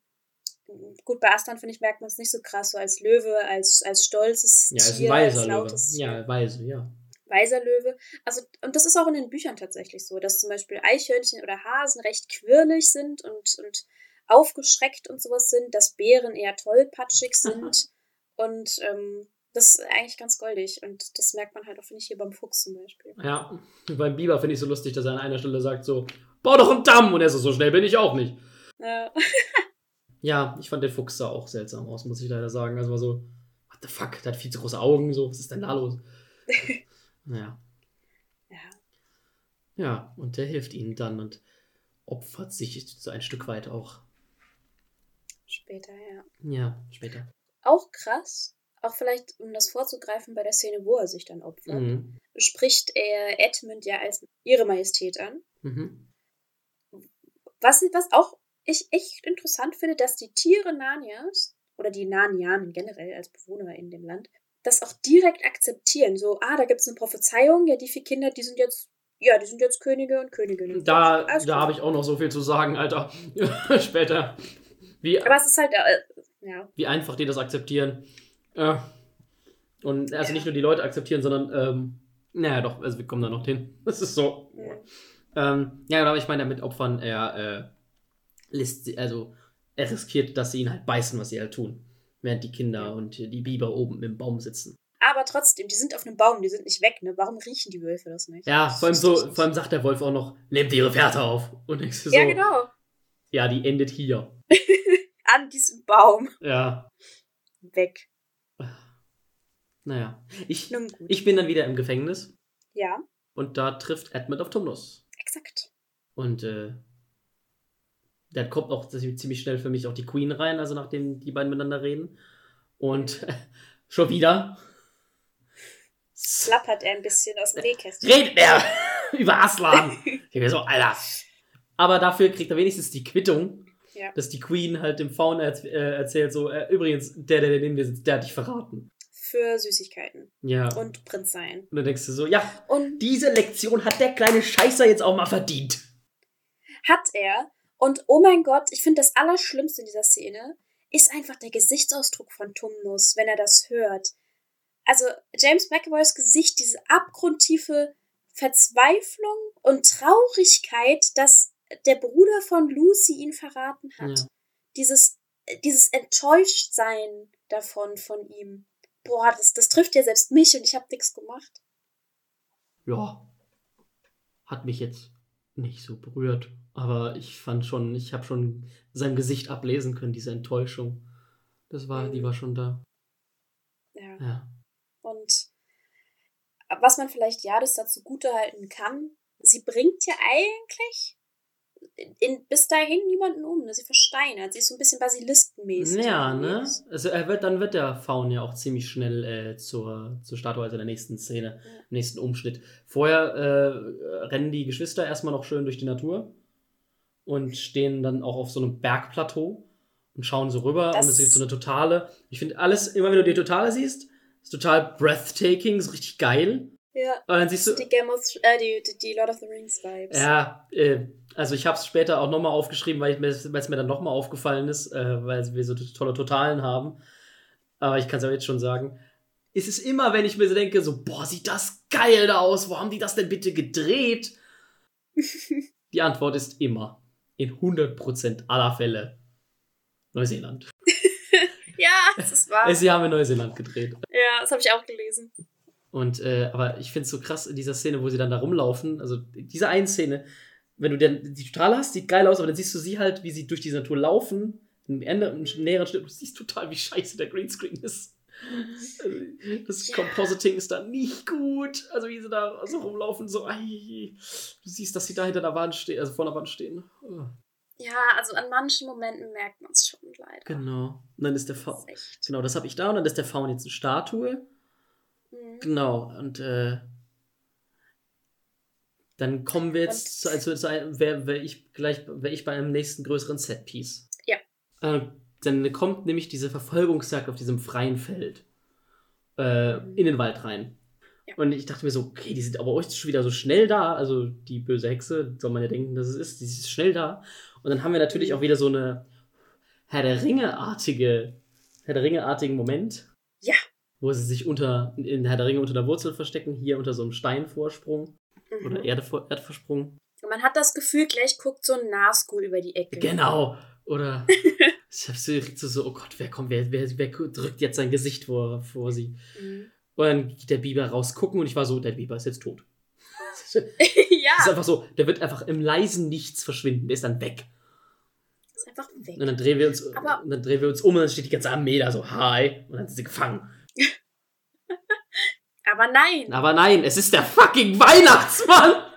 gut, bei Aslan, finde ich, merkt man es nicht so krass, so als Löwe, als, als stolzes ja, Tier, als, als lautes Löwe. Ja, weise, ja. Weiser Löwe. Also, und das ist auch in den Büchern tatsächlich so, dass zum Beispiel Eichhörnchen oder Hasen recht quirlig sind und, und aufgeschreckt und sowas sind, dass Bären eher tollpatschig sind. und ähm, das ist eigentlich ganz goldig. Und das merkt man halt auch, finde ich, hier beim Fuchs zum Beispiel. Ja, beim Biber finde ich so lustig, dass er an einer Stelle sagt so, bau doch einen Damm! Und er so, so schnell bin ich auch nicht. Ja. Ja, ich fand den Fuchs sah auch seltsam aus, muss ich leider sagen. Also war so, what the fuck, der hat viel zu große Augen, so, was ist denn da los? naja. Ja. Ja, und der hilft ihnen dann und opfert sich so ein Stück weit auch. Später, ja. Ja, später. Auch krass, auch vielleicht, um das vorzugreifen, bei der Szene, wo er sich dann opfert, mhm. spricht er Edmund ja als ihre Majestät an. Mhm. Was, was auch ich echt interessant finde, dass die Tiere Narnias oder die Narnianen generell als Bewohner in dem Land das auch direkt akzeptieren. So, ah, da gibt es eine Prophezeiung, ja, die vier Kinder, die sind jetzt, ja, die sind jetzt Könige und Königinnen. Da, da habe ich auch noch so viel zu sagen, Alter. Später. Wie, Aber es ist halt, äh, ja. Wie einfach die das akzeptieren. Äh, und also ja. nicht nur die Leute akzeptieren, sondern, ähm, naja, doch, also wir kommen da noch hin. Das ist so. Ja, ähm, ja aber ich meine, damit Opfern er, äh, lässt sie, also er riskiert, dass sie ihn halt beißen, was sie halt tun. Während die Kinder und die Biber oben im Baum sitzen. Aber trotzdem, die sind auf einem Baum, die sind nicht weg, ne? Warum riechen die Wölfe das nicht? Ja, vor allem so, vor allem sagt der Wolf auch noch, nehmt ihre Fährte auf. Und denkst du so, Ja, genau. ja, die endet hier. An diesem Baum. Ja. Weg. Naja. Ich, ich bin dann wieder im Gefängnis ja, und da trifft Edmund auf Tumnus. exakt. Und äh, dann kommt auch ziemlich schnell für mich auch die Queen rein, also nachdem die beiden miteinander reden. Und schon wieder. Plappert er ein bisschen aus dem Nähkästchen. Redet mehr über Aslan. Ich bin so, Alter. Aber dafür kriegt er wenigstens die Quittung, Ja. dass die Queen halt dem Faun erz äh, erzählt, so, äh, übrigens, der, der neben dir sitzt, der hat dich verraten. Für Süßigkeiten. Ja. Und Prinz sein. Und dann denkst du so, ja, Und diese Lektion hat der kleine Scheißer jetzt auch mal verdient. hat er. Und oh mein Gott, ich finde das Allerschlimmste in dieser Szene ist einfach der Gesichtsausdruck von Tumnus, wenn er das hört. Also James McAvoys Gesicht, diese abgrundtiefe Verzweiflung und Traurigkeit, dass der Bruder von Lucy ihn verraten hat. Ja. Dieses, dieses Enttäuschtsein davon von ihm. Boah, das, das trifft ja selbst mich und ich habe nichts gemacht. Ja. Hat mich jetzt nicht so berührt. Aber ich fand schon, ich habe schon seinem Gesicht ablesen können, diese Enttäuschung. Das war, die Mhm. war schon da. Ja. Ja. Und was man vielleicht Jadis dazu halten kann, sie bringt ja eigentlich in, bis dahin niemanden um. Ne? Sie versteinert. Sie ist so ein bisschen basiliskenmäßig. Ja, ne? unterwegs. Also er wird, dann wird der Faun ja auch ziemlich schnell äh, zur, zur Statue, also in der nächsten Szene, Ja. im nächsten Umschnitt. Vorher äh, rennen die Geschwister erstmal noch schön durch die Natur und stehen dann auch auf so einem Bergplateau und schauen so rüber Das- und es gibt so eine totale, ich finde alles, immer wenn du die Totale siehst, ist total breathtaking, ist richtig geil. Ja. Und dann siehst du, Die Game of äh, die, die Lord of the Rings Vibes. ja, äh, also ich habe es später auch nochmal aufgeschrieben, weil es mir dann nochmal aufgefallen ist, äh, weil wir so tolle Totalen haben. Aber ich kann es ja jetzt schon sagen. Es ist immer, wenn ich mir so denke, so, boah, sieht das geil da aus, wo haben die das denn bitte gedreht? Die Antwort ist immer, in 100% aller Fälle, Neuseeland. Ja, das ist wahr. Sie haben in Neuseeland gedreht. ja, das habe ich auch gelesen. Und, äh, aber ich finde es so krass in dieser Szene, wo sie dann da rumlaufen. Also, diese eine Szene, wenn du dann die total hast, sieht geil aus, aber dann siehst du sie halt, wie sie durch die Natur laufen. Im Ende, im näheren Schnitt, du siehst total, wie scheiße der Greenscreen ist. Also, das Ja. Compositing ist da nicht gut. Also, wie sie da so rumlaufen, so, ei, du siehst, dass sie da hinter der Wand stehen, also vor der Wand stehen. Oh, Ja, also an manchen Momenten merkt man es schon leider. genau. Und dann ist der Faun. Genau, das habe ich da und dann ist der Faun jetzt eine Statue. Mhm. Genau, und äh, dann kommen wir jetzt Und- zu, also wäre wär ich gleich, wäre ich bei einem nächsten größeren Setpiece. Ja. Äh, dann kommt nämlich diese Verfolgungsjagd auf diesem freien Feld äh, in den Wald rein. Ja. Und ich dachte mir so, okay, die sind aber euch schon wieder so schnell da. Also die böse Hexe, soll man ja denken, dass es ist, die ist schnell da. Und dann haben wir natürlich Mhm. auch wieder so eine Herr der Ringe-artige, Herr der Ringe-artigen Moment. Ja. Wo sie sich unter, in Herr der Ringe unter der Wurzel verstecken, hier unter so einem Steinvorsprung Mhm. oder Erde, Erdversprung. Und man hat das Gefühl, gleich guckt so ein Nazgul über die Ecke. Genau. Oder ich hab so, so, so, oh Gott, wer kommt, wer, wer, wer drückt jetzt sein Gesicht vor, vor sie? Mhm. Und dann geht der Biber rausgucken und ich war so, der Biber ist jetzt tot. Das ist ja, einfach so, der wird einfach im leisen Nichts verschwinden, der ist dann weg. ist einfach weg. Und dann drehen wir uns, Aber- und dann drehen wir uns um und dann steht die ganze Armee da so, hi, und dann sind sie gefangen. Aber nein. Aber nein, es ist der fucking Weihnachtsmann!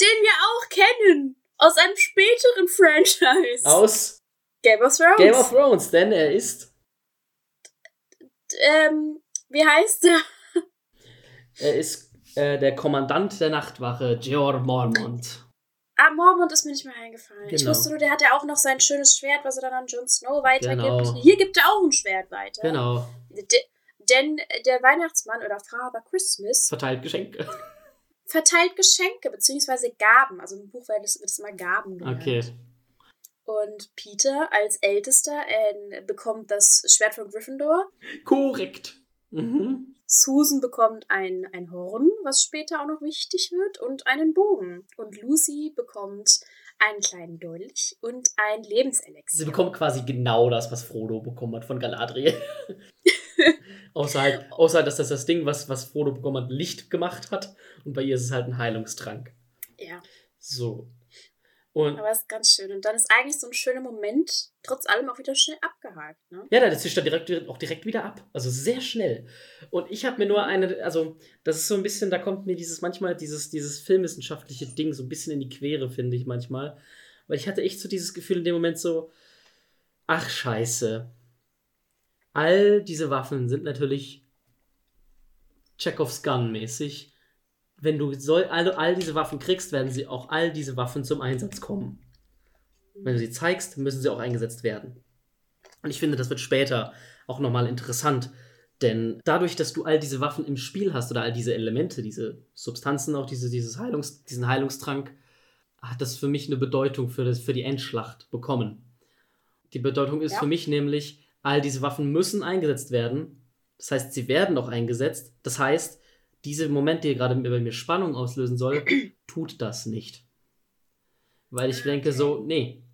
Den wir auch kennen. Aus einem späteren Franchise. Aus Game of Thrones. Game of Thrones, denn er ist, ähm, wie heißt der? er ist äh, der Kommandant der Nachtwache, Georg Mormont. Ah, Mormont ist mir nicht mehr eingefallen. Ich Genau. wusste nur, der hat ja auch noch sein schönes Schwert, was er dann an Jon Snow weitergibt. Genau. Hier gibt er auch ein Schwert weiter. Genau, D denn der Weihnachtsmann oder Father Christmas verteilt Geschenke. verteilt Geschenke beziehungsweise Gaben. Also im Buch wird es, wird es immer Gaben genannt. Okay. Und Peter als Ältester äh, bekommt das Schwert von Gryffindor. Korrekt. Mhm. Susan bekommt ein, ein Horn, was später auch noch wichtig wird, und einen Bogen. Und Lucy bekommt einen kleinen Dolch und ein Sie Lebenselixier. bekommt quasi genau das, was Frodo bekommen hat von Galadriel. Außer, halt, außer dass das das Ding, was, was Frodo bekommen hat, Licht gemacht hat. Und bei ihr ist es halt ein Heilungstrank. Ja. So. Und Aber es ist ganz schön. Und dann ist eigentlich so ein schöner Moment, trotz allem auch wieder schnell abgehakt. Ne? ja, das zischt dann direkt, auch direkt wieder ab. Also sehr schnell. Und ich habe mir nur eine, also das ist so ein bisschen, da kommt mir dieses manchmal, dieses, dieses filmwissenschaftliche Ding so ein bisschen in die Quere, finde ich manchmal. Weil ich hatte echt so dieses Gefühl in dem Moment so, ach scheiße. All diese Waffen sind natürlich Chekhovs Gun mäßig. Wenn du soll, all, all diese Waffen kriegst, werden sie auch all diese Waffen zum Einsatz kommen. Wenn du sie zeigst, müssen sie auch eingesetzt werden. Und ich finde, das wird später auch nochmal interessant. Denn dadurch, dass du all diese Waffen im Spiel hast oder all diese Elemente, diese Substanzen, auch diese, dieses Heilungs, diesen Heilungstrank, hat das für mich eine Bedeutung für, das, für die Endschlacht bekommen. Die Bedeutung ist Ja. für mich nämlich, all diese Waffen müssen eingesetzt werden. Das heißt, sie werden auch eingesetzt. Das heißt, diese Moment, die gerade bei mir Spannung auslösen soll, tut das nicht. Weil ich denke so, nee,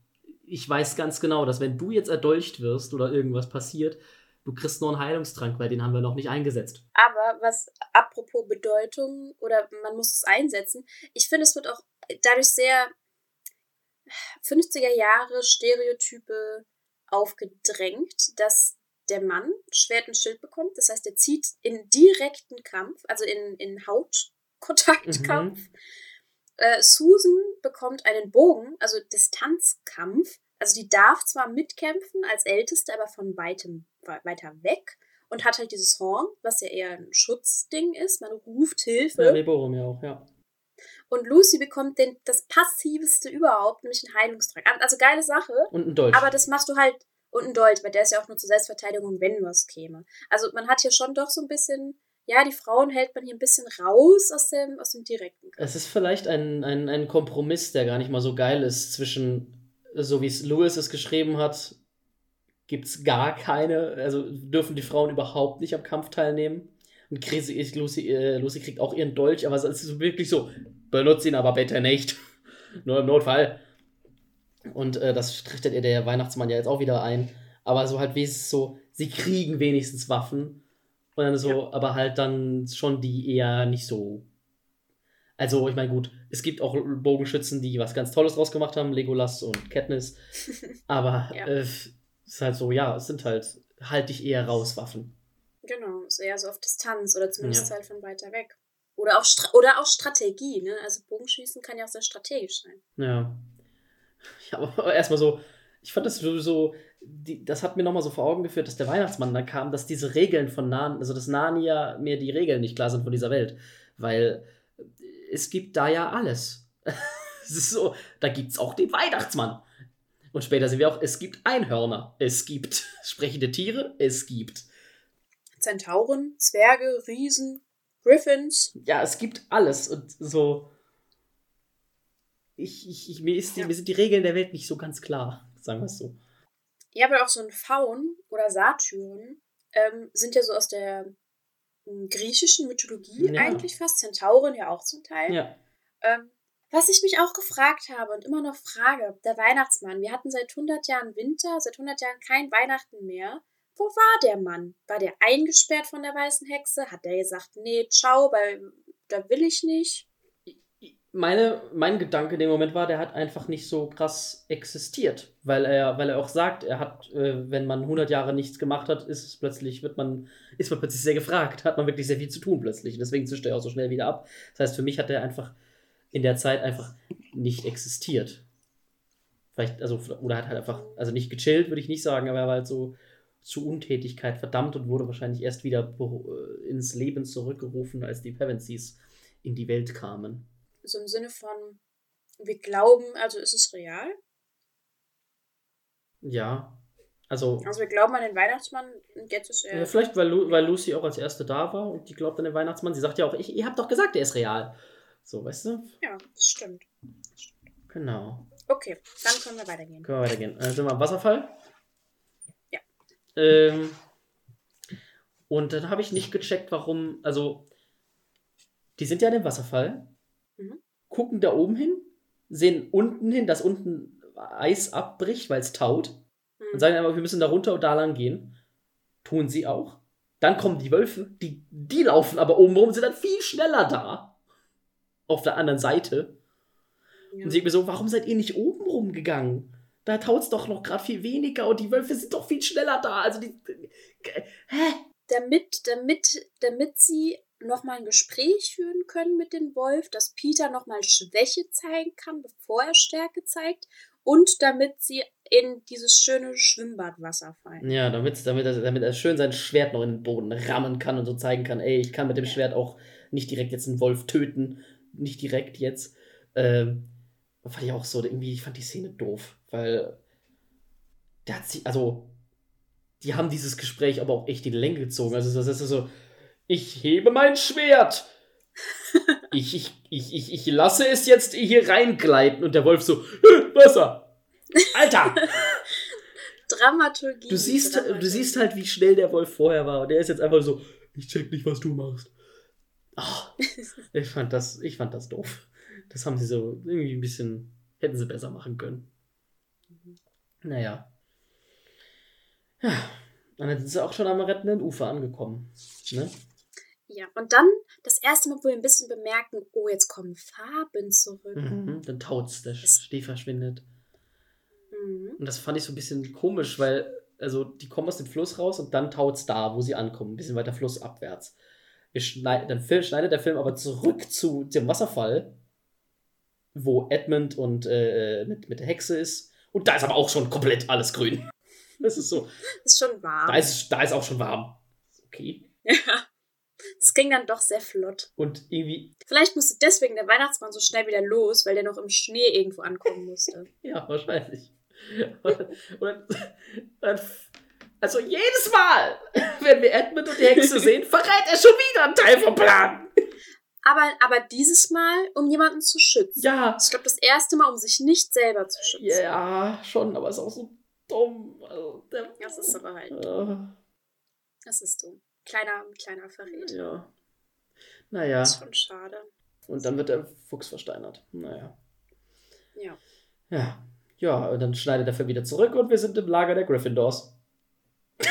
ich weiß ganz genau, dass wenn du jetzt erdolcht wirst oder irgendwas passiert, du kriegst nur einen Heilungstrank, weil den haben wir noch nicht eingesetzt. Aber was, apropos Bedeutung oder man muss es einsetzen, ich finde, es wird auch dadurch sehr 50er Jahre Stereotype aufgedrängt, dass der Mann Schwert und Schild bekommt. Das heißt, er zieht in direkten Kampf, also in, in Hautkontaktkampf. Äh, Susan bekommt einen Bogen, also Distanzkampf. Also die darf zwar mitkämpfen als Älteste, aber von weitem we- weiter weg und hat halt dieses Horn, was ja eher ein Schutzding ist. Man ruft Hilfe. Ja, Reborum ja auch, ja. Und Lucy bekommt den, das passiveste überhaupt, nämlich einen Heilungstrank. Also geile Sache, Und ein Dolch. aber das machst du halt. Und ein Dolch, weil der ist ja auch nur zur Selbstverteidigung, wenn was käme. Also man hat hier schon doch so ein bisschen, ja, die Frauen hält man hier ein bisschen raus aus dem, aus dem direkten Kampf. Es ist vielleicht ein, ein, ein Kompromiss, der gar nicht mal so geil ist zwischen, so wie es Lewis es geschrieben hat, gibt es gar keine, also dürfen die Frauen überhaupt nicht am Kampf teilnehmen. Und ist, Lucy, äh, Lucy kriegt auch ihren Dolch, aber es ist wirklich so, benutzt ihn aber bitte nicht. Nur im Notfall. Und äh, das trichtert ihr der Weihnachtsmann ja jetzt auch wieder ein. Aber so halt wenigstens so, sie kriegen wenigstens Waffen. Und dann so, aber halt dann schon die eher nicht so also, ich meine, gut, es gibt auch Bogenschützen, die was ganz Tolles draus gemacht haben, Legolas und Katniss. Aber Ja. äh, es ist halt so, ja, es sind halt, halte ich eher raus Waffen. Genau, ist eher so auf Distanz oder zumindest Ja. halt von weiter weg. Oder auch, Stra oder auch Strategie, ne? Also Bogenschießen kann ja auch sehr strategisch sein. Ja. Ja, aber erstmal so, ich fand das sowieso, die, das hat mir nochmal so vor Augen geführt, dass der Weihnachtsmann da kam, dass diese Regeln von Narnia, also dass Narnia mir die Regeln nicht klar sind von dieser Welt. Weil es gibt da ja alles. es ist so, da gibt es auch den Weihnachtsmann. Und später sehen wir auch, es gibt Einhörner, es gibt sprechende Tiere, es gibt. Zentauren, Zwerge, Riesen, Griffins. Ja, es gibt alles. Und so. Ich, ich, ich, mir, ist die, Ja. mir sind die Regeln der Welt nicht so ganz klar, sagen wir es so. Ja, aber auch so ein Faun oder Satyren ähm, sind ja so aus der m, griechischen Mythologie Ja. eigentlich fast. Zentauren ja auch zum Teil. Ja. Ähm, was ich mich auch gefragt habe und immer noch frage, der Weihnachtsmann. Wir hatten seit 100 Jahren Winter, seit 100 Jahren kein Weihnachten mehr. Wo war der Mann? War der eingesperrt von der weißen Hexe? Hat der gesagt, nee, ciao, weil da will ich nicht? Meine, mein Gedanke in dem Moment war, der hat einfach nicht so krass existiert, weil er, weil er auch sagt, er hat, äh, wenn man 100 Jahre nichts gemacht hat, ist es plötzlich, wird man, ist man plötzlich sehr gefragt, hat man wirklich sehr viel zu tun plötzlich. Deswegen zischt er auch so schnell wieder ab. Das heißt, für mich hat er einfach in der Zeit einfach nicht existiert. Vielleicht, also, oder hat halt einfach, also nicht gechillt, würde ich nicht sagen, aber er war halt so zu Untätigkeit verdammt und wurde wahrscheinlich erst wieder äh, ins Leben zurückgerufen, als die Pevensies in die Welt kamen. So im Sinne von, wir glauben, also ist es real? Ja. Also, Also wir glauben an den Weihnachtsmann und jetzt ist er. ja, vielleicht, weil, Lu weil Lucy auch als Erste da war und die glaubt an den Weihnachtsmann. Sie sagt ja auch, ich, ihr habt doch gesagt, der ist real. So, weißt du? Ja, das stimmt. Genau. Okay, dann können wir weitergehen. Können wir weitergehen. Äh, sind wir am Wasserfall? Ähm, und dann habe ich nicht gecheckt, warum, also, die sind ja in dem Wasserfall, Mhm. gucken da oben hin, sehen unten hin, dass unten Eis abbricht, weil es taut, und Hm. sagen einfach, wir müssen da runter und da lang gehen. Tun sie auch. Dann kommen die Wölfe, die, die laufen aber oben rum, sind dann viel schneller da. Auf der anderen Seite. Ja. Und sie mir so, warum seid ihr nicht oben rumgegangen? Da taut's doch noch gerade viel weniger und die Wölfe sind doch viel schneller da. Also die. Hä? damit, damit, damit sie nochmal ein Gespräch führen können mit dem Wolf, dass Peter nochmal Schwäche zeigen kann, bevor er Stärke zeigt. Und damit sie in dieses schöne Schwimmbadwasser fallen. Ja, damit, damit, er, damit er schön sein Schwert noch in den Boden rammen kann und so zeigen kann, ey, ich kann mit dem Schwert auch nicht direkt jetzt einen Wolf töten. Nicht direkt jetzt. Ähm, fand ich auch so, irgendwie, ich fand die Szene doof, weil der hat sie, also, die haben dieses Gespräch aber auch echt in die Länge gezogen. Also, das ist so, ich hebe mein Schwert. ich, ich, ich, ich, ich lasse es jetzt hier reingleiten. Und der Wolf so, "Äh, Wasser. Alter! Dramaturgie. Du siehst, Dramaturgie. du siehst halt, wie schnell der Wolf vorher war. Und der ist jetzt einfach so, ich check nicht, was du machst. Ah, ich, fand das, ich fand das doof. Das haben sie so irgendwie ein bisschen, hätten sie besser machen können. Naja. Ja, und dann sind sie auch schon am rettenden Ufer angekommen. Ne? Ja, und dann das erste Mal, wo wir ein bisschen bemerken, oh, jetzt kommen Farben zurück. Mhm. Dann taut's, der Schnee verschwindet. Mhm. Und das fand ich so ein bisschen komisch, weil, also, die kommen aus dem Fluss raus und dann taut's da, wo sie ankommen, ein bisschen weiter flussabwärts. Schneid, dann Film, schneidet der Film aber zurück zu dem Wasserfall, wo Edmund und äh, mit, mit der Hexe ist. Und da ist aber auch schon komplett alles grün. Das ist so. Ist schon warm. Da ist, da ist auch schon warm. Okay. Ja. Es ging dann doch sehr flott. Und irgendwie, Vielleicht musste deswegen der Weihnachtsmann so schnell wieder los, weil der noch im Schnee irgendwo ankommen musste. ja, wahrscheinlich. Und, und, und, also jedes Mal, wenn wir Edmund und die Hexe sehen, verrät er schon wieder einen Teil vom Plan. Aber, aber dieses Mal, um jemanden zu schützen. Ja, Ich glaube, das erste Mal, um sich nicht selber zu schützen. ja, schon, aber ist auch so dumm. Also, Das ist aber halt. äh, Das ist dumm. Kleiner, kleiner Verräter. ja. Naja, Das ist schon schade. und dann wird der Fuchs versteinert. Naja. Ja. Ja. Ja, und dann schneidet der Film wieder zurück und wir sind im Lager der Gryffindors.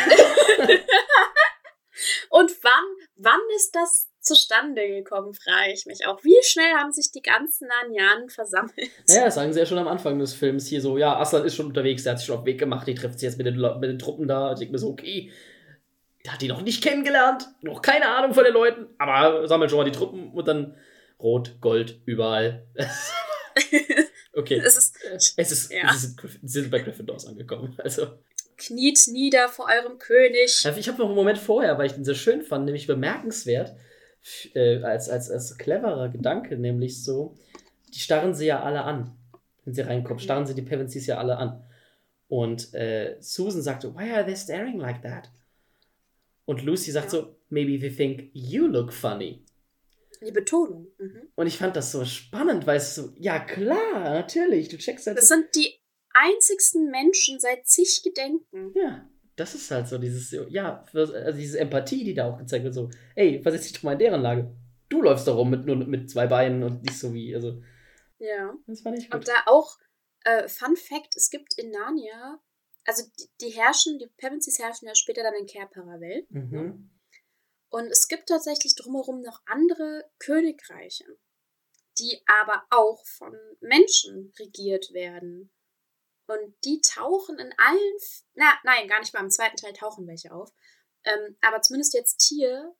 Und wann, wann ist das zustande gekommen, frage ich mich auch. Wie schnell haben sich die ganzen Narnianen versammelt? Naja, das sagen sie ja schon am Anfang des Films hier so, ja, Aslan ist schon unterwegs, der hat sich schon auf den Weg gemacht, die trifft sich jetzt mit den, mit den Truppen da. Ich denke mir so, okay, der hat die noch nicht kennengelernt, noch keine Ahnung von den Leuten, aber sammelt schon mal die Truppen und dann Rot, Gold, überall. okay. es ist, Es ist, Ja. sie, sind, Gryff- sie sind bei Gryffindors angekommen. Also, kniet nieder vor eurem König. Ich habe noch einen Moment vorher, weil ich den sehr schön fand, nämlich bemerkenswert, äh, als, als, als cleverer Gedanke, nämlich so, die starren sie ja alle an. Wenn sie reinkommen, Mhm. starren sie die Pevensies ja alle an. Und äh, Susan sagte, why are they staring like that? Und Lucy sagt Ja. so, maybe they think you look funny. Die Betonung. Mhm. Und ich fand das so spannend, weil es so, ja klar, natürlich, du checkst halt Das sind die einzigsten Menschen seit zig Gedenken. Ja, das ist halt so dieses, ja, also diese Empathie, die da auch gezeigt wird, so, ey, versetz dich doch mal in deren Lage. Du läufst da rum mit, nur mit zwei Beinen und nicht so wie, also, Ja. das fand ich Und gut. da auch, äh, Fun Fact, es gibt in Narnia, also die, die herrschen, die Pevensies herrschen ja später dann in Kerpera-Welt. Mhm. Und es gibt tatsächlich drumherum noch andere Königreiche, die aber auch von Menschen regiert werden. Und die tauchen in allen, na, nein, gar nicht mal im zweiten Teil tauchen welche auf. Ähm, aber zumindest jetzt hier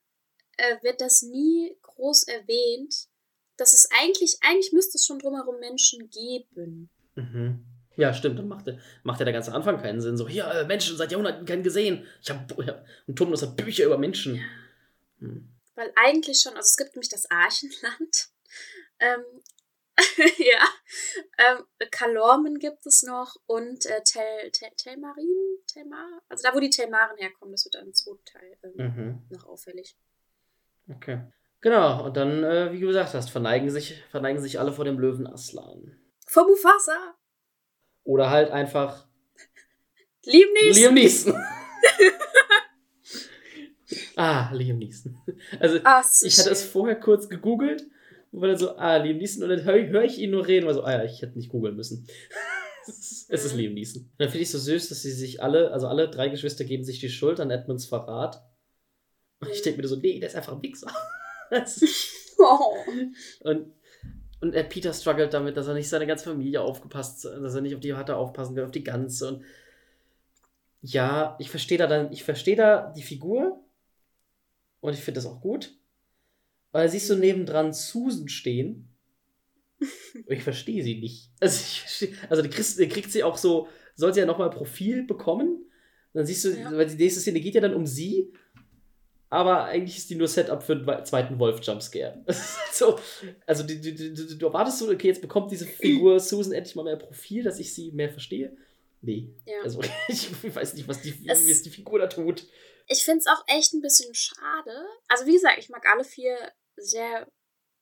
äh, wird das nie groß erwähnt, dass es eigentlich, eigentlich müsste es schon drumherum Menschen geben. Mhm. Ja, stimmt, dann macht, der- macht ja der ganze Anfang keinen Sinn. So, hier, äh, Menschen, seit Jahrhunderten keinen gesehen. Ich hab, ja, und Tumnus hat Bücher über Menschen. Hm. Weil eigentlich schon, also es gibt nämlich das Archenland. Ähm, ja. Ähm, Kalormen gibt es noch und äh, Tel, Tel, Telmarin, Telmar, also da, wo die Telmaren herkommen, das wird dann im zweiten Teil ähm, Mhm. noch auffällig. Okay. Genau, und dann, äh, wie du gesagt hast, verneigen sich, verneigen sich alle vor dem Löwen Aslan. Vor Mufasa! Oder halt einfach Liam Neeson! Liam Neeson. ah, Liam Neeson. Also, so ich hatte es vorher kurz gegoogelt und war dann so, ah, Liam Neeson. Und dann höre hör ich ihn nur reden, war so, ah ja, ich hätte nicht googeln müssen. es ist, es. Liam Neeson. Und dann finde ich so süß, dass sie sich alle, also alle drei Geschwister geben sich die Schuld an Edmunds Verrat. Und ich denke mir so, nee, der ist einfach ein Wichser. Oh. und, und der Peter struggelt damit, dass er nicht seine ganze Familie aufgepasst, dass er nicht auf die hatte aufpassen will, auf die ganze. Und ja, ich verstehe da dann, ich verstehe da die Figur und ich finde das auch gut. Weil da siehst du nebendran Susan stehen. Ich verstehe sie nicht. Also, ich versteh, also die, kriegst, die kriegt sie auch so, soll sie ja nochmal Profil bekommen. Dann siehst du, Ja. weil die nächste Szene geht ja dann um sie. Aber eigentlich ist die nur Setup für einen wei- zweiten Wolf-Jumpscare. Halt so, also du, du, du, du erwartest so, okay, jetzt bekommt diese Figur Susan endlich mal mehr Profil, dass ich sie mehr verstehe. Nee. Ja. Also ich weiß nicht, was die, wie Es- es die Figur da tut. Ich finde es auch echt ein bisschen schade. Also, wie gesagt, ich mag alle vier sehr,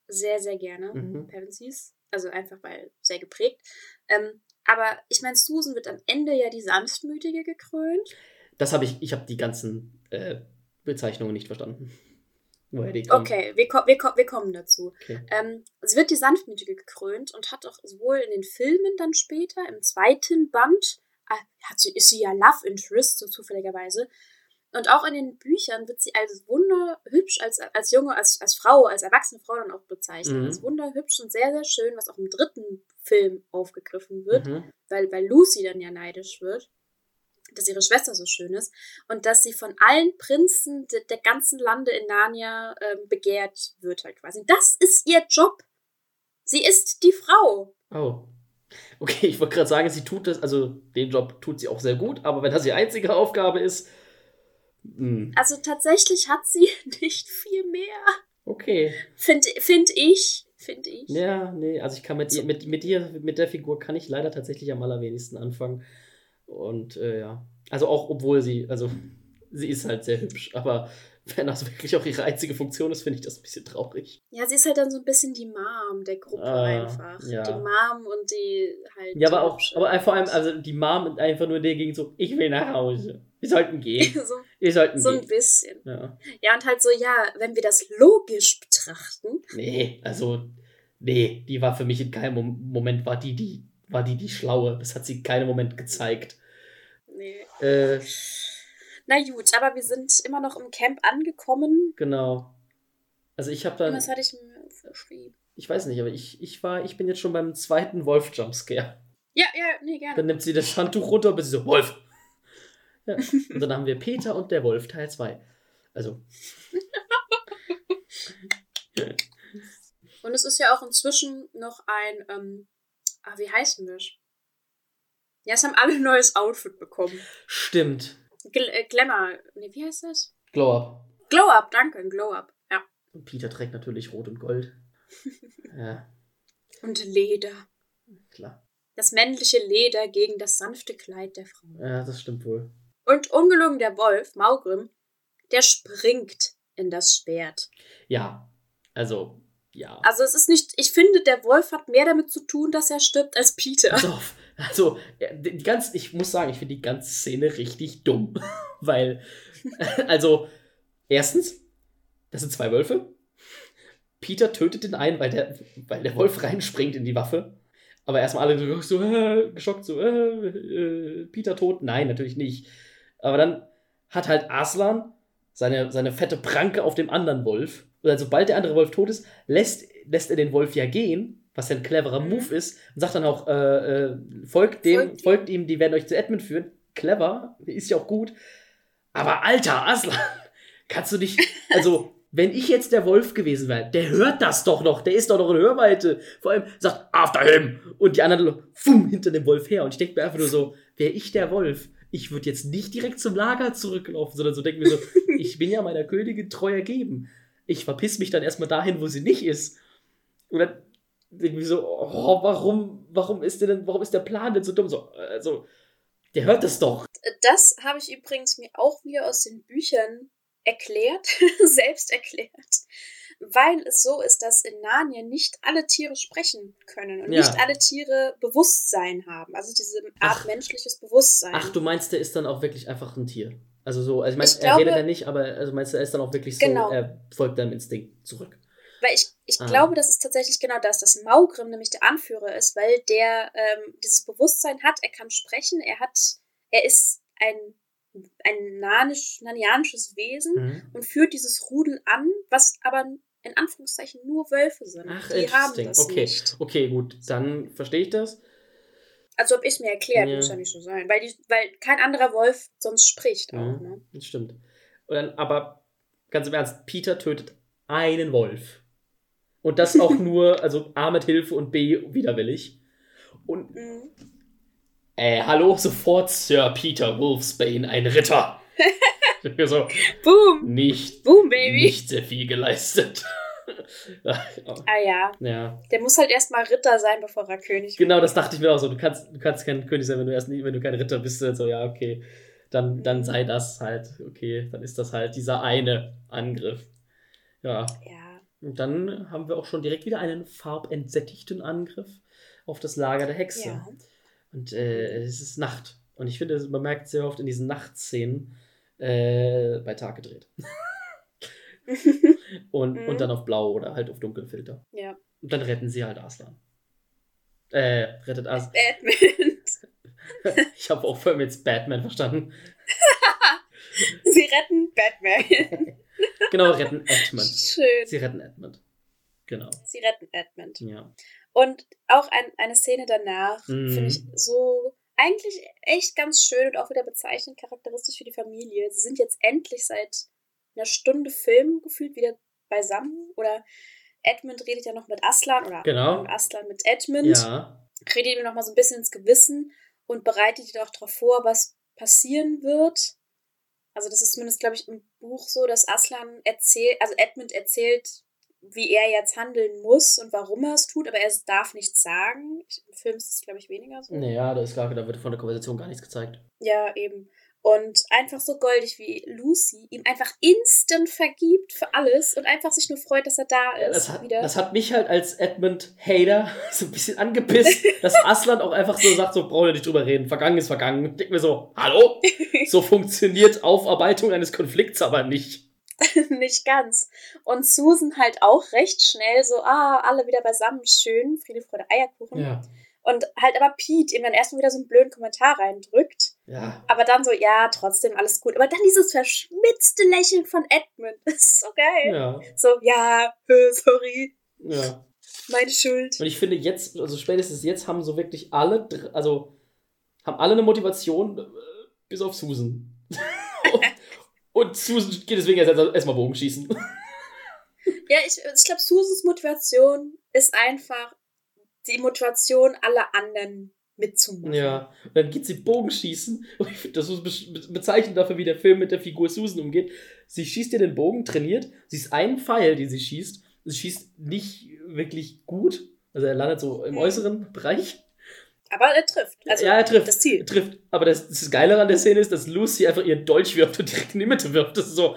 sehr, sehr gerne. Mhm. Pevensies. Also einfach weil sehr geprägt. Ähm, aber ich meine, Susan wird am Ende ja die Sanftmütige gekrönt. Das habe ich, ich habe die ganzen äh, Bezeichnungen nicht verstanden. Woher die kommen. Okay, wir, ko wir, ko wir kommen dazu. Okay. Ähm, sie wird die Sanftmütige gekrönt und hat auch sowohl in den Filmen dann später, im zweiten Band, äh, hat sie, ist sie ja Love Interest, so zufälligerweise. Und auch in den Büchern wird sie als wunderhübsch, als, als junge, als, als Frau, als erwachsene Frau dann auch bezeichnet. Mhm. Als wunderhübsch und sehr, sehr schön, was auch im dritten Film aufgegriffen wird, Mhm. weil, weil Lucy dann ja neidisch wird, dass ihre Schwester so schön ist und dass sie von allen Prinzen de, der ganzen Lande in Narnia ähm, begehrt wird halt quasi. Das ist ihr Job. Sie ist die Frau. Oh. Okay, ich wollte gerade sagen, sie tut das, also den Job tut sie auch sehr gut, aber wenn das ihre einzige Aufgabe ist, hm, Also tatsächlich hat sie nicht viel mehr. okay. Finde find ich. Finde ich. Ja, nee, also ich kann mit, So. ihr, mit, mit ihr, mit der Figur kann ich leider tatsächlich am allerwenigsten anfangen. Und äh, ja, also auch obwohl sie, also sie ist halt sehr hübsch, aber wenn das wirklich auch ihre einzige Funktion ist, finde ich das ein bisschen traurig. Ja, sie ist halt dann so ein bisschen die Mom der Gruppe Ah, einfach. ja. Die Mom und die halt. Ja, aber auch, aber vor allem, also die Mom einfach nur der gegen so, ich will nach Hause. Wir sollten gehen. so, Wir sollten so ein bisschen. Ja. Ja, und halt so, ja, wenn wir das logisch betrachten, Nee, also, nee, die war für mich in keinem Mom- Moment, war die, die, war die, die Schlaue. Das hat sie in keinem Moment gezeigt. nee. Äh, Na gut, aber wir sind immer noch im Camp angekommen. genau. Also ich habe dann, Was hatte ich mir verschrieben? ich weiß nicht, aber ich, ich war, ich bin jetzt schon beim zweiten Wolf-Jumpscare. Ja, ja, nee, gerne. Dann nimmt sie das Handtuch runter und bis so, Wolf! Ja. Und dann haben wir Peter und der Wolf, Teil 2. Also, Und es ist ja auch inzwischen noch ein, ähm, ah, wie heißt denn das? Ja, es haben alle ein neues Outfit bekommen. stimmt. Gl äh, Glamour, nee, wie heißt das? Glow Up. Glow Up, danke, ein Glow Up. Ja. Und Peter trägt natürlich Rot und Gold. ja, Und Leder. klar. Das männliche Leder gegen das sanfte Kleid der Frau. Ja, das stimmt wohl. Und ungelungen der Wolf, Maugrim, der springt in das Schwert. Ja, also, ja. Also es ist nicht, ich finde, der Wolf hat mehr damit zu tun, dass er stirbt, als Peter. Pass auf. Also, die die ganz, ich muss sagen, ich finde die ganze Szene richtig dumm. Weil, also, erstens, das sind zwei Wölfe. Peter tötet den einen, weil der, weil der Wolf reinspringt in die Waffe. Aber erstmal alle so, so äh, geschockt, so, äh, äh, Peter tot. Nein, natürlich nicht. Aber dann hat halt Aslan seine, seine fette Pranke auf dem anderen Wolf. Und dann, sobald der andere Wolf tot ist, lässt, lässt er den Wolf ja gehen, was ja ein cleverer Mhm. Move ist, und sagt dann auch, äh, äh, folgt dem, Folgt ihm. folgt ihm, die werden euch zu Edmund führen. Clever, ist ja auch gut. Aber alter Aslan, kannst du nicht, also, wenn ich jetzt der Wolf gewesen wäre, der hört das doch noch, der ist doch noch in Hörweite. Vor allem sagt, after him! Und die anderen, fumm, hinter dem Wolf her. Und ich denke mir einfach nur so, wäre ich der Wolf, ich würde jetzt nicht direkt zum Lager zurücklaufen, sondern so denke mir so, ich bin ja meiner Königin treu ergeben. Ich verpiss mich dann erstmal dahin, wo sie nicht ist. Und dann denke ich mir so, oh, warum, warum ist denn, warum ist der Plan denn so dumm? So, also, der hört das doch. Das habe ich übrigens mir auch wieder aus den Büchern erklärt, selbst erklärt. Weil es so ist, dass in Narnia nicht alle Tiere sprechen können und Ja. nicht alle Tiere Bewusstsein haben. Also diese Art Ach. menschliches Bewusstsein. Ach, du meinst, der ist dann auch wirklich einfach ein Tier. Also so, also ich meine, Ich er glaube- redet ja nicht, aber also meinst du, er ist dann auch wirklich so, Genau. er folgt deinem Instinkt zurück. Weil ich, ich Ah. glaube, das ist tatsächlich genau das, dass Maugrim nämlich der Anführer ist, weil der ähm, dieses Bewusstsein hat, er kann sprechen, er hat, er ist ein ein nanisch, nanianisches Wesen Mhm. und führt dieses Rudel an, was aber in Anführungszeichen nur Wölfe sind. Ach, die haben das Okay. nicht. Okay, gut. Dann verstehe ich das. Also ob ich es mir erklärt, Ja. muss ja nicht so sein. Weil, die, weil kein anderer Wolf sonst spricht auch. Mhm. Ne? Das stimmt. Und dann, aber ganz im Ernst, Peter tötet einen Wolf. Und das auch nur, also A mit Hilfe und B widerwillig. Und, Mhm. Äh, hallo, sofort Sir Peter Wolfsbane, ein Ritter. So, Boom! nicht, Boom, Baby! nicht sehr viel geleistet. Ah ja, ja, der muss halt erstmal Ritter sein, bevor er König genau, das dachte ich mir auch so. Du kannst, du kannst kein König sein, wenn du erst nie, wenn du kein Ritter bist. So, ja, okay. Dann, dann sei das halt, okay, dann ist das halt dieser eine Angriff. Ja. Ja. Und dann haben wir auch schon direkt wieder einen farbentsättigten Angriff auf das Lager der Hexe. ja. Und äh, es ist Nacht. Und ich finde, man merkt sehr oft in diesen Nachtszenen äh, bei Tag gedreht. und, Mhm. und dann auf Blau oder halt auf Dunkelfilter. ja. Und dann retten sie halt Aslan. Äh, rettet Aslan. Batman. Ich habe auch vorhin jetzt Batman verstanden. Sie retten Batman. Genau, retten Edmund. Schön. Sie retten Edmund. Genau. Sie retten Edmund. Ja. Und auch ein, eine Szene danach Mhm. finde ich so eigentlich echt ganz schön und auch wieder bezeichnend charakteristisch für die Familie. Sie sind jetzt endlich seit einer Stunde Film gefühlt wieder beisammen. Oder Edmund redet ja noch mit Aslan oder Genau. Aslan mit Edmund. Ja. Redet ihm noch mal so ein bisschen ins Gewissen und bereitet ihn auch darauf vor, was passieren wird. Also das ist zumindest, glaube ich, im Buch so, dass Aslan erzählt, also Edmund erzählt, wie er jetzt handeln muss und warum er es tut, aber er darf nichts sagen. Im Film ist es, glaube ich, weniger so. Naja, da ist gar, da wird von der Konversation gar nichts gezeigt. Ja, eben. Und einfach so goldig wie Lucy ihm einfach instant vergibt für alles und einfach sich nur freut, dass er da ist. Das hat, wieder. das hat mich halt als Edmund-Hater so ein bisschen angepisst, dass Aslan auch einfach so sagt, so brauchen wir nicht drüber reden, vergangen ist vergangen. Und denk mir so, hallo? So funktioniert Aufarbeitung eines Konflikts aber nicht. nicht ganz. Und Susan halt auch recht schnell so, ah, alle wieder beisammen, schön, Friede, Freude, Eierkuchen. Ja. Und halt aber Pete ihm dann erstmal wieder so einen blöden Kommentar reindrückt. Ja. Aber dann so, ja, trotzdem alles gut. Aber dann dieses verschmitzte Lächeln von Edmund. Das ist so geil. Ja. So, ja, sorry, Ja. meine Schuld. Und ich finde jetzt, also spätestens jetzt haben so wirklich alle, also haben alle eine Motivation, äh, bis auf Susan. Und Susan geht deswegen erst erstmal Bogenschießen. Ja, ich, ich glaube, Susans Motivation ist einfach die Motivation aller anderen mitzumachen. Ja, und dann geht sie Bogenschießen. Das ist be bezeichnend dafür, wie der Film mit der Figur Susan umgeht. Sie schießt ihr den Bogen, trainiert. Sie ist ein Pfeil, den sie schießt. Sie schießt nicht wirklich gut. Also er landet so im äußeren Bereich. Aber er trifft. Also ja, er trifft. das Er Ziel. trifft. Aber das, das Geile an der Szene ist, dass Lucy einfach ihren Dolch wirft und direkt in die Mitte wirft. Das ist so.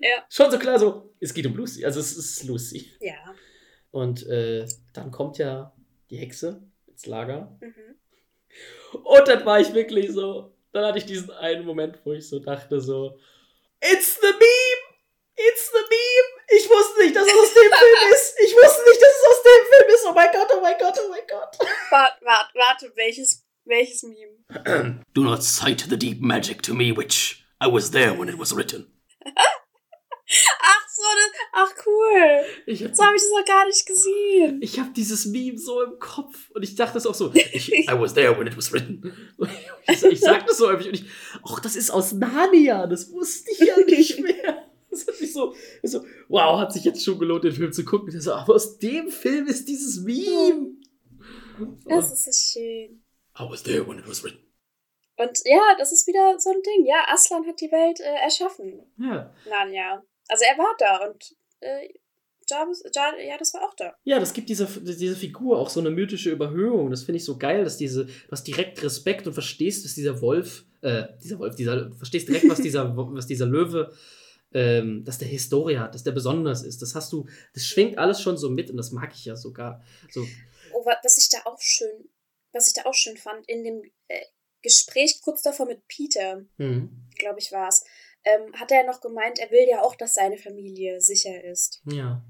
Ja. Schon so klar, so. Es geht um Lucy. Also es ist Lucy. Ja. Und äh, dann kommt ja die Hexe ins Lager. Mhm. Und dann war ich wirklich so, dann hatte ich diesen einen Moment, wo ich so dachte so, It's the meme! It's the meme! Ich wusste nicht, dass es aus dem Film ist! Ich wusste nicht, dass es aus dem Film ist! Oh mein Gott, oh mein Gott, oh mein Gott! Warte, warte, warte, welches, welches Meme? Do not cite the deep magic to me, witch. I was there when it was written. Ach so, das, ach cool. Ich hab, So habe ich das noch gar nicht gesehen. ich hab dieses Meme so im Kopf und ich dachte das auch so, ich, I was there when it was written. Ich, ich sag das so häufig und ich, ach, das ist aus Narnia, das wusste ich ja nicht mehr. Das hat mich so, so, wow, hat sich jetzt schon gelohnt, den Film zu gucken. So, aber aus dem Film ist dieses Meme. Das ist so schön. I was there when it was written. Und ja, das ist wieder so ein Ding. Ja, Aslan hat die Welt äh, erschaffen. Ja. Narnia. Also er war da und äh, Jarvis, Jar, ja, das war auch da. Ja, das gibt dieser, diese Figur auch so eine mythische Überhöhung. Das finde ich so geil, dass diese, du hast direkt Respekt und verstehst, dass dieser Wolf, äh, dieser Wolf, dieser, verstehst direkt, was dieser, was dieser Löwe, ähm, dass der Historie hat, dass der besonders ist. Das hast du, das schwingt alles schon so mit und das mag ich ja sogar. So, Oh, wa- was ich da auch schön, was ich da auch schön fand, in dem äh, Gespräch kurz davor mit Peter, hm, glaube ich, war es, ähm, hat er noch gemeint, er will ja auch, dass seine Familie sicher ist. ja.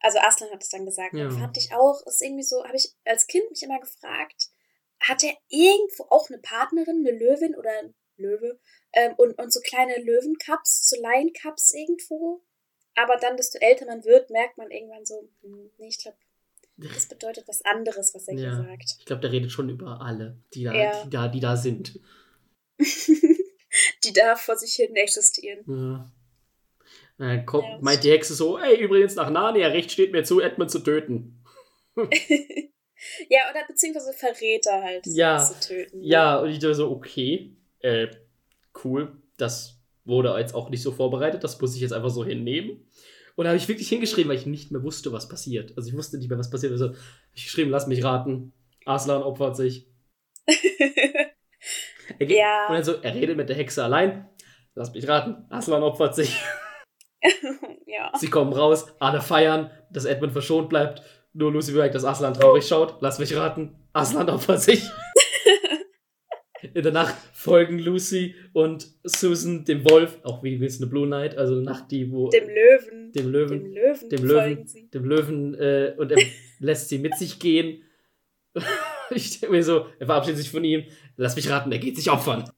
Also Aslan hat es dann gesagt. Ja. Fand ich auch, ist irgendwie so, habe ich als Kind mich immer gefragt, hat er irgendwo auch eine Partnerin, eine Löwin oder Löwe. Ähm, und, und so kleine Löwencups, so Lioncups irgendwo. Aber dann, desto älter man wird, merkt man irgendwann so, hm, nee, ich glaube, das bedeutet was anderes, was er Ja. hier sagt. Ich glaube, der redet schon über alle, die da, Ja. die da, die da sind. Die da vor sich hin existieren. Ja. Dann kommt, Ja, meint die Hexe so, ey, übrigens nach Narnia, Recht steht mir zu, Edmund zu töten. ja, oder beziehungsweise Verräter halt Ja. zu töten. Ja, und ich dachte so, okay, äh, cool, das wurde jetzt auch nicht so vorbereitet, das muss ich jetzt einfach so hinnehmen. Und da habe ich wirklich hingeschrieben, weil ich nicht mehr wusste, was passiert. Also ich wusste nicht mehr, was passiert. Also hab ich geschrieben, lass mich raten, Aslan opfert sich. Er geht, Ja. Und dann so, er redet mit der Hexe allein, lass mich raten, Aslan opfert sich. ja. Sie kommen raus, alle feiern, dass Edmund verschont bleibt. Nur Lucy merkt, dass Aslan traurig schaut. Lass mich raten, Aslan opfert sich. In der Nacht folgen Lucy und Susan dem Wolf, auch wie willst eine Blue Knight, also eine Nacht, die wo Dem Löwen. dem Löwen, Dem Löwen. dem Löwen, dem Löwen äh, und er lässt sie mit sich gehen. ich denke mir so, er verabschiedet sich von ihm. Lass mich raten, er geht sich opfern.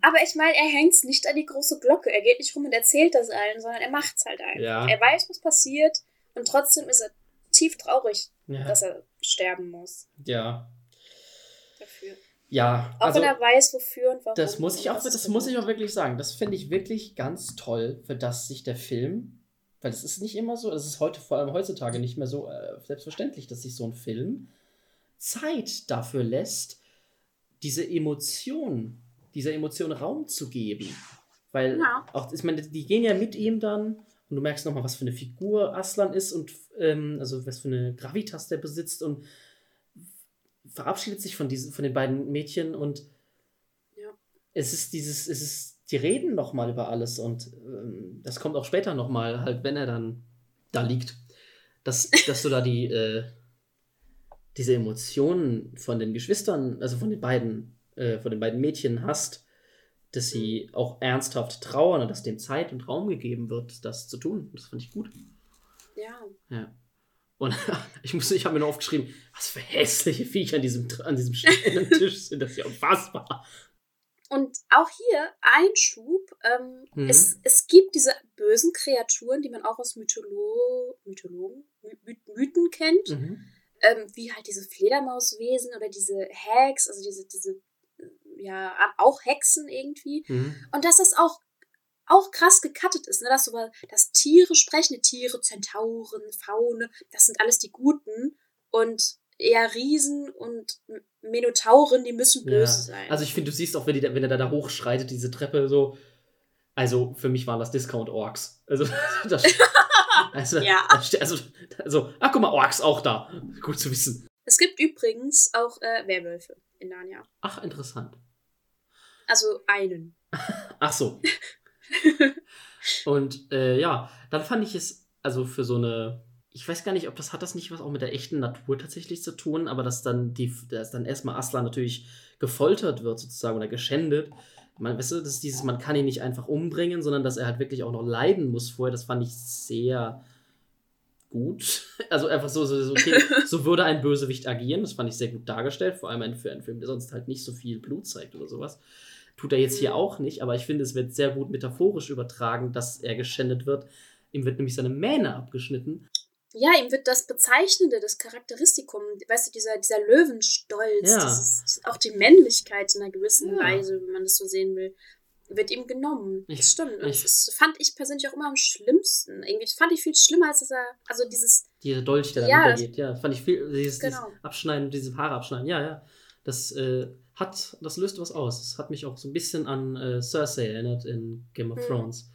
Aber ich meine, er hängt nicht an die große Glocke. Er geht nicht rum und erzählt das allen, sondern er macht's halt einfach. Ja. Er weiß, was passiert und trotzdem ist er tief traurig, Ja, dass er sterben muss ja. Ja. Auch Also, wenn er weiß, wofür und warum. das muss ich auch, das muss ich auch wirklich sagen. Das finde ich wirklich ganz toll, für das sich der Film, weil es ist nicht immer so, es ist heute vor allem heutzutage nicht mehr so äh, selbstverständlich, dass sich so ein Film Zeit dafür lässt, diese Emotion, dieser Emotion Raum zu geben. Weil Ja. auch, ich meine, die gehen ja mit ihm dann und du merkst nochmal, was für eine Figur Aslan ist und ähm, also was für eine Gravitas der besitzt und verabschiedet sich von diesen, von den beiden Mädchen und Ja. es ist dieses, es ist, die reden nochmal über alles und ähm, das kommt auch später nochmal, halt, wenn er dann da liegt, dass, dass du da die, äh, diese Emotionen von den Geschwistern, also von den beiden, äh, von den beiden Mädchen hast, dass sie auch ernsthaft trauern und dass dem Zeit und Raum gegeben wird, das zu tun. Das fand ich gut. Ja. Ja. Und ich musste, ich habe mir nur aufgeschrieben, was für hässliche Viecher an diesem, an diesem Tisch sind. Das ist ja unfassbar. Und auch hier Einschub. Ähm, Mhm. es, es gibt diese bösen Kreaturen, die man auch aus Mytholo Mythologen, My My Mythen kennt. Mhm. ähm, wie halt diese Fledermauswesen oder diese Hags, also diese, diese, äh, ja, auch Hexen irgendwie. Mhm. Und das auch, auch krass gecuttet ist, ne? dass, so, dass Tiere sprechen, die Tiere, Zentauren, Faune, das sind alles die Guten. Und eher Riesen und M- Minotauren, die müssen böse Ja. sein. Also ich finde, du siehst auch, wenn, die, wenn er da, da hochschreitet, diese Treppe so. Also für mich waren das Discount-Orks. Also, das, also, Ja. also, also, ach guck mal, Orks auch da. Gut zu wissen. es gibt übrigens auch äh, Werwölfe in Narnia. Ach, interessant. Also einen. Ach so. Und äh, ja, dann fand ich es, also für so eine, ich weiß gar nicht, ob das hat das nicht was auch mit der echten Natur tatsächlich zu tun, aber dass dann die, dass dann erstmal Aslan natürlich gefoltert wird sozusagen oder geschändet. Man, weißt du, das ist dieses, man kann ihn nicht einfach umbringen, sondern dass er halt wirklich auch noch leiden muss vorher. Das fand ich sehr gut. Also einfach so, so, so, okay, so würde ein Bösewicht agieren. Das fand ich sehr gut dargestellt, vor allem ein- für einen Film, der sonst halt nicht so viel Blut zeigt oder sowas. Tut er jetzt hier Mhm. auch nicht, aber ich finde, es wird sehr gut metaphorisch übertragen, dass er geschändet wird. Ihm wird nämlich seine Mähne abgeschnitten. Ja, ihm wird das Bezeichnende, das Charakteristikum, weißt du, dieser, dieser Löwenstolz, Ja. dieses, auch die Männlichkeit in einer gewissen Ja. Weise, wenn man das so sehen will, wird ihm genommen. Ich- das stimmt. Ich- das fand ich persönlich auch immer am schlimmsten. Irgendwie fand ich viel schlimmer, als dass er, also dieses, Dieser Dolch, der da Ja, runtergeht. Ja, fand ich viel. Dieses, Genau. dieses Abschneiden, diese Haare abschneiden. Ja, ja. Das äh, hat, das löst was aus. Das hat mich auch so ein bisschen an äh, Cersei erinnert in Game of Mhm. Thrones,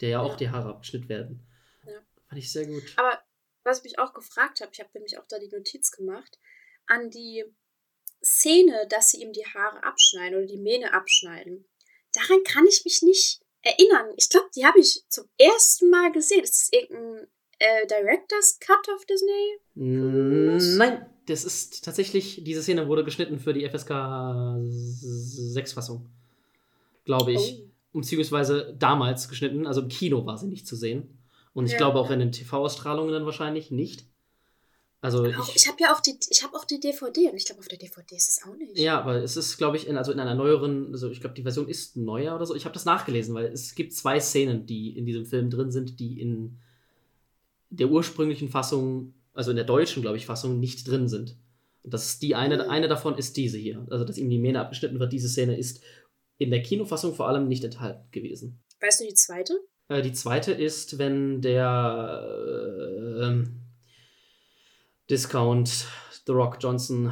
der ja auch Ja. die Haare abgeschnitten werden. Ja. Fand ich sehr gut. aber was ich mich auch gefragt habe, ich habe nämlich auch da die Notiz gemacht, an die Szene, dass sie ihm die Haare abschneiden oder die Mähne abschneiden. Daran kann ich mich nicht erinnern. Ich glaube, die habe ich zum ersten Mal gesehen. Ist das irgendein äh, Director's Cut auf Disney? Nein, das ist tatsächlich, diese Szene wurde geschnitten für die FSK 6-Fassung. Glaube ich. Oh. Beziehungsweise damals geschnitten, also im Kino war sie nicht zu sehen. Und ich Ja, glaube auch ja. in den TV-Ausstrahlungen dann wahrscheinlich nicht. Also Auch, ich, ich habe ja auch die, ich habe auch die DVD und ich glaube, auf der DVD ist es auch nicht. ja, aber es ist, glaube ich, in, also in einer neueren, also ich glaube, die Version ist neuer oder so. Ich habe das nachgelesen, weil es gibt zwei Szenen, die in diesem Film drin sind, die in der ursprünglichen Fassung, also in der deutschen, glaube ich, Fassung nicht drin sind. Und das ist die eine, Mhm. eine davon ist diese hier. Also, dass ihm die Mähne abgeschnitten wird, diese Szene ist in der Kinofassung vor allem nicht enthalten gewesen. Weißt du die zweite? Äh, die zweite ist, wenn der äh, ähm, Discount, The Rock Johnson,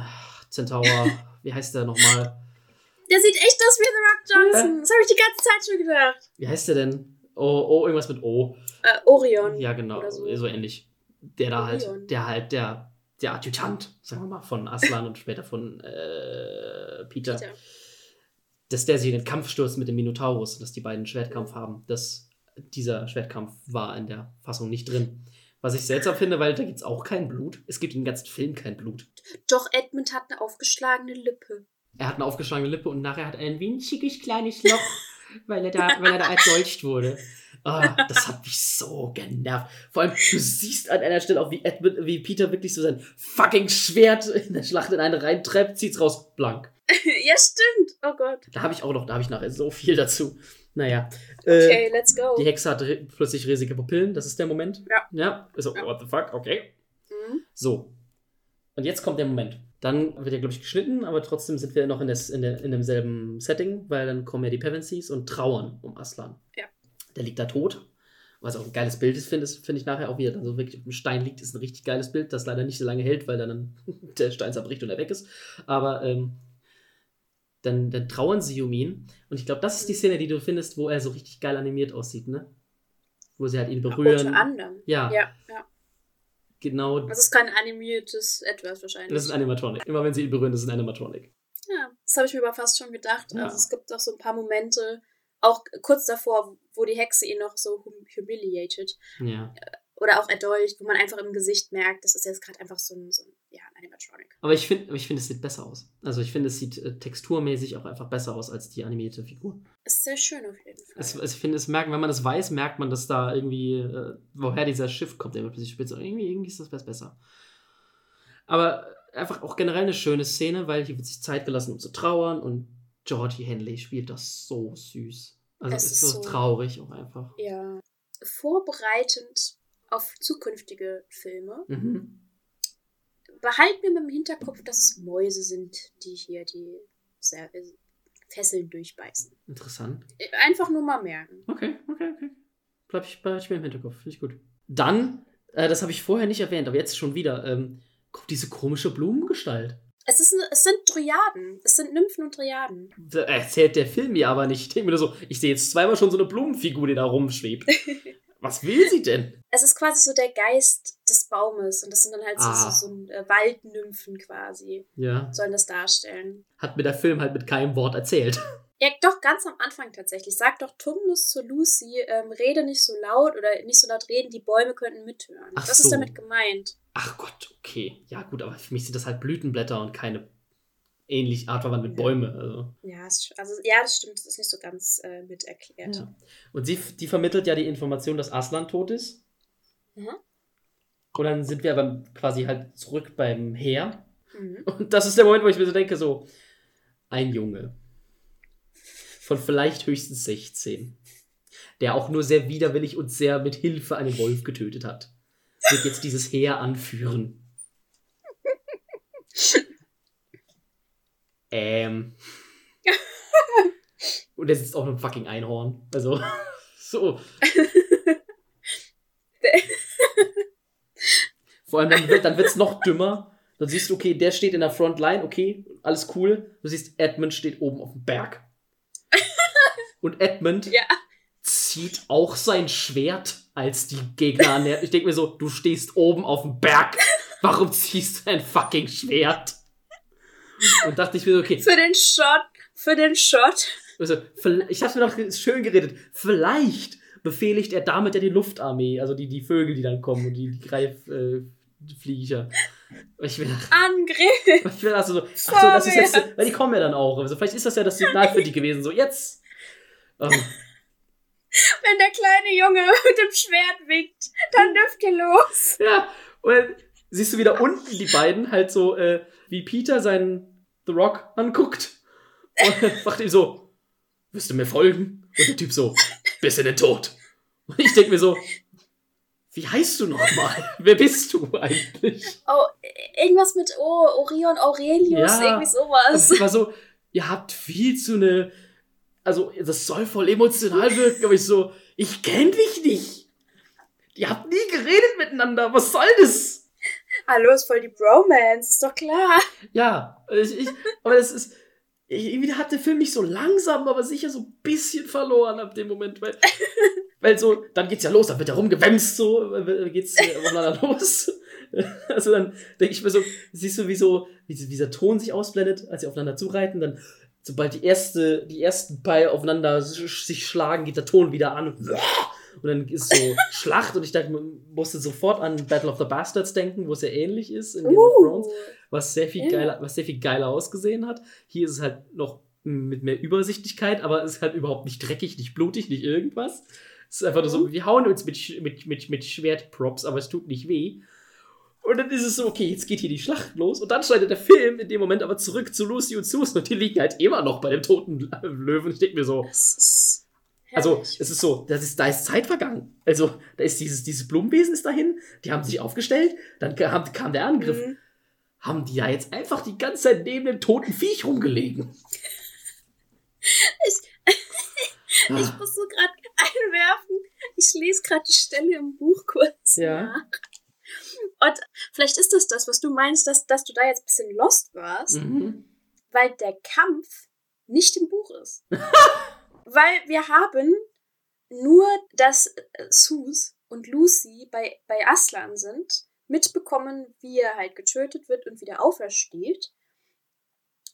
Centaur, wie heißt der nochmal? Der sieht echt aus wie The Rock Johnson. Das habe ich die ganze Zeit schon gedacht. Wie heißt der denn? Oh, oh, irgendwas mit O. Äh, Orion. Ja, genau, so. so. ähnlich. Der da halt, der halt, der, der Adjutant, sagen wir mal, von Aslan und später von äh, Peter, Peter. dass der sich in den Kampf stürzt mit dem Minotaurus, dass die beiden einen Schwertkampf haben. Das, dieser Schwertkampf war in der Fassung nicht drin. Was ich seltsam finde, weil da gibt es auch kein Blut. Es gibt im ganzen Film kein Blut. Doch Edmund hat eine aufgeschlagene Lippe. Er hat eine aufgeschlagene Lippe und nachher hat er ein winziges kleines Loch, weil er da, weil er da erdolcht wurde. Ah, das hat mich so genervt. Vor allem, du siehst an einer Stelle auch, wie, Edmund, wie Peter wirklich so sein fucking Schwert in der Schlacht in eine reintreibt, zieht's raus, blank. ja, stimmt. Oh Gott. Da habe ich auch noch, da habe ich nachher so viel dazu. Naja. Äh, Okay, let's go. die Hexe hat re plötzlich riesige Pupillen, das ist der Moment. Ja. Ja, so, Ja. what the fuck, okay. Mhm. So. Und jetzt kommt der Moment. Dann wird er, glaube ich, geschnitten, aber trotzdem sind wir noch in, des, in, der, in demselben Setting, weil dann kommen ja die Pevensies und trauern um Aslan. Ja. Der liegt da tot. Was auch ein geiles Bild ist, finde find ich nachher auch, wie er dann so wirklich auf dem Stein liegt, ist ein richtig geiles Bild, das leider nicht so lange hält, weil dann der Stein zerbricht und er weg ist. Aber ähm, dann, dann trauern sie um ihn. Und ich glaube, das ist die Szene, die du findest, wo er so richtig geil animiert aussieht, ne? Wo sie halt ihn berühren. Unter anderem. Ja, Ja, ja. genau. Das ist kein animiertes Etwas wahrscheinlich. Das ist ein Animatronic. Immer wenn sie ihn berühren, das ist ein Animatronic. Ja, das habe ich mir aber fast schon gedacht. Ja. Also es gibt auch so ein paar Momente, auch kurz davor, wo die Hexe ihn noch so hum- humiliated Ja. oder auch erdolcht, wo man einfach im Gesicht merkt, das ist jetzt gerade einfach so ein, so ein ja, ein Animatronic. Aber ich finde, ich finde, es sieht besser aus. Also ich finde, es sieht äh, texturmäßig auch einfach besser aus als die animierte Figur. Ist sehr schön auf jeden Fall. Es, es, ich finde, es merken, wenn man das weiß, merkt man, dass da irgendwie, äh, woher dieser Schiff kommt, der plötzlich spitze. Irgendwie, irgendwie ist das besser. Aber einfach auch generell eine schöne Szene, weil hier wird sich Zeit gelassen, um zu trauern und Georgie Henley spielt das so süß. Also es ist so so- traurig auch einfach. ja, vorbereitend auf zukünftige Filme, Mhm. behalten wir im Hinterkopf, dass es Mäuse sind, die hier die äh, Fesseln durchbeißen. Interessant. Einfach nur mal merken. Okay, okay, okay. Bleib ich, bleib ich mir im Hinterkopf. Finde ich gut. Dann, äh, das habe ich vorher nicht erwähnt, aber jetzt schon wieder, ähm, kommt diese komische Blumengestalt. Es, ist, es sind Dryaden. Es sind Nymphen und Dryaden. Da erzählt der Film mir aber nicht. Ich denke mir nur so, ich sehe jetzt zweimal schon so eine Blumenfigur, die da rumschwebt. Was will sie denn? Es ist quasi so der Geist des Baumes. Und das sind dann halt so, Ah. so, so ein, äh, Waldnymphen quasi. Ja, Sollen das darstellen. hat mir der Film halt mit keinem Wort erzählt. Ja, doch, ganz am Anfang tatsächlich. Sagt doch Tumnus zu Lucy, ähm, rede nicht so laut oder nicht so laut reden, die Bäume könnten mithören. Ach das so. ist damit gemeint. Ach Gott, okay. Ja, gut, aber für mich sind das halt Blütenblätter und keine ähnlich artverwandt mit Ja. Bäume. Also. Ja, also, ja, das stimmt. Das ist nicht so ganz äh, mit erklärt. Ja. Und sie, die vermittelt ja die Information, dass Aslan tot ist. Mhm. Und dann sind wir aber quasi halt zurück beim Heer. Mhm. Und das ist der Moment, wo ich mir so denke, so, ein Junge von vielleicht höchstens 16, der auch nur sehr widerwillig und sehr mit Hilfe einen Wolf getötet hat, wird jetzt dieses Heer anführen. ähm. Und er sitzt auf einem fucking Einhorn. Also, so. Vor allem, dann wird dann wird's noch dümmer. Dann siehst du, okay, der steht in der Frontline, okay, alles cool. Du siehst, Edmund steht oben auf dem Berg. Und Edmund Ja. zieht auch sein Schwert, als die Gegner annähern. Ich denke mir so, du stehst oben auf dem Berg. Warum ziehst du ein fucking Schwert? Und dachte ich mir so, okay, Für den Shot, für den Shot. also, ich hab's mir noch schön geredet. Vielleicht befehligt er damit ja die Luftarmee, also die, die Vögel, die dann kommen und die, die Greifvlieger. Äh, Flieger. Ich will, Angriff. ich will also so, ach so, das ist jetzt, weil die kommen ja dann auch. Also vielleicht ist das ja das Signal für die gewesen, so jetzt. Ähm, Wenn der kleine Junge mit dem Schwert winkt, dann dürft ihr los. ja, und siehst du wieder unten die beiden halt so, äh, wie Peter seinen The Rock anguckt. Und fragt ihn so, wirst du mir folgen? Und der Typ so, bis in den Tod. Und ich denke mir so, wie heißt du nochmal? Wer bist du eigentlich? Oh, irgendwas mit oh, Orion Aurelius, Ja. irgendwie sowas. Das war so, ihr habt viel zu eine, also das soll voll emotional wirken, aber ich so, ich kenn dich nicht. Ihr habt nie geredet miteinander, was soll das? Hallo, ist voll die Bromance, ist doch klar. Ja, ich, ich, aber das ist, irgendwie hat der Film mich so langsam, aber sicher so ein bisschen verloren ab dem Moment, weil, weil so, dann geht's ja los, dann wird er rumgewämst, so, geht's äh, aufeinander los. Also dann denke ich mir so, siehst du, wie so, wie dieser Ton sich ausblendet, als sie aufeinander zureiten, dann, sobald die erste, die ersten Beine aufeinander sich schlagen, geht der Ton wieder an und, dann ist so Schlacht und ich dachte, man musste sofort an Battle of the Bastards denken, wo es ja ähnlich ist in Game of Thrones Uh, was sehr viel geiler, was sehr viel geiler ausgesehen hat. Hier ist es halt noch mit mehr Übersichtlichkeit, aber es ist halt überhaupt nicht dreckig, nicht blutig, nicht irgendwas. Es ist einfach nur so, wir hauen uns mit, mit, mit, mit Schwertprops, aber es tut nicht weh. Und dann ist es so, okay, jetzt geht hier die Schlacht los. Und dann schneidet der Film in dem Moment aber zurück zu Lucy und Susan und die liegen halt immer noch bei dem toten Löwen. Ich denke mir so, also, es ist so, das ist, da ist Zeit vergangen. Also, da ist dieses, dieses Blumenwesen ist dahin, die haben sich aufgestellt, dann kam, kam der Angriff Mhm. haben die ja jetzt einfach die ganze Zeit neben dem toten Viech rumgelegen. Ich Ah, muss so gerade einwerfen. Ich lese gerade die Stelle im Buch kurz Ja. nach. Und vielleicht ist das das, was du meinst, dass, dass du da jetzt ein bisschen lost warst, mhm. weil der Kampf nicht im Buch ist. weil wir haben nur, dass äh, Sus und Lucy bei, bei Aslan sind, mitbekommen, wie er halt getötet wird und wieder aufersteht.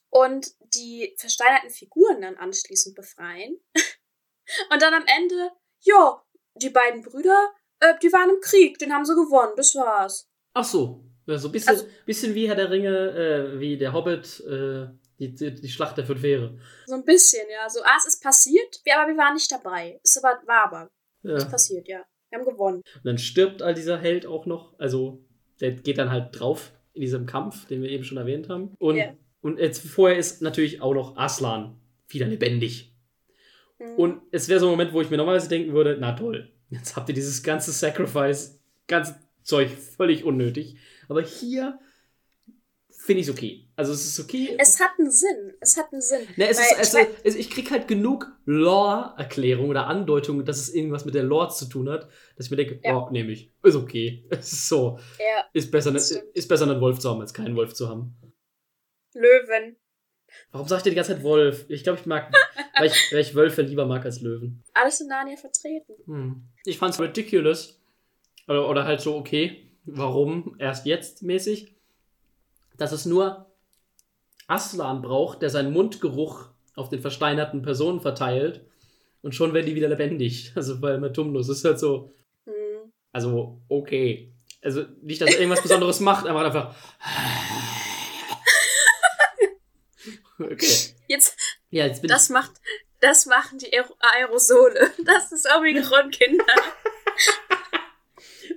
Und die versteinerten Figuren dann anschließend befreien. Und dann am Ende, ja, die beiden Brüder, äh, die waren im Krieg, den haben sie gewonnen, das war's. Ach so. So ein bisschen, Also- bisschen wie Herr der Ringe, äh, wie der Hobbit, äh, die, die, die Schlacht der fünf Heere. So ein bisschen, ja. So, ah, es ist passiert, wir, aber wir waren nicht dabei. Es war, war aber Ja. nicht passiert, ja. Wir haben gewonnen. Und dann stirbt all dieser Held auch noch. Also, der geht dann halt drauf in diesem Kampf, den wir eben schon erwähnt haben. Und, Ja. und jetzt vorher ist natürlich auch noch Aslan wieder lebendig. Mhm. Und es wäre so ein Moment, wo ich mir normalerweise denken würde, na toll, jetzt habt ihr dieses ganze Sacrifice, ganze Zeug völlig unnötig. Aber hier finde ich es okay. Also es ist okay. es hat einen Sinn. Es hat einen Sinn. Na, es ist, ich also, es, ich krieg halt genug Lore-Erklärung oder Andeutung, dass es irgendwas mit der Lore zu tun hat, dass ich mir denke, Ja. oh, nehme ich. Ist okay. Es ist so. ja, Ist besser, ne, ist besser, einen Wolf zu haben, als keinen Wolf zu haben. Löwen. Warum sag ich dir die ganze Zeit Wolf? Ich glaube, ich mag, weil ich, weil ich Wölfe lieber mag als Löwen. Alles in Narnia vertreten. Hm. Ich fand's ridiculous. Oder, oder halt so, okay, warum erst jetzt mäßig? Dass es nur Aslan braucht, der seinen Mundgeruch auf den versteinerten Personen verteilt. Und schon werden die wieder lebendig. Also bei Matumnus ist halt so, Hm. also okay. Also nicht, dass er irgendwas Besonderes macht, er macht einfach. Okay. Jetzt, Ja, jetzt bin das macht, das machen die Aer Aerosole. Das ist Omikron, Kinder.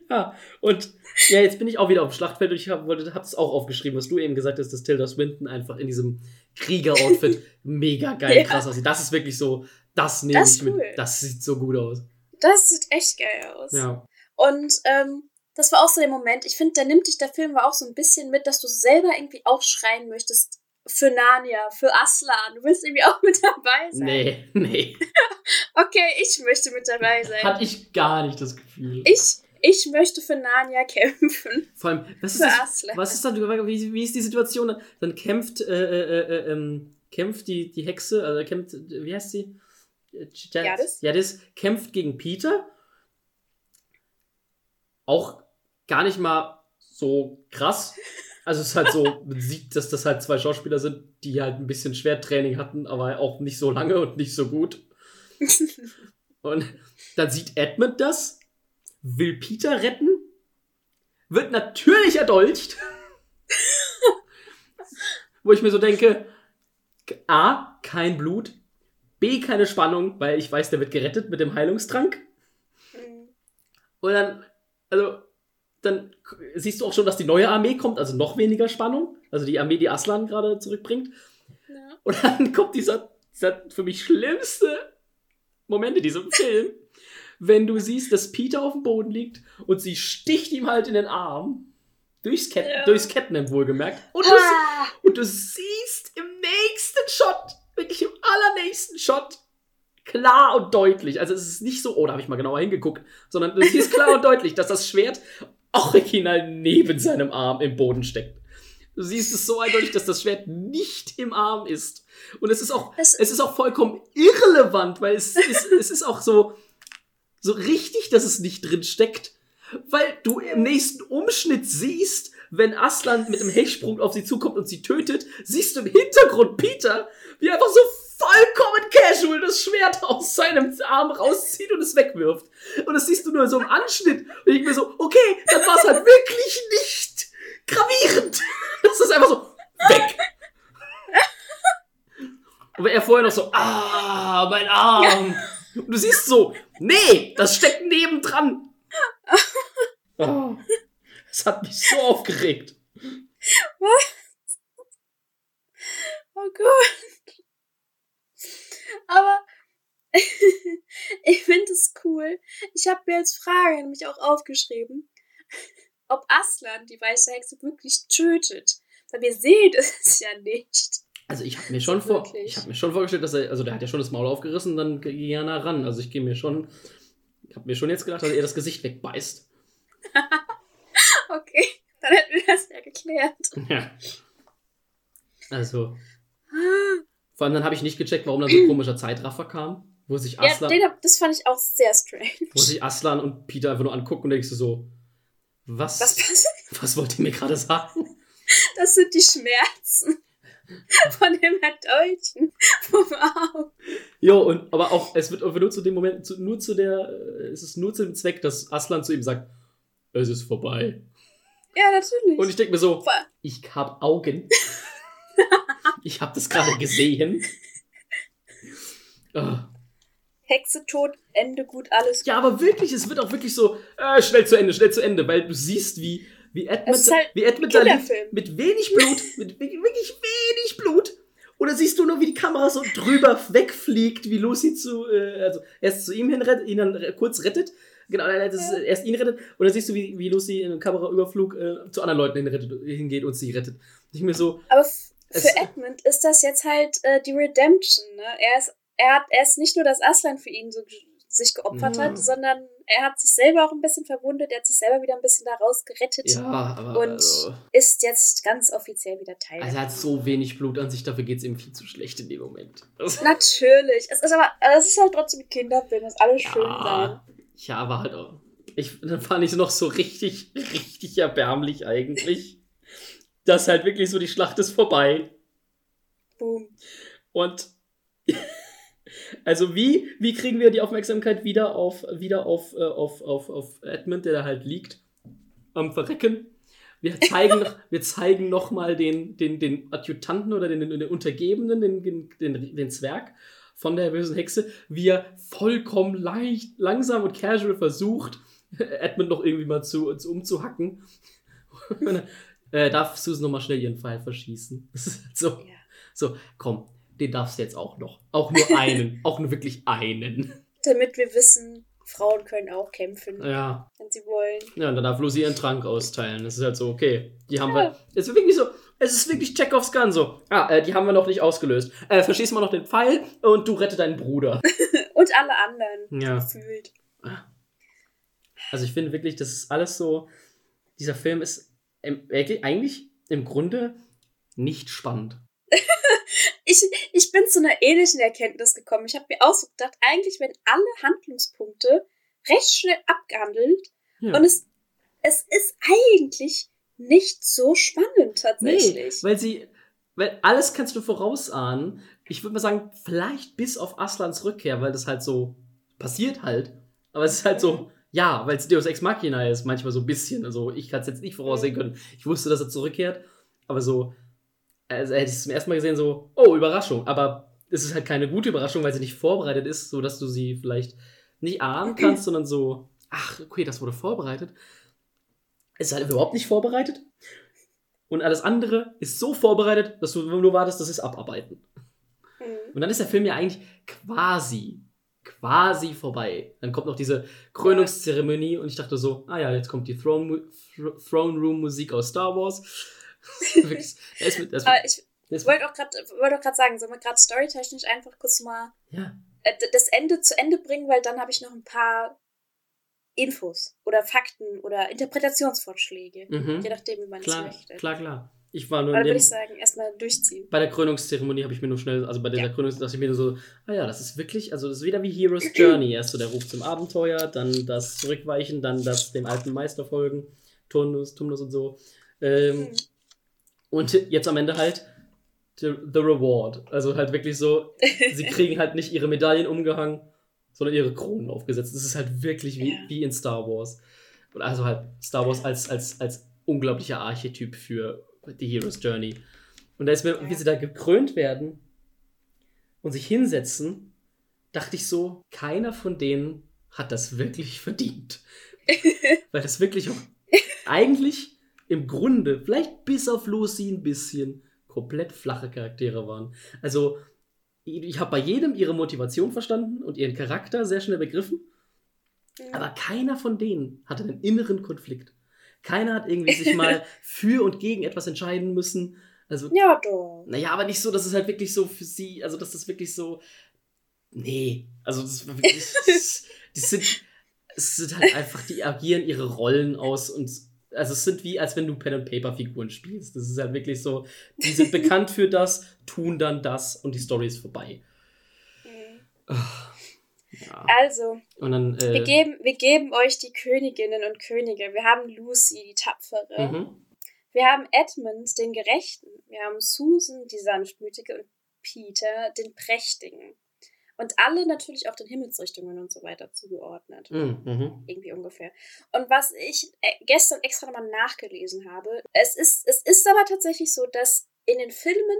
Ja, und ja, jetzt bin ich auch wieder auf dem Schlachtfeld und ich hab, wollte, hab's auch aufgeschrieben, was du eben gesagt hast, dass Tilda Swinton einfach in diesem Krieger-Outfit mega geil Ja. krass aussieht. Das ist wirklich so, das nehme Das ich ist mit. cool. Das sieht so gut aus. Das sieht echt geil aus. Ja. Und ähm, das war auch so der Moment. Ich finde, da nimmt dich der Film war auch so ein bisschen mit, dass du selber irgendwie auch schreien möchtest für Narnia, für Aslan. Du willst irgendwie auch mit dabei sein. Nee, nee. Okay, ich möchte mit dabei sein. Hatte ich gar nicht das Gefühl. ich, ich möchte für Narnia kämpfen. Vor allem, was ist das? Was ist dann, wie, wie ist die Situation? Dann kämpft, äh, äh, äh, ähm, kämpft die, die Hexe, also kämpft, wie heißt sie? Äh, Jadis? Jadis? Jadis kämpft gegen Peter. Auch gar nicht mal so krass. Also es ist halt so, man sieht, dass das halt zwei Schauspieler sind, die halt ein bisschen Schwertraining hatten, aber auch nicht so lange und nicht so gut. Und dann sieht Edmund das, will Peter retten, wird natürlich erdolcht. Wo ich mir so denke, A, kein Blut, B, keine Spannung, weil ich weiß, der wird gerettet mit dem Heilungstrank. Mhm. Und dann, also, dann siehst du auch schon, dass die neue Armee kommt, also noch weniger Spannung. Also die Armee, die Aslan gerade zurückbringt. Ja. Und dann kommt dieser, dieser für mich schlimmste Moment in diesem Film, wenn du siehst, dass Peter auf dem Boden liegt und sie sticht ihm halt in den Arm. Durchs, Cat Ja. durchs Catnap wohlgemerkt. Und du, Ah, und du siehst im nächsten Shot, wirklich im allernächsten Shot, klar und deutlich, also es ist nicht so, oh, da habe ich mal genauer hingeguckt, sondern du siehst klar und deutlich, dass das Schwert original neben seinem Arm im Boden steckt. Du siehst es so eindeutig, dass das Schwert nicht im Arm ist. Und es ist auch, Das- es ist auch vollkommen irrelevant, weil es ist, es ist auch so, so richtig, dass es nicht drin steckt. Weil du im nächsten Umschnitt siehst, wenn Aslan mit einem Hechtsprung auf sie zukommt und sie tötet, siehst du im Hintergrund Peter, wie er einfach so vollkommen casual das Schwert aus seinem Arm rauszieht und es wegwirft. Und das siehst du nur so im Anschnitt. Und ich mir so, okay, dann war es halt wirklich nicht gravierend. Das ist einfach so weg. Und er vorher noch so, ah, mein Arm. Und du siehst so, nee, das steckt nebendran. Oh, das hat mich so aufgeregt. oh Gott. Aber ich finde es cool. Ich habe mir als Frage nämlich auch aufgeschrieben, ob Aslan die weiße Hexe wirklich tötet. Weil wir sehen es ja nicht. Also ich habe mir schon vor, ich habe mir schon vorgestellt, dass er, also der hat ja schon das Maul aufgerissen, dann ging er nah ran. Also ich gehe mir schon, ich habe mir schon jetzt gedacht, dass er das Gesicht wegbeißt. Okay, dann hätten wir das ja geklärt. Ja. Also vor allem dann habe ich nicht gecheckt, warum dann so ein komischer Zeitraffer kam, wo sich Ja, Aslan, den hab, das fand ich auch sehr strange. wo sich Aslan und Peter einfach nur angucken und denkst du so, was, Was was wollt ihr mir gerade sagen? Das sind die Schmerzen von dem Deutschen vom Arm. Jo, und aber auch, es wird nur zu dem Moment, zu, nur zu der, äh, es ist nur zu dem Zweck, dass Aslan zu ihm sagt, es ist vorbei. Ja, natürlich. Und ich denke mir so, ich hab Augen. ich hab das gerade gesehen. Ah. Hexe tot, Ende gut, alles Ja, aber wirklich, es wird auch wirklich so, äh, schnell zu Ende, schnell zu Ende, weil du siehst, wie, wie Edmund, ist halt wie liegt, Kinderfilm. mit wenig Blut, mit wirklich wenig Blut. Oder siehst du nur, wie die Kamera so drüber wegfliegt, wie Lucy zu, äh, also erst zu ihm hinrettet, ihn dann kurz rettet. Genau, nein, das ist, Ja. erst ihn rettet. Und dann siehst du, wie, wie Lucy in einem Kameraüberflug äh, zu anderen Leuten hinrettet, hingeht und sie rettet. Ich mir so, Aber für Edmund ist das jetzt halt äh, die Redemption. Ne? Er, ist, er, hat, er ist nicht nur, dass Aslan für ihn so sich geopfert Ja. hat, sondern er hat sich selber auch ein bisschen verwundet, er hat sich selber wieder ein bisschen daraus gerettet. ja, aber Und also, ist jetzt ganz offiziell wieder Teil. also er hat so wenig Blut an sich, dafür geht es ihm viel zu schlecht in dem Moment. Das, Natürlich. Es ist aber, es ist halt trotzdem ein Kinderfilm, muss alles schön sein. Ja, ja, aber halt auch. Ich, dann fand ich es noch so richtig, richtig erbärmlich eigentlich. dass halt wirklich so die Schlacht ist vorbei. Boom. Und also wie, wie kriegen wir die Aufmerksamkeit wieder auf, wieder auf, äh, auf, auf, auf Edmund, der da halt liegt, am Verrecken? Wir zeigen, noch- wir zeigen nochmal den, den, den Adjutanten oder den, den Untergebenen, den, den, den, den Zwerg von der bösen Hexe, wie er vollkommen leicht, langsam und casual versucht, Edmund noch irgendwie mal zu, zu umzuhacken. Äh, darf Susan nochmal schnell ihren Pfeil verschießen. So. Ja. So, komm, den darfst du jetzt auch noch. Auch nur einen. auch nur wirklich einen. Damit wir wissen, Frauen können auch kämpfen, Ja. wenn sie wollen. Ja, und dann darf Lucy ihren Trank austeilen. Das ist halt so, okay. Die haben Ja. wir. Es ist wirklich so. Es ist wirklich Chekhovs Gun so. Ah, äh, die haben wir noch nicht ausgelöst. Äh, verschieß mal noch den Pfeil und du rette deinen Bruder. Und alle anderen Ja. gefühlt. Also ich finde wirklich, das ist alles so. Dieser Film ist im, eigentlich im Grunde nicht spannend. Ich, ich bin zu einer ähnlichen Erkenntnis gekommen. Ich habe mir auch so gedacht, eigentlich werden alle Handlungspunkte recht schnell abgehandelt Ja. und es, es ist eigentlich nicht so spannend tatsächlich. Nee, weil sie, weil alles kannst du vorausahnen. Ich würde mal sagen, vielleicht bis auf Aslans Rückkehr, weil das halt so passiert halt. Aber es ist halt so, ja, weil es Deus Ex Machina ist, manchmal so ein bisschen. Also ich kann es jetzt nicht voraussehen können. Ich wusste, dass er zurückkehrt, aber so, also hätte ich es zum ersten Mal gesehen, so, oh, Überraschung. Aber es ist halt keine gute Überraschung, weil sie nicht vorbereitet ist, so dass du sie vielleicht nicht ahnen kannst, sondern so, ach, okay, das wurde vorbereitet. ist halt überhaupt nicht vorbereitet. Und alles andere ist so vorbereitet, dass du nur wartest, dass sie es abarbeiten. Mhm. Und dann ist der Film ja eigentlich quasi, quasi vorbei. Dann kommt noch diese Krönungszeremonie und ich dachte so, ah ja, jetzt kommt die Throne, Throne Room Musik aus Star Wars. Wirklich, er ist mit, er ist mit, ich ist wollte auch gerade gerade sagen, sollen wir gerade storytechnisch einfach kurz mal ja, äh, das Ende zu Ende bringen, weil dann habe ich noch ein paar Infos oder Fakten oder Interpretationsvorschläge. mhm. Je nachdem, wie man klar, es möchte. klar, klar. Ich war nur Aber würde ich sagen, erstmal durchziehen. bei der Krönungszeremonie habe ich mir nur schnell, also bei dieser Ja. Krönung dachte ich mir nur so, ah ja, das ist wirklich, also das ist wieder wie Hero's Journey. Erst so der Ruf zum Abenteuer, dann das Zurückweichen, dann das dem alten Meister folgen, Turnus, Tumnus und so. Ähm, Mhm. Und jetzt am Ende halt the, the Reward. Also halt wirklich so, sie kriegen halt nicht ihre Medaillen umgehangen, sondern ihre Kronen aufgesetzt. Das ist halt wirklich wie, Ja. wie in Star Wars. Und also halt Star Wars als, als, als unglaublicher Archetyp für die Hero's Journey. Und da ist mir, wie sie da gekrönt werden und sich hinsetzen, dachte ich so, keiner von denen hat das wirklich verdient. Weil das wirklich auch eigentlich im Grunde, vielleicht bis auf Lucy ein bisschen, komplett flache Charaktere waren. Also, ich habe bei jedem ihre Motivation verstanden und ihren Charakter sehr schnell begriffen, Mhm. aber keiner von denen hatte einen inneren Konflikt. Keiner hat irgendwie sich mal für und gegen etwas entscheiden müssen. Also, ja, doch. naja, aber nicht so, dass es halt wirklich so für sie, also dass das wirklich so. Nee, also das war wirklich. das- die sind. Es sind halt einfach, die agieren ihre Rollen aus und. Also es sind wie, als wenn du Pen and Paper Figuren spielst. Das ist halt wirklich so, die sind bekannt für das, tun dann das und die Story ist vorbei. Mhm. Ja. Also, Und dann. Äh, wir, geben, wir geben euch die Königinnen und Könige. Wir haben Lucy, die Tapfere. mhm. Wir haben Edmund, den Gerechten. Wir haben Susan, die Sanftmütige. Und Peter, den Prächtigen. Und alle natürlich auch den Himmelsrichtungen und so weiter zugeordnet. Mhm. Mhm. Irgendwie ungefähr. Und was ich äh, gestern extra nochmal nachgelesen habe, es ist, es ist aber tatsächlich so, dass in den Filmen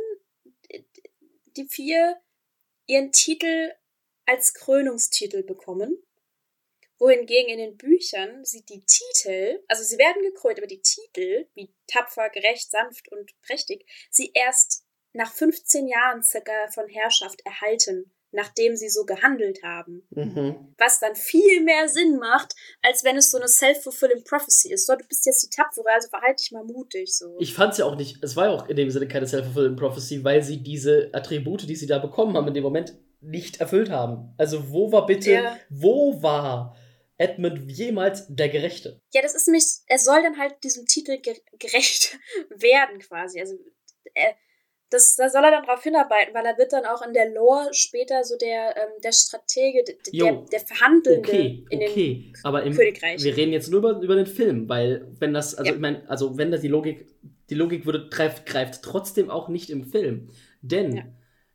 die vier ihren Titel als Krönungstitel bekommen, wohingegen in den Büchern sie die Titel, also sie werden gekrönt, aber die Titel, wie tapfer, gerecht, sanft und prächtig, sie erst nach 15 Jahren circa von Herrschaft erhalten, nachdem sie so gehandelt haben Mhm. was dann viel mehr Sinn macht, als wenn es so eine self-fulfilling prophecy ist. So, du bist jetzt die Tapfere, also verhalte dich mal mutig. So. Ich fand es ja auch nicht, es war ja auch in dem Sinne keine Self-Fulfilling Prophecy, weil sie diese Attribute, die sie da bekommen haben, in dem Moment nicht erfüllt haben. Also wo war bitte, Ja. wo war Edmund jemals der Gerechte? ja, das ist nämlich, er soll dann halt diesem Titel ge gerecht werden quasi. Also äh, das, da soll er dann drauf hinarbeiten, weil er wird dann auch in der Lore später so der, ähm, der Stratege, der, Jo. der Verhandelnde Okay, in den okay. Aber im, Königreich. wir reden jetzt nur über, über den Film, weil wenn das, also Ja. ich meine, also wenn das die Logik, die Logik würde, greift, greift trotzdem auch nicht im Film. Denn Ja.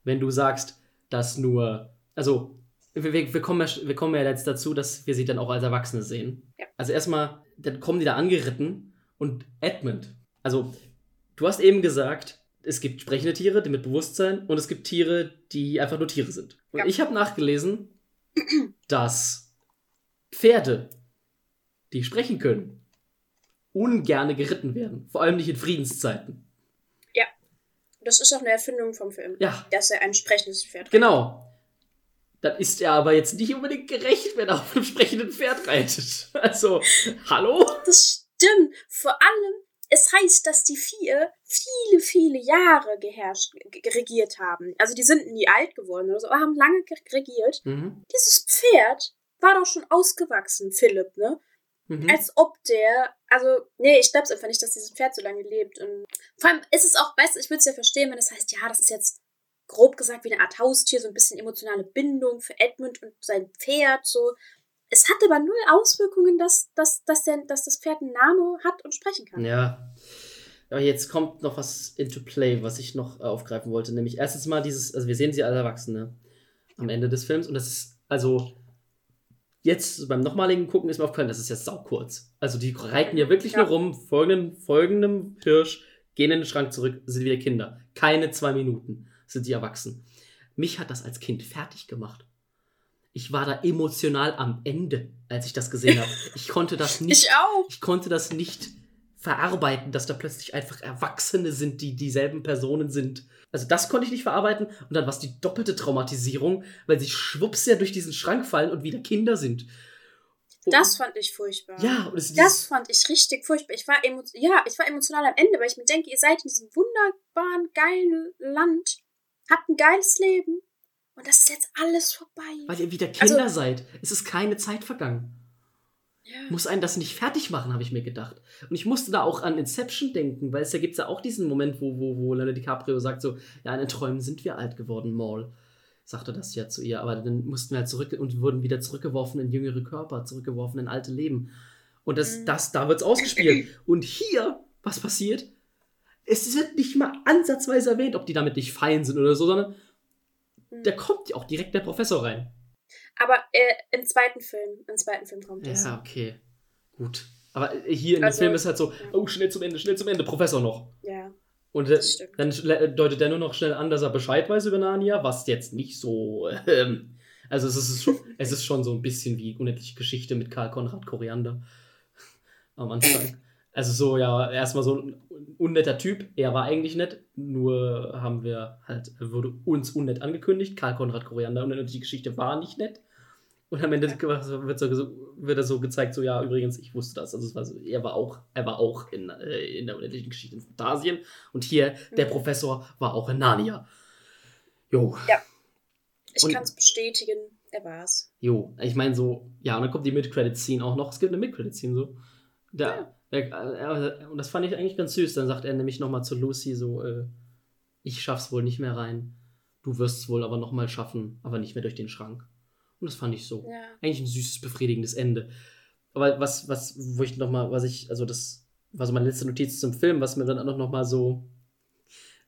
wenn du sagst, dass nur, also wir, wir, wir, kommen ja, wir kommen ja jetzt dazu, dass wir sie dann auch als Erwachsene sehen. Ja. Also erstmal, dann kommen die da angeritten und Edmund, also du hast eben gesagt, es gibt sprechende Tiere, die mit Bewusstsein und es gibt Tiere, die einfach nur Tiere sind. Und Ja. ich habe nachgelesen, dass Pferde, die sprechen können, ungerne geritten werden. Vor allem nicht in Friedenszeiten. Das ist auch eine Erfindung vom Film, Ja, dass er ein sprechendes Pferd hat. genau. Dann ist er aber jetzt nicht unbedingt gerecht, wenn er auf einem sprechenden Pferd reitet. Also, hallo? Das stimmt. Vor allem, es heißt, dass die vier viele, viele Jahre geherrscht, regiert haben. Also die sind nie alt geworden oder so, aber haben lange ge- regiert. Mhm. Dieses Pferd war doch schon ausgewachsen, Philipp, ne? Mhm. Als ob der, also, nee, ich glaub's einfach nicht, dass dieses Pferd so lange lebt. Und vor allem ist es auch, weißt du, ich würde es ja verstehen, wenn es heißt, ja, das ist jetzt grob gesagt wie eine Art Haustier, so ein bisschen emotionale Bindung für Edmund und sein Pferd, so. Es hat aber null Auswirkungen, dass, dass, dass, der, dass das Pferd einen Namen hat und sprechen kann. Ja. Aber jetzt kommt noch was into play, was ich noch äh, aufgreifen wollte. Nämlich erstens mal dieses, also wir sehen sie als Erwachsene am Ende des Films und das ist, also jetzt beim nochmaligen Gucken ist mir aufgefallen, das ist jetzt saukurz. Also die reiten ja wirklich Ja. nur rum, folgenden, folgendem Hirsch, gehen in den Schrank zurück, sind wieder Kinder. Keine zwei Minuten sind die erwachsen. Mich hat das als Kind fertig gemacht. Ich war da emotional am Ende, als ich das gesehen habe. Ich konnte das nicht Ich auch. ich konnte das nicht verarbeiten, dass da plötzlich einfach Erwachsene sind, die dieselben Personen sind. Also das konnte ich nicht verarbeiten. Und dann war es die doppelte Traumatisierung, weil sie schwupps ja durch diesen Schrank fallen und wieder Kinder sind. Und Das fand ich furchtbar. ja, und es Das fand ich richtig furchtbar. Ich war, ja, ich war emotional am Ende, weil ich mir denke, ihr seid in diesem wunderbaren, geilen Land, habt ein geiles Leben und das ist jetzt alles vorbei. weil ihr wieder Kinder Also- seid. Es ist keine Zeit vergangen. Ja. Muss einen das nicht fertig machen, habe ich mir gedacht. Und ich musste da auch an Inception denken, weil es ja gibt ja auch diesen Moment, wo, wo, wo Leonardo DiCaprio sagt so, ja, in den Träumen sind wir alt geworden, Maul. Sagte das ja zu ihr, aber dann mussten wir halt zurück und wurden wieder zurückgeworfen in jüngere Körper, zurückgeworfen in alte Leben. Und das, Mhm. das, da wird's ausgespielt. Und hier, was passiert? Es wird nicht mal ansatzweise erwähnt, ob die damit nicht fein sind oder so, sondern. Da kommt ja auch direkt der Professor rein. Aber äh, im zweiten Film, im zweiten Film kommt das. Ja, okay. Gut. Aber äh, hier in dem Also, Film ist halt so, ja. oh, schnell zum Ende, schnell zum Ende, Professor noch. Ja. Und äh, dann schle- deutet er nur noch schnell an, dass er Bescheid weiß über Narnia, was jetzt nicht so. Ähm, also es ist schon, es ist schon so ein bisschen wie unendliche Geschichte mit Karl Konrad Koriander am Anfang. Also so, ja, erstmal so ein unnetter Typ. Er war eigentlich nett, nur haben wir halt, wurde uns unnett angekündigt. Karl Konrad Koriander und unendliche Geschichte war nicht nett. Und am Ende wird, so, wird er so gezeigt, so ja, übrigens, ich wusste das. Also war so, er war auch, er war auch in, äh, in der unendlichen Geschichte in Phantasien. Und hier, der Mhm. Professor war auch in Narnia. Jo, Ich Und- kann es bestätigen, er war's. jo. Ich meine so, ja, und dann kommt die Mid-Credit-Scene auch noch. Es gibt eine Mid-Credit-Scene so. Da, der, äh, und das fand ich eigentlich ganz süß. Dann sagt er nämlich nochmal zu Lucy so, äh, ich schaff's wohl nicht mehr rein. Du wirst es wohl aber nochmal schaffen, aber nicht mehr durch den Schrank. Und das fand ich so. Ja. eigentlich ein süßes, befriedigendes Ende. Aber was, was, wo ich nochmal, was ich, also das war so meine letzte Notiz zum Film, was mir dann auch nochmal so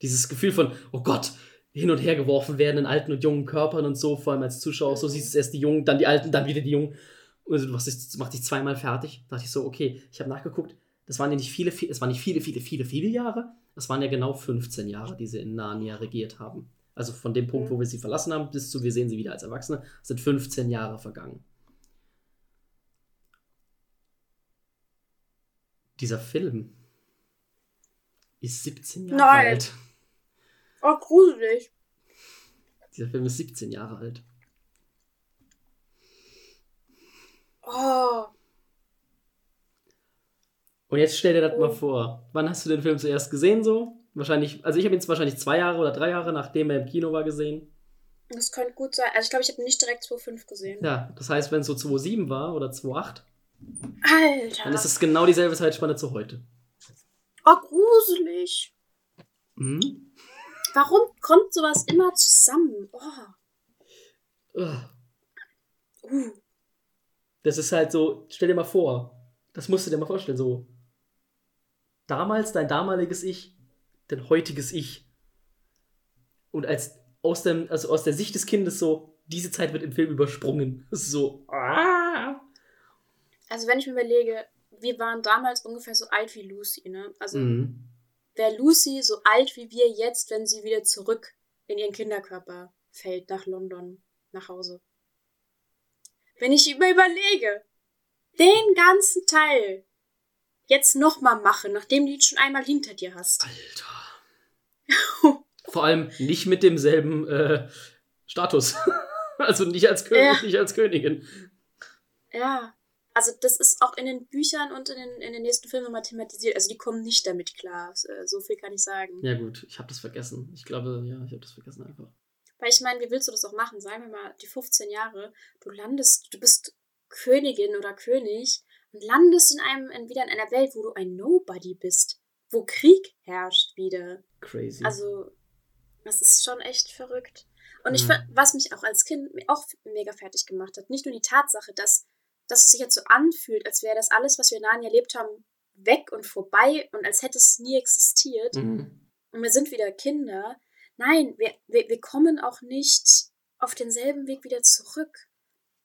dieses Gefühl von, oh Gott, hin und her geworfen werden in alten und jungen Körpern und so, vor allem als Zuschauer, so siehst du erst die Jungen, dann die Alten, dann wieder die Jungen. Und du machst dich, machst dich zweimal fertig. Da dachte ich so, okay, ich habe nachgeguckt, das waren ja nicht viele, viele, es waren nicht viele, viele, viele, viele Jahre, es waren ja genau 15 Jahre, die sie in Narnia regiert haben. Also von dem Punkt, wo wir sie verlassen haben, bis zu wir sehen sie wieder als Erwachsene, sind 15 Jahre vergangen. Dieser Film ist 17 Jahre Nein. alt. Oh, gruselig. Dieser Film ist 17 Jahre alt. Oh. Und jetzt stell dir das mal Oh. vor. Wann hast du den Film zuerst gesehen so? Wahrscheinlich, also ich habe ihn jetzt wahrscheinlich zwei Jahre oder drei Jahre, nachdem er im Kino war, gesehen. Das könnte gut sein. Also ich glaube, ich habe nicht direkt 2.5 gesehen. Ja, das heißt, wenn es so 2.7 war oder 2.8, Alter. dann ist es genau dieselbe Zeitspanne zu heute. oh, gruselig. Mhm. Warum kommt sowas immer zusammen? Oh. Ugh. Uh. Das ist halt so, stell dir mal vor, das musst du dir mal vorstellen, so damals dein damaliges Ich, dein heutiges Ich. Und als aus, dem, also aus der Sicht des Kindes so, diese Zeit wird im Film übersprungen. Das ist so, ah. Also wenn ich mir überlege, wir waren damals ungefähr so alt wie Lucy, ne? Also Mhm. wäre Lucy so alt wie wir jetzt, wenn sie wieder zurück in ihren Kinderkörper fällt, nach London, nach Hause. Wenn ich mir überlege, den ganzen Teil jetzt nochmal machen, nachdem du ihn schon einmal hinter dir hast. Alter. Vor allem nicht mit demselben äh, Status. also nicht als König, Ja. nicht als Königin. Ja. Also das ist auch in den Büchern und in den, in den nächsten Filmen mal thematisiert. Also die kommen nicht damit klar. Äh, So viel kann ich sagen. Ja gut, ich habe das vergessen. Ich glaube, ja, ich habe das vergessen einfach. Weil ich meine, wie willst du das auch machen? Sagen wir mal, die 15 Jahre, du landest, du bist Königin oder König und landest in einem, in, wieder in einer Welt, wo du ein Nobody bist, wo Krieg herrscht wieder. Crazy. Also, das ist schon echt verrückt. Und ich, ver- was mich auch als Kind auch mega fertig gemacht hat, nicht nur die Tatsache, dass, dass es sich jetzt so anfühlt, als wäre das alles, was wir in Narnia erlebt haben, weg und vorbei und als hätte es nie existiert mhm. und wir sind wieder Kinder. Nein, wir, wir, wir kommen auch nicht auf denselben Weg wieder zurück,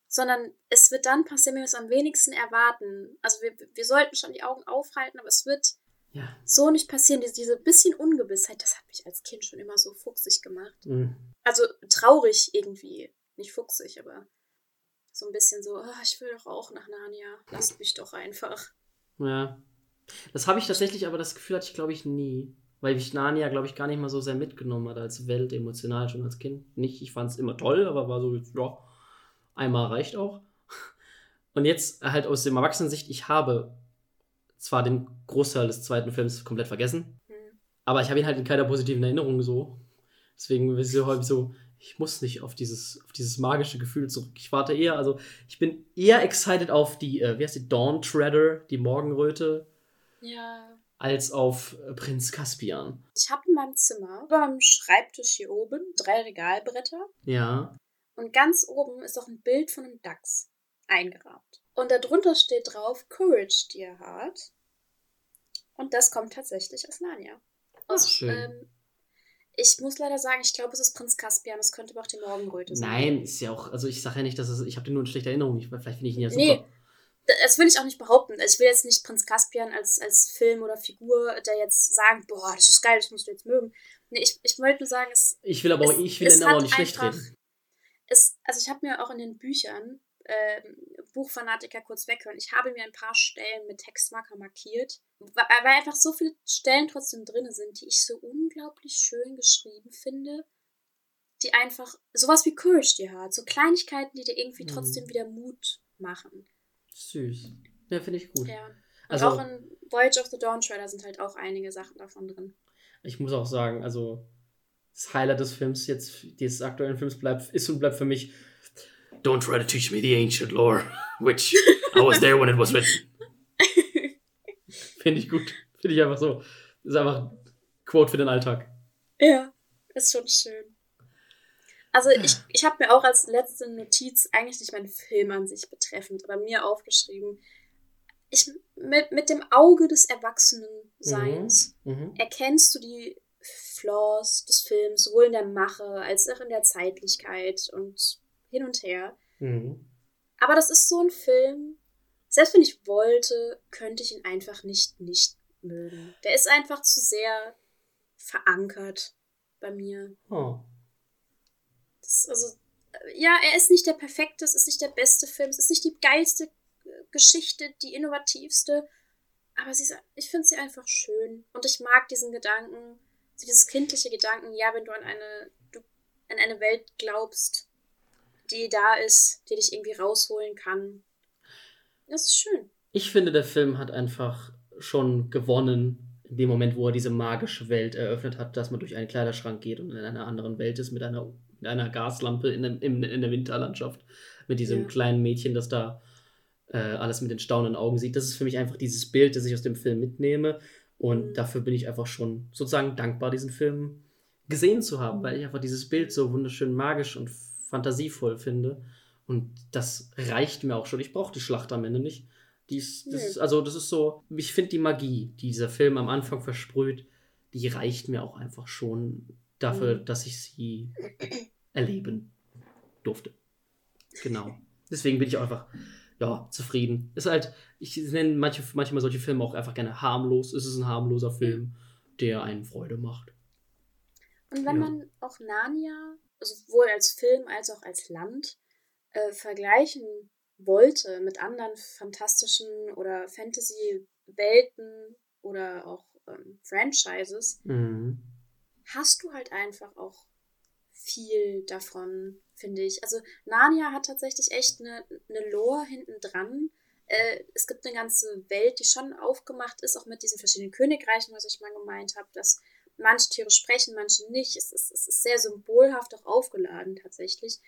sondern es wird dann passieren, wenn wir es am wenigsten erwarten. Also wir, wir sollten schon die Augen aufhalten, aber es wird Ja. so nicht passieren. Diese, diese bisschen Ungewissheit, das hat mich als Kind schon immer so fuchsig gemacht. Mhm. Also traurig irgendwie. Nicht fuchsig, aber so ein bisschen so, "Ah, ich will doch auch nach Narnia. Lasst mich doch einfach. Ja. Das habe ich tatsächlich, aber das Gefühl hatte ich, glaube ich, nie. Weil ich Narnia, glaube ich, gar nicht mal so sehr mitgenommen hat als Welt, emotional schon als Kind. Nicht, ich fand es immer toll, aber war so, ja, einmal reicht auch. Und jetzt halt aus dem Erwachsenensicht, ich habe zwar den Großteil des zweiten Films komplett vergessen, Hm. aber ich habe ihn halt in keiner positiven Erinnerung so. Deswegen ist es häufig so, ich muss nicht auf dieses, auf dieses magische Gefühl zurück. Ich warte eher, also ich bin eher excited auf die, äh, wie heißt die, Dawn Treader, die Morgenröte, Ja. Als auf äh, Prinz Caspian. Ich habe in meinem Zimmer über meinem Schreibtisch hier oben drei Regalbretter Ja. und ganz oben ist auch ein Bild von einem Dachs eingerahmt. Und darunter steht drauf Courage, Dear Heart. Und das kommt tatsächlich aus Narnia. Aus, schön. ähm, ich muss leider sagen, ich glaube, es ist Prinz Caspian. Es könnte aber auch die Morgenröte sein. Nein, ist ja auch, also ich sage ja nicht, dass es, ich habe dir nur eine schlechte Erinnerung. Ich, vielleicht finde ich ihn ja super. Nee. Das will ich auch nicht behaupten. Also ich will jetzt nicht Prinz Caspian als, als Film oder Figur, der jetzt sagen, boah, das ist geil, das musst du jetzt mögen. Nee, ich, ich wollte nur sagen, es, Ich will aber auch, Es- ich will es aber auch nicht schlecht reden. es, also ich habe mir auch in den Büchern ähm, Buchfanatiker kurz weghören. Ich habe mir ein paar Stellen mit Textmarker markiert, weil, weil einfach so viele Stellen trotzdem drin sind, die ich so unglaublich schön geschrieben finde, die einfach sowas wie Courage dir hat, so Kleinigkeiten, die dir irgendwie Mhm. trotzdem wieder Mut machen. Süß. Ja, finde ich gut. Ja. Und Also- auch in Voyage of the Dawn Trailer sind halt auch einige Sachen davon drin. Ich muss auch sagen, also das Highlight des Films jetzt, dieses aktuellen Films bleibt, ist und bleibt für mich Don't try to teach me the ancient lore, which I was there when it was written. Finde ich gut. Finde ich einfach so. Ist einfach Quote für den Alltag. Ja, ist schon schön. Also ich, ich habe mir auch als letzte Notiz eigentlich nicht meinen Film an sich betreffend, aber mir aufgeschrieben, ich, mit, mit dem Auge des Erwachsenenseins Mhm. erkennst du die Flaws des Films, sowohl in der Mache als auch in der Zeitlichkeit und hin und her. Mhm. Aber das ist so ein Film, selbst wenn ich wollte, könnte ich ihn einfach nicht nicht mögen. Der ist einfach zu sehr verankert bei mir. Oh. Also, äh, ja, er ist nicht der perfekte, es ist nicht der beste Film, es ist nicht die geilste äh, Geschichte, die innovativste, aber sie ist, ich finde sie einfach schön. Und ich mag diesen Gedanken, so dieses kindliche Gedanken, ja, wenn du an eine, du, an eine Welt glaubst, die da ist, die dich irgendwie rausholen kann. Das ist schön. Ich finde, der Film hat einfach schon gewonnen, in dem Moment, wo er diese magische Welt eröffnet hat, dass man durch einen Kleiderschrank geht und in einer anderen Welt ist, mit einer, einer Gaslampe in, der- in, in der Winterlandschaft, mit diesem Ja. kleinen Mädchen, das da äh, alles mit den staunenden Augen sieht. Das ist für mich einfach dieses Bild, das ich aus dem Film mitnehme. Und Mhm. dafür bin ich einfach schon sozusagen dankbar, diesen Film gesehen zu haben, weil ich einfach dieses Bild so wunderschön magisch und fantasievoll finde. Und das reicht mir auch schon. Ich brauche die Schlacht am Ende nicht. Die ist, das Nö. ist, also das ist so, ich finde die Magie, die dieser Film am Anfang versprüht, die reicht mir auch einfach schon dafür, Mhm. dass ich sie erleben durfte. Genau. Deswegen bin ich auch einfach, ja, zufrieden. Ist halt, ich nenne manche, manchmal solche Filme auch einfach gerne harmlos. Es ist ein harmloser Film, der einen Freude macht. Und wenn Ja. man auch Narnia, also sowohl als Film als auch als Land, äh, vergleichen wollte mit anderen fantastischen oder Fantasy-Welten oder auch ähm, Franchises, Mhm. Hast du halt einfach auch viel davon, finde ich. Also Narnia hat tatsächlich echt eine, eine Lore hinten dran. Äh, es gibt eine ganze Welt, die schon aufgemacht ist, auch mit diesen verschiedenen Königreichen, was ich mal gemeint habe, dass manche Tiere sprechen, manche nicht. Es ist, es ist sehr symbolhaft auch aufgeladen tatsächlich.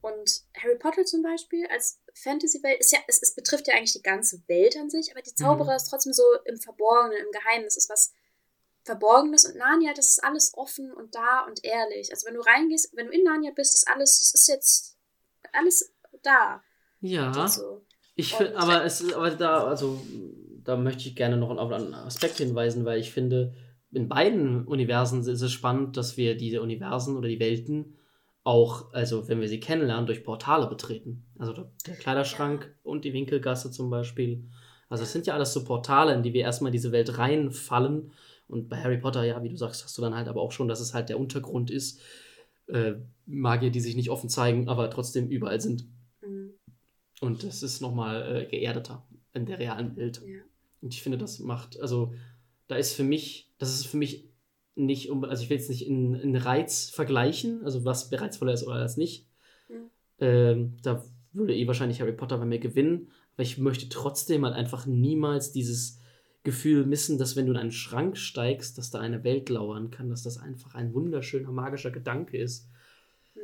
Und Harry Potter zum Beispiel als Fantasy-Welt ist ja, es, es betrifft ja eigentlich die ganze Welt an sich, aber die Zauberer Mhm. ist trotzdem so im Verborgenen, im Geheimnis, ist was Verborgenes und Narnia, das ist alles offen und da und ehrlich. Also wenn du reingehst, wenn du in Narnia bist, ist alles, das ist jetzt alles da. Ja. So. Ich finde, aber es ist, aber da, also, da möchte ich gerne noch auf einen Aspekt hinweisen, weil ich finde, in beiden Universen ist es spannend, dass wir diese Universen oder die Welten auch, also wenn wir sie kennenlernen, durch Portale betreten. Also der, der Kleiderschrank und die Winkelgasse zum Beispiel. Also es sind ja alles so Portale, in die wir erstmal diese Welt reinfallen. Und bei Harry Potter, ja, wie du sagst, hast du dann halt aber auch schon, dass es halt der Untergrund ist. Äh, Magier, die sich nicht offen zeigen, aber trotzdem überall sind. Mhm. Und das ist nochmal äh, geerdeter in der realen Welt. Ja. Und ich finde, das macht, also da ist für mich, das ist für mich nicht, um, also ich will jetzt nicht in, in Reiz vergleichen, also was reizvoller ist oder was nicht. Mhm. Ähm, da würde eh wahrscheinlich Harry Potter bei mir gewinnen, aber ich möchte trotzdem halt einfach niemals dieses Gefühl missen, dass wenn du in einen Schrank steigst, dass da eine Welt lauern kann, dass das einfach ein wunderschöner magischer Gedanke ist. Mhm.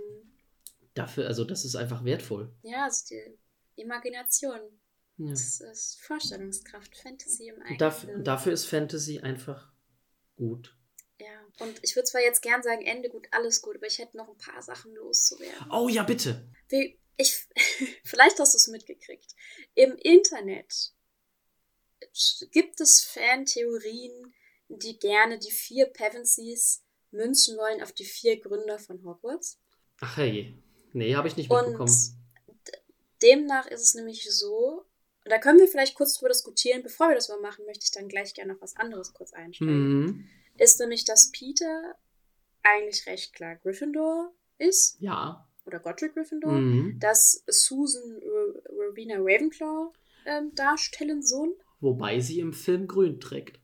Dafür, also das ist einfach wertvoll. Ja, also die Imagination. Ja. Das ist Vorstellungskraft, Fantasy im eigenen. Dafür, dafür ist Fantasy einfach gut. Ja, und ich würde zwar jetzt gern sagen, Ende gut, alles gut, aber ich hätte noch ein paar Sachen loszuwerden. Oh ja, bitte. Wie, ich, vielleicht hast du es mitgekriegt. Im Internet gibt es Fantheorien, die gerne die vier Pevensies münzen wollen auf die vier Gründer von Hogwarts. Ach hey. Nee, habe ich nicht Und mitbekommen. d- demnach ist es nämlich so, und da können wir vielleicht kurz drüber diskutieren, bevor wir das mal machen, möchte ich dann gleich gerne noch was anderes kurz einsteigen. Mhm. Ist nämlich, dass Peter eigentlich recht klar Gryffindor ist, Ja. oder Godric Gryffindor, Mhm. dass Susan Rowena Ravenclaw ähm, darstellen soll. Wobei sie im Film grün trägt.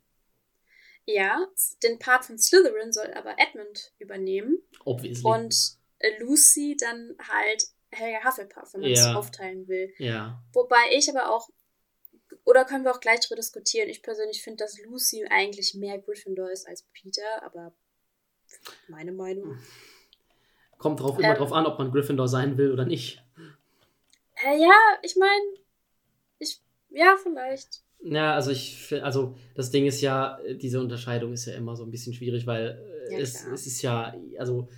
Ja, den Part von Slytherin soll aber Edmund übernehmen Obviously. und äh, Lucy dann halt Helga Hufflepuff, wenn man es Ja. aufteilen will. ja. Wobei ich aber auch, oder können wir auch gleich drüber diskutieren, ich persönlich finde, dass Lucy eigentlich mehr Gryffindor ist als Peter, aber meine Meinung. Kommt drauf, immer Ähm. drauf an, ob man Gryffindor sein will oder nicht. Äh, ja, ich meine, ich, ja, vielleicht. Ja, also ich fi- also das Ding ist ja, äh, diese Unterscheidung ist ja immer so ein bisschen schwierig, weil äh, Ja, es, es ist ja, also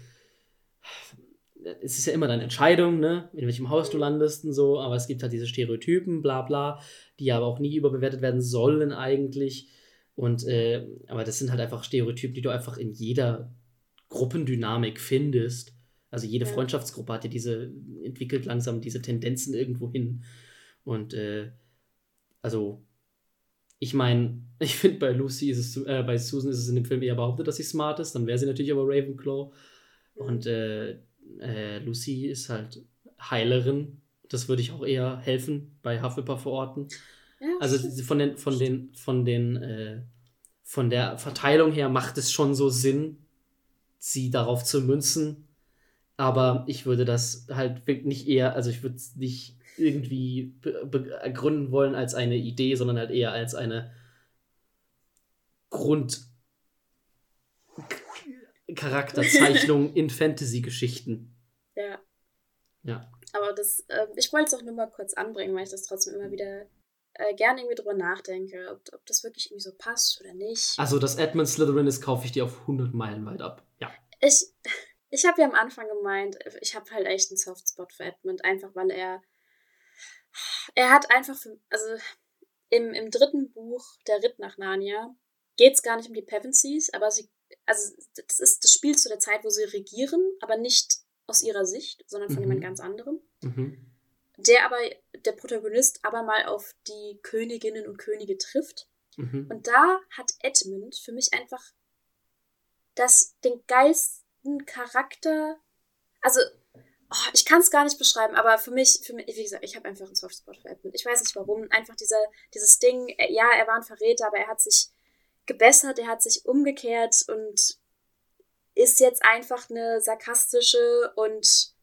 es ist ja immer deine Entscheidung, ne, in welchem Haus du Mhm. landest und so, aber es gibt halt diese Stereotypen, bla bla, die aber auch nie überbewertet werden sollen eigentlich. Und äh, aber das sind halt einfach Stereotypen, die du einfach in jeder Gruppendynamik findest. Also jede Ja. Freundschaftsgruppe hat ja diese, entwickelt langsam diese Tendenzen irgendwo hin. Und äh, also, ich meine, ich finde bei Lucy ist es, äh, bei Susan ist es in dem Film eher behauptet, dass sie smart ist, dann wäre sie natürlich aber Ravenclaw. Und äh, äh, Lucy ist halt Heilerin. Das würde ich auch eher helfen bei Hufflepuff verorten. ja, Also von den, von den, von den, äh, von der Verteilung her macht es schon so Sinn, sie darauf zu münzen. Aber ich würde das halt nicht eher, also ich würde es nicht irgendwie ergründen wollen als eine Idee, sondern halt eher als eine Grund Charakterzeichnung in Fantasy-Geschichten. Ja. Ja. Aber das, äh, ich wollte es auch nur mal kurz anbringen, weil ich das trotzdem immer wieder äh, gerne irgendwie drüber nachdenke, ob, ob das wirklich irgendwie so passt oder nicht. Also, dass Edmund Slytherin ist, kaufe ich dir auf 100 Meilen weit ab. Ja. Ich, ich habe ja am Anfang gemeint, ich habe halt echt einen Softspot für Edmund, einfach weil er. Er hat einfach. Also im, im dritten Buch, Der Ritt nach Narnia, geht es gar nicht um die Pevensies, aber sie. Also, das ist das Spiel zu der Zeit, wo sie regieren, aber nicht aus ihrer Sicht, sondern von Mhm. jemand ganz anderem. Mhm. Der aber, der Protagonist aber mal auf die Königinnen und Könige trifft. Mhm. Und da hat Edmund für mich einfach das, den geilsten Charakter. Also, oh, ich kann es gar nicht beschreiben, aber für mich, für mich, wie gesagt, ich habe einfach einen Softspot für Edmund. Ich weiß nicht warum. Einfach dieser, dieses Ding, äh, ja, er war ein Verräter, aber er hat sich gebessert, er hat sich umgekehrt und ist jetzt einfach eine sarkastische und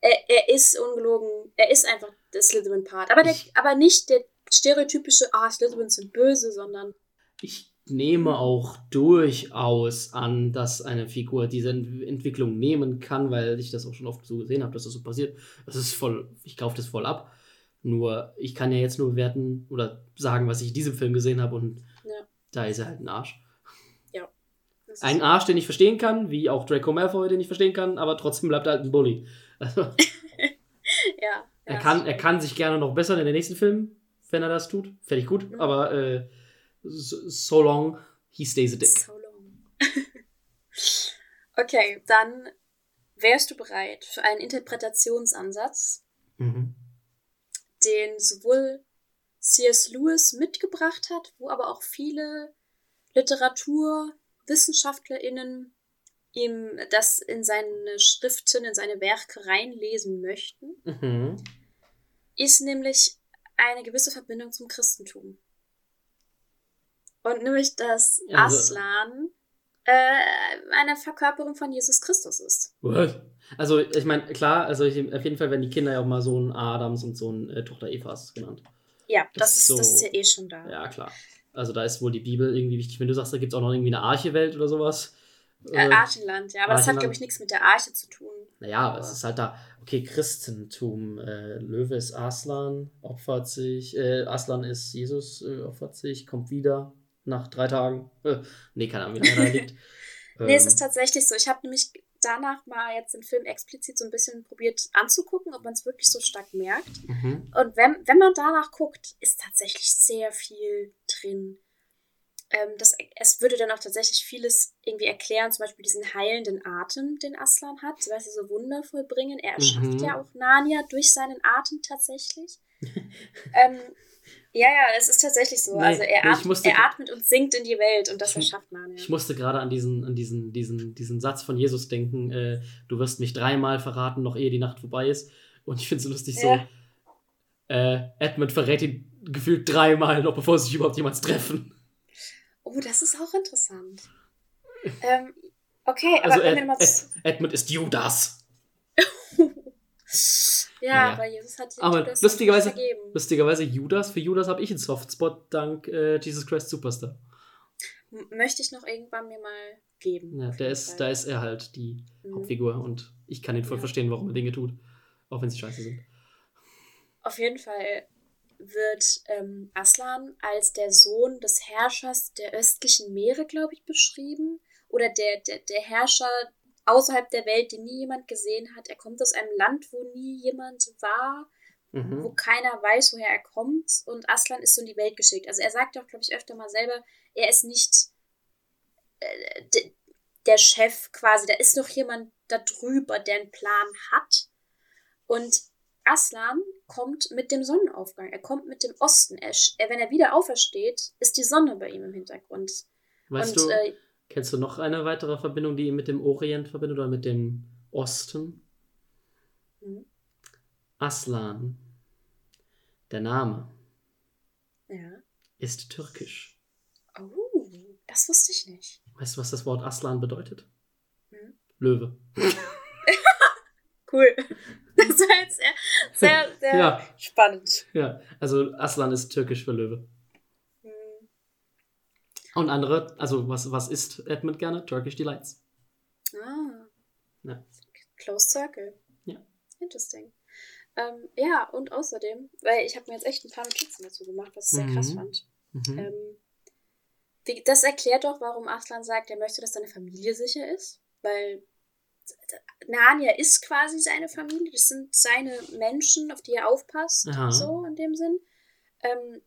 er, er ist ungelogen, er ist einfach der Slytherin-Part. Aber, der, aber nicht der stereotypische, ah, Slytherins sind böse, sondern Ich nehme auch durchaus an, dass eine Figur diese Ent Entwicklung nehmen kann, weil ich das auch schon oft so gesehen habe, dass das so passiert. Das ist voll, ich kaufe das voll ab. Nur, ich kann ja jetzt nur bewerten oder sagen, was ich in diesem Film gesehen habe und Ja. da ist er halt ein Arsch. ist Ein Arsch, den ich verstehen kann, wie auch Draco Malfoy, den ich verstehen kann, aber trotzdem bleibt er halt ein Bully. Also, ja, er, ja, kann, er kann sich gerne noch bessern in den nächsten Filmen, wenn er das tut. Fertig gut, Mhm. aber äh, so, so long he stays a dick. So long. okay, dann wärst du bereit für einen Interpretationsansatz, Mhm. den sowohl C.S. Lewis mitgebracht hat, wo aber auch viele LiteraturwissenschaftlerInnen ihm das in seine Schriften, in seine Werke reinlesen möchten, Mhm. ist nämlich eine gewisse Verbindung zum Christentum. Und nämlich, dass Also- Aslan äh, eine Verkörperung von Jesus Christus ist. What? Also, ich meine, klar, also ich, auf jeden Fall werden die Kinder ja auch mal Sohn Adams und Sohn äh, Tochter Evas genannt. Ja, Das das, ist so- das ist ja eh schon da. Ja, klar. Also da ist wohl die Bibel irgendwie wichtig. Wenn du sagst, da gibt es auch noch irgendwie eine Archewelt oder sowas. Äh, Archenland, ja, aber das hat, Archenland. glaube ich, nichts mit der Arche zu tun. Naja, aber es ist halt da, okay, Christentum, äh, Löwe ist Aslan, opfert sich, äh, Aslan ist Jesus, äh, opfert sich, kommt wieder nach drei Tagen. Äh, nee, keine Ahnung, wie lange da liegt. Nee, es Ähm, ist tatsächlich so. Ich habe nämlich danach mal jetzt den Film explizit so ein bisschen probiert anzugucken, ob man es wirklich so stark merkt. mhm. Und wenn, wenn man danach guckt, ist tatsächlich sehr viel drin. Ähm, das, es würde dann auch tatsächlich vieles irgendwie erklären, zum Beispiel diesen heilenden Atem, den Aslan hat, weil sie so Wunder vollbringen. Er erschafft Mhm. ja auch Narnia durch seinen Atem tatsächlich. ähm, ja, ja, es ist tatsächlich so. Nee, also er, atmet, musste- er atmet und singt in die Welt und das Ich- erschafft Narnia. Ich musste gerade an diesen, an diesen, diesen, diesen Satz von Jesus denken, äh, du wirst mich dreimal verraten, noch ehe die Nacht vorbei ist. Und ich finde es so lustig so, Ja. äh, Edmund verrät ihn gefühlt dreimal, noch bevor sie sich überhaupt jemals treffen. Oh, das ist auch interessant. ähm, okay, Also aber wenn Ed, wir mal Ed, Edmund ist Judas. Ja, Naja. aber Jesus hat Aber Judas lustigerweise- vergeben. Lustigerweise Judas, für Judas habe ich einen Softspot dank äh, Jesus Christ Superstar. M- Möchte ich noch irgendwann mir mal geben. Ja, der ist, Fall. da ist er halt die Mhm. Hauptfigur und ich kann ihn voll Ja. verstehen, warum er Dinge tut. Auch wenn sie scheiße sind. Auf jeden Fall wird ähm, Aslan als der Sohn des Herrschers der östlichen Meere, glaube ich, beschrieben. Oder der, der, der Herrscher außerhalb der Welt, den nie jemand gesehen hat. Er kommt aus einem Land, wo nie jemand war, wo Mhm. keiner weiß, woher er kommt. Und Aslan ist so in die Welt geschickt. Also er sagt auch, glaube ich, öfter mal selber, er ist nicht äh, der Chef quasi. Da ist noch jemand da drüber, der einen Plan hat. Und Aslan kommt mit dem Sonnenaufgang. Er kommt mit dem Osten. Er, er, wenn er wieder aufersteht, ist die Sonne bei ihm im Hintergrund. Weißt und du, äh, kennst du noch eine weitere Verbindung, die ihn mit dem Orient verbindet oder mit dem Osten? hm, Aslan, der Name, ja. ist türkisch. Oh, das wusste ich nicht. Weißt du, was das Wort Aslan bedeutet? Hm. Löwe. Cool. Das war jetzt sehr, sehr, sehr Ja. spannend. Ja, also Aslan ist türkisch für Löwe. Und andere, also was, was isst Edmund gerne? Turkish Delights. Ah. Ja. Close Circle. Ja. Interesting. Ähm, ja, und außerdem, weil ich habe mir jetzt echt ein paar Notizen dazu gemacht, was ich sehr krass Mhm. fand. Mhm. Ähm, wie, das erklärt doch, warum Aslan sagt, er möchte, dass seine Familie sicher ist. Weil Narnia ist quasi seine Familie. Das sind seine Menschen, auf die er aufpasst. Aha. So in dem Sinn. Ähm,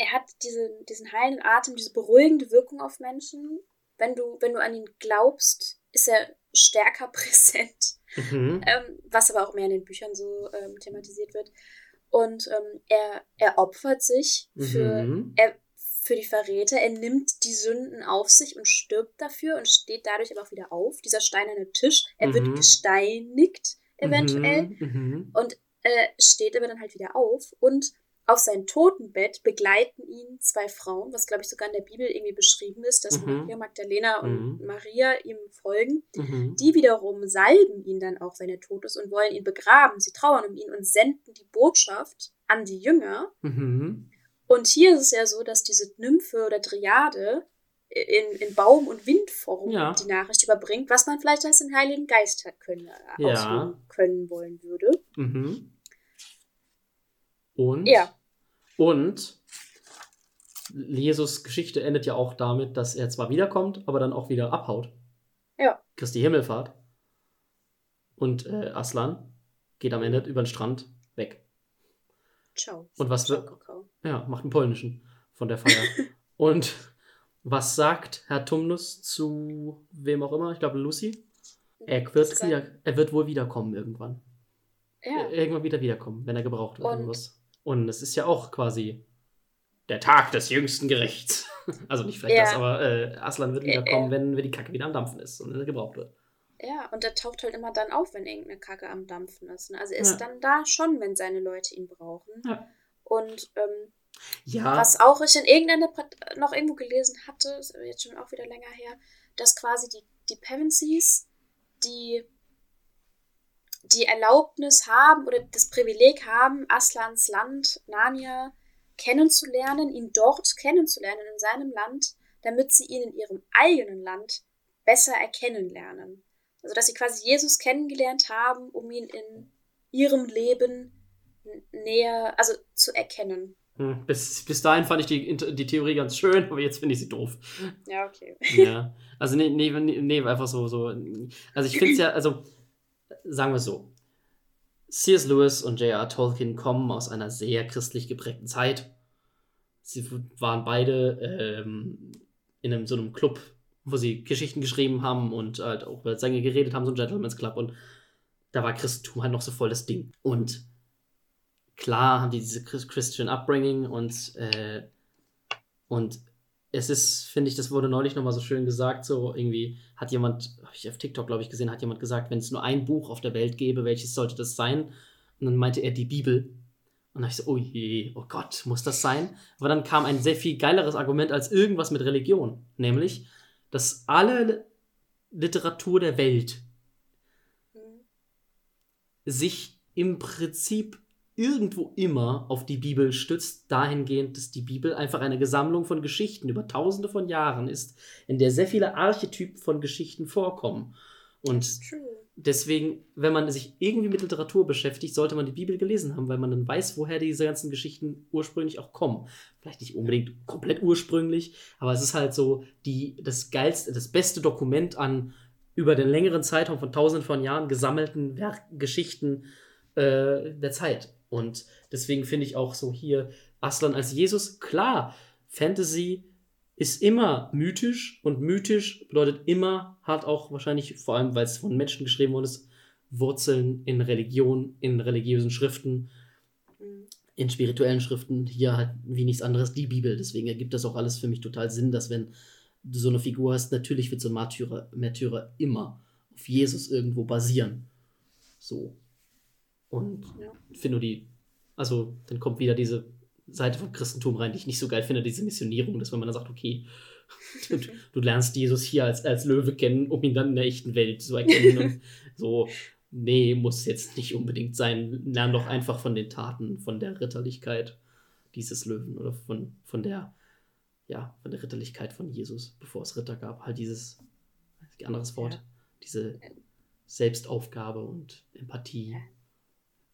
er hat diese, diesen heilenden Atem, diese beruhigende Wirkung auf Menschen. Wenn du, wenn du an ihn glaubst, ist er stärker präsent Mhm. ähm, was aber auch mehr in den Büchern so ähm, thematisiert wird. Und ähm, er, er opfert sich für, Mhm. er, für die Verräter, er nimmt die Sünden auf sich und stirbt dafür und steht dadurch aber auch wieder auf. Dieser steinerne Tisch, er wird Mhm. gesteinigt eventuell Mhm. Mhm. und äh, steht aber dann halt wieder auf und auf sein Totenbett begleiten ihn zwei Frauen, was glaube ich sogar in der Bibel irgendwie beschrieben ist, dass Mhm. Maria Magdalena und Mhm. Maria ihm folgen. Mhm. Die wiederum salben ihn dann auch, wenn er tot ist, und wollen ihn begraben. Sie trauern um ihn und senden die Botschaft an die Jünger. Mhm. Und hier ist es ja so, dass diese Nymphe oder Triade in, in Baum- und Windform Ja. die Nachricht überbringt, was man vielleicht als den Heiligen Geist hat können, äh, Ja. ausüben können wollen würde. Mhm. Und? Ja. Und Jesus Geschichte endet ja auch damit, dass er zwar wiederkommt, aber dann auch wieder abhaut. Ja. Christi Himmelfahrt. Und äh, Aslan geht am Ende über den Strand weg. Ciao. Und was wird. Ja, macht einen polnischen von der Feier. Und was sagt Herr Tumnus zu wem auch immer? Ich glaube Lucy. Er wird, wieder, er wird wohl wiederkommen irgendwann. Ja. Irgendwann wieder wiederkommen, wenn er gebraucht. Und- irgendwas. Und es ist ja auch quasi der Tag des jüngsten Gerichts. Also nicht vielleicht Ja. das, aber äh, Aslan wird Äh, wiederkommen, äh. wenn, wenn die Kacke wieder am Dampfen ist und wenn er gebraucht wird. Ja, und er taucht halt immer dann auf, wenn irgendeine Kacke am Dampfen ist. Ne? Also er ist Ja. dann da schon, wenn seine Leute ihn brauchen. Ja. Und ähm, Ja. Was auch ich in irgendeiner noch irgendwo gelesen hatte, ist jetzt schon auch wieder länger her, dass quasi die, die Pevensies die, die Erlaubnis haben oder das Privileg haben, Aslans Land, Narnia, kennenzulernen, ihn dort kennenzulernen in seinem Land, damit sie ihn in ihrem eigenen Land besser erkennen lernen. Also dass sie quasi Jesus kennengelernt haben, um ihn in ihrem Leben näher, also zu erkennen. Hm, Bis, bis dahin fand ich die, die Theorie ganz schön, aber jetzt finde ich sie doof. Ja, okay. Ja. Also nee, nee, nee, nee, einfach so, so. Also ich finde es ja, also sagen wir so. C.S. Lewis und J.R. Tolkien kommen aus einer sehr christlich geprägten Zeit. Sie waren beide ähm, in einem, so einem Club, wo sie Geschichten geschrieben haben und halt auch über Sänger geredet haben, so ein Gentleman's Club. Und da war Christentum halt noch so voll das Ding. Und klar haben die diese Chris- Christian Upbringing und, äh, und es ist, finde ich, das wurde neulich nochmal so schön gesagt, so irgendwie hat jemand, habe ich auf TikTok, glaube ich, gesehen, hat jemand gesagt, wenn es nur ein Buch auf der Welt gäbe, welches sollte das sein? Und dann meinte er die Bibel. Und dann habe ich so, oh je, oh Gott, muss das sein? Aber dann kam ein sehr viel geileres Argument als irgendwas mit Religion. Nämlich, dass alle Literatur der Welt Mhm. sich im Prinzip irgendwo immer auf die Bibel stützt, dahingehend, dass die Bibel einfach eine Gesammlung von Geschichten über tausende von Jahren ist, in der sehr viele Archetypen von Geschichten vorkommen. Und deswegen, wenn man sich irgendwie mit Literatur beschäftigt, sollte man die Bibel gelesen haben, weil man dann weiß, woher diese ganzen Geschichten ursprünglich auch kommen. Vielleicht nicht unbedingt komplett ursprünglich, aber es ist halt so die, das geilste, das beste Dokument an über den längeren Zeitraum von tausenden von Jahren gesammelten Werk Geschichten äh, der Zeit. Und deswegen finde ich auch so hier Aslan als Jesus, klar, Fantasy ist immer mythisch und mythisch bedeutet immer, hat auch wahrscheinlich, vor allem weil es von Menschen geschrieben worden ist, Wurzeln in Religion, in religiösen Schriften, Mhm. in spirituellen Schriften, hier halt wie nichts anderes die Bibel. Deswegen ergibt das auch alles für mich total Sinn, dass wenn du so eine Figur hast, natürlich wird so ein Märtyrer, Märtyrer immer auf Jesus irgendwo basieren. So. Und Ja. finde die, also dann kommt wieder diese Seite vom Christentum rein, die ich nicht so geil finde, diese Missionierung, dass wenn man dann sagt, okay, du, du lernst Jesus hier als, als Löwe kennen, um ihn dann in der echten Welt zu erkennen und so, nee, muss jetzt nicht unbedingt sein. Lern doch einfach von den Taten, von der Ritterlichkeit dieses Löwen oder von, von der, ja, von der Ritterlichkeit von Jesus, bevor es Ritter gab. Halt dieses, anderes Wort, Ja. diese Selbstaufgabe und Empathie.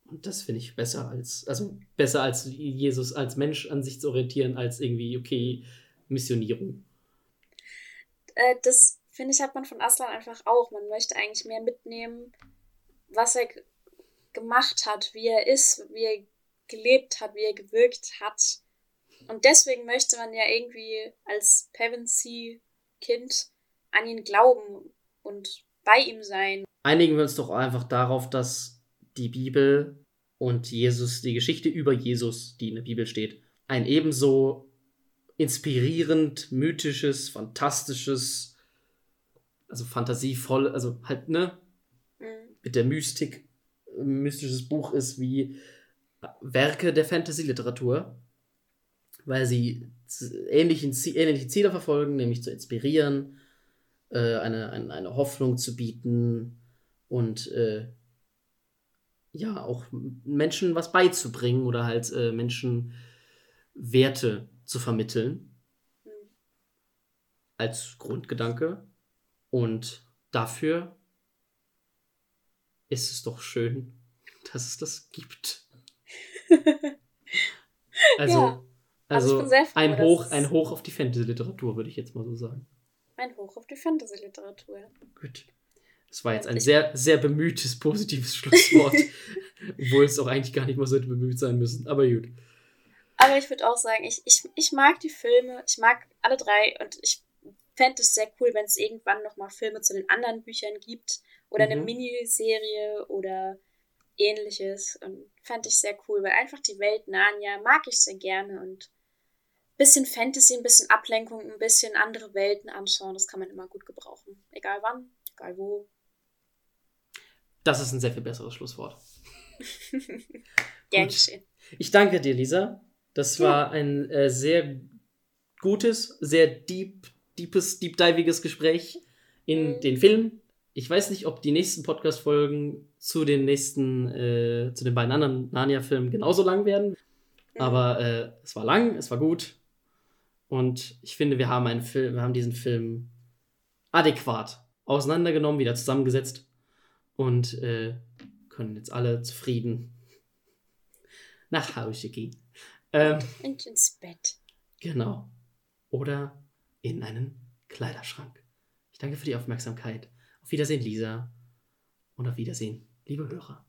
Und das finde ich besser als, also besser als Jesus als Mensch an sich zu orientieren, als irgendwie, okay, Missionierung. Äh, das finde ich, hat man von Aslan einfach auch. Man möchte eigentlich mehr mitnehmen, was er gemacht hat, wie er ist, wie er gelebt hat, wie er gewirkt hat. Und deswegen möchte man ja irgendwie als Pevensey-Kind an ihn glauben und bei ihm sein. Einigen wir uns doch einfach darauf, dass die Bibel und Jesus, die Geschichte über Jesus, die in der Bibel steht, ein ebenso inspirierend, mythisches, fantastisches, also fantasievoll, also halt, ne, Mhm. mit der Mystik mystisches Buch ist wie Werke der Fantasy-Literatur, weil sie ähnlichen, ähnliche Ziele verfolgen, nämlich zu inspirieren, äh, eine, eine, eine Hoffnung zu bieten und äh, ja, auch Menschen was beizubringen oder halt äh, Menschen Werte zu vermitteln Mhm. als Grundgedanke. Und dafür ist es doch schön, dass es das gibt. Also, Ja. Also also froh, ein, Hoch, ein Hoch auf die Fantasy-Literatur, würde ich jetzt mal so sagen. Ein Hoch auf die Fantasy-Literatur. Gut. Das war jetzt ein sehr, sehr bemühtes, positives Schlusswort. Obwohl es auch eigentlich gar nicht mal so bemüht sein müssen. Aber gut. Aber ich würde auch sagen, ich, ich, ich mag die Filme, ich mag alle drei und ich fände es sehr cool, wenn es irgendwann nochmal Filme zu den anderen Büchern gibt oder eine Mhm. Miniserie oder ähnliches. Und fände ich sehr cool, weil einfach die Welt Narnia mag ich sehr gerne und ein bisschen Fantasy, ein bisschen Ablenkung, ein bisschen andere Welten anschauen, das kann man immer gut gebrauchen. Egal wann, egal wo. Das ist ein sehr viel besseres Schlusswort. Gern Gut. geschehen. Ich danke dir, Lisa. Das Ja. war ein äh, sehr gutes, sehr deep, deepes, deep diviges Gespräch in Mhm. den Film. Ich weiß nicht, ob die nächsten Podcast-Folgen zu den nächsten, äh, zu den beiden anderen Narnia-Filmen genauso lang werden. Mhm. Aber äh, es war lang, es war gut. Und ich finde, wir haben einen Film, wir haben diesen Film adäquat auseinandergenommen, wieder zusammengesetzt und äh, können jetzt alle zufrieden nach Hause gehen. Ähm, Und ins Bett. genau. Oder in einen Kleiderschrank. Ich danke für die Aufmerksamkeit. Auf Wiedersehen, Lisa. Und auf Wiedersehen, liebe Hörer.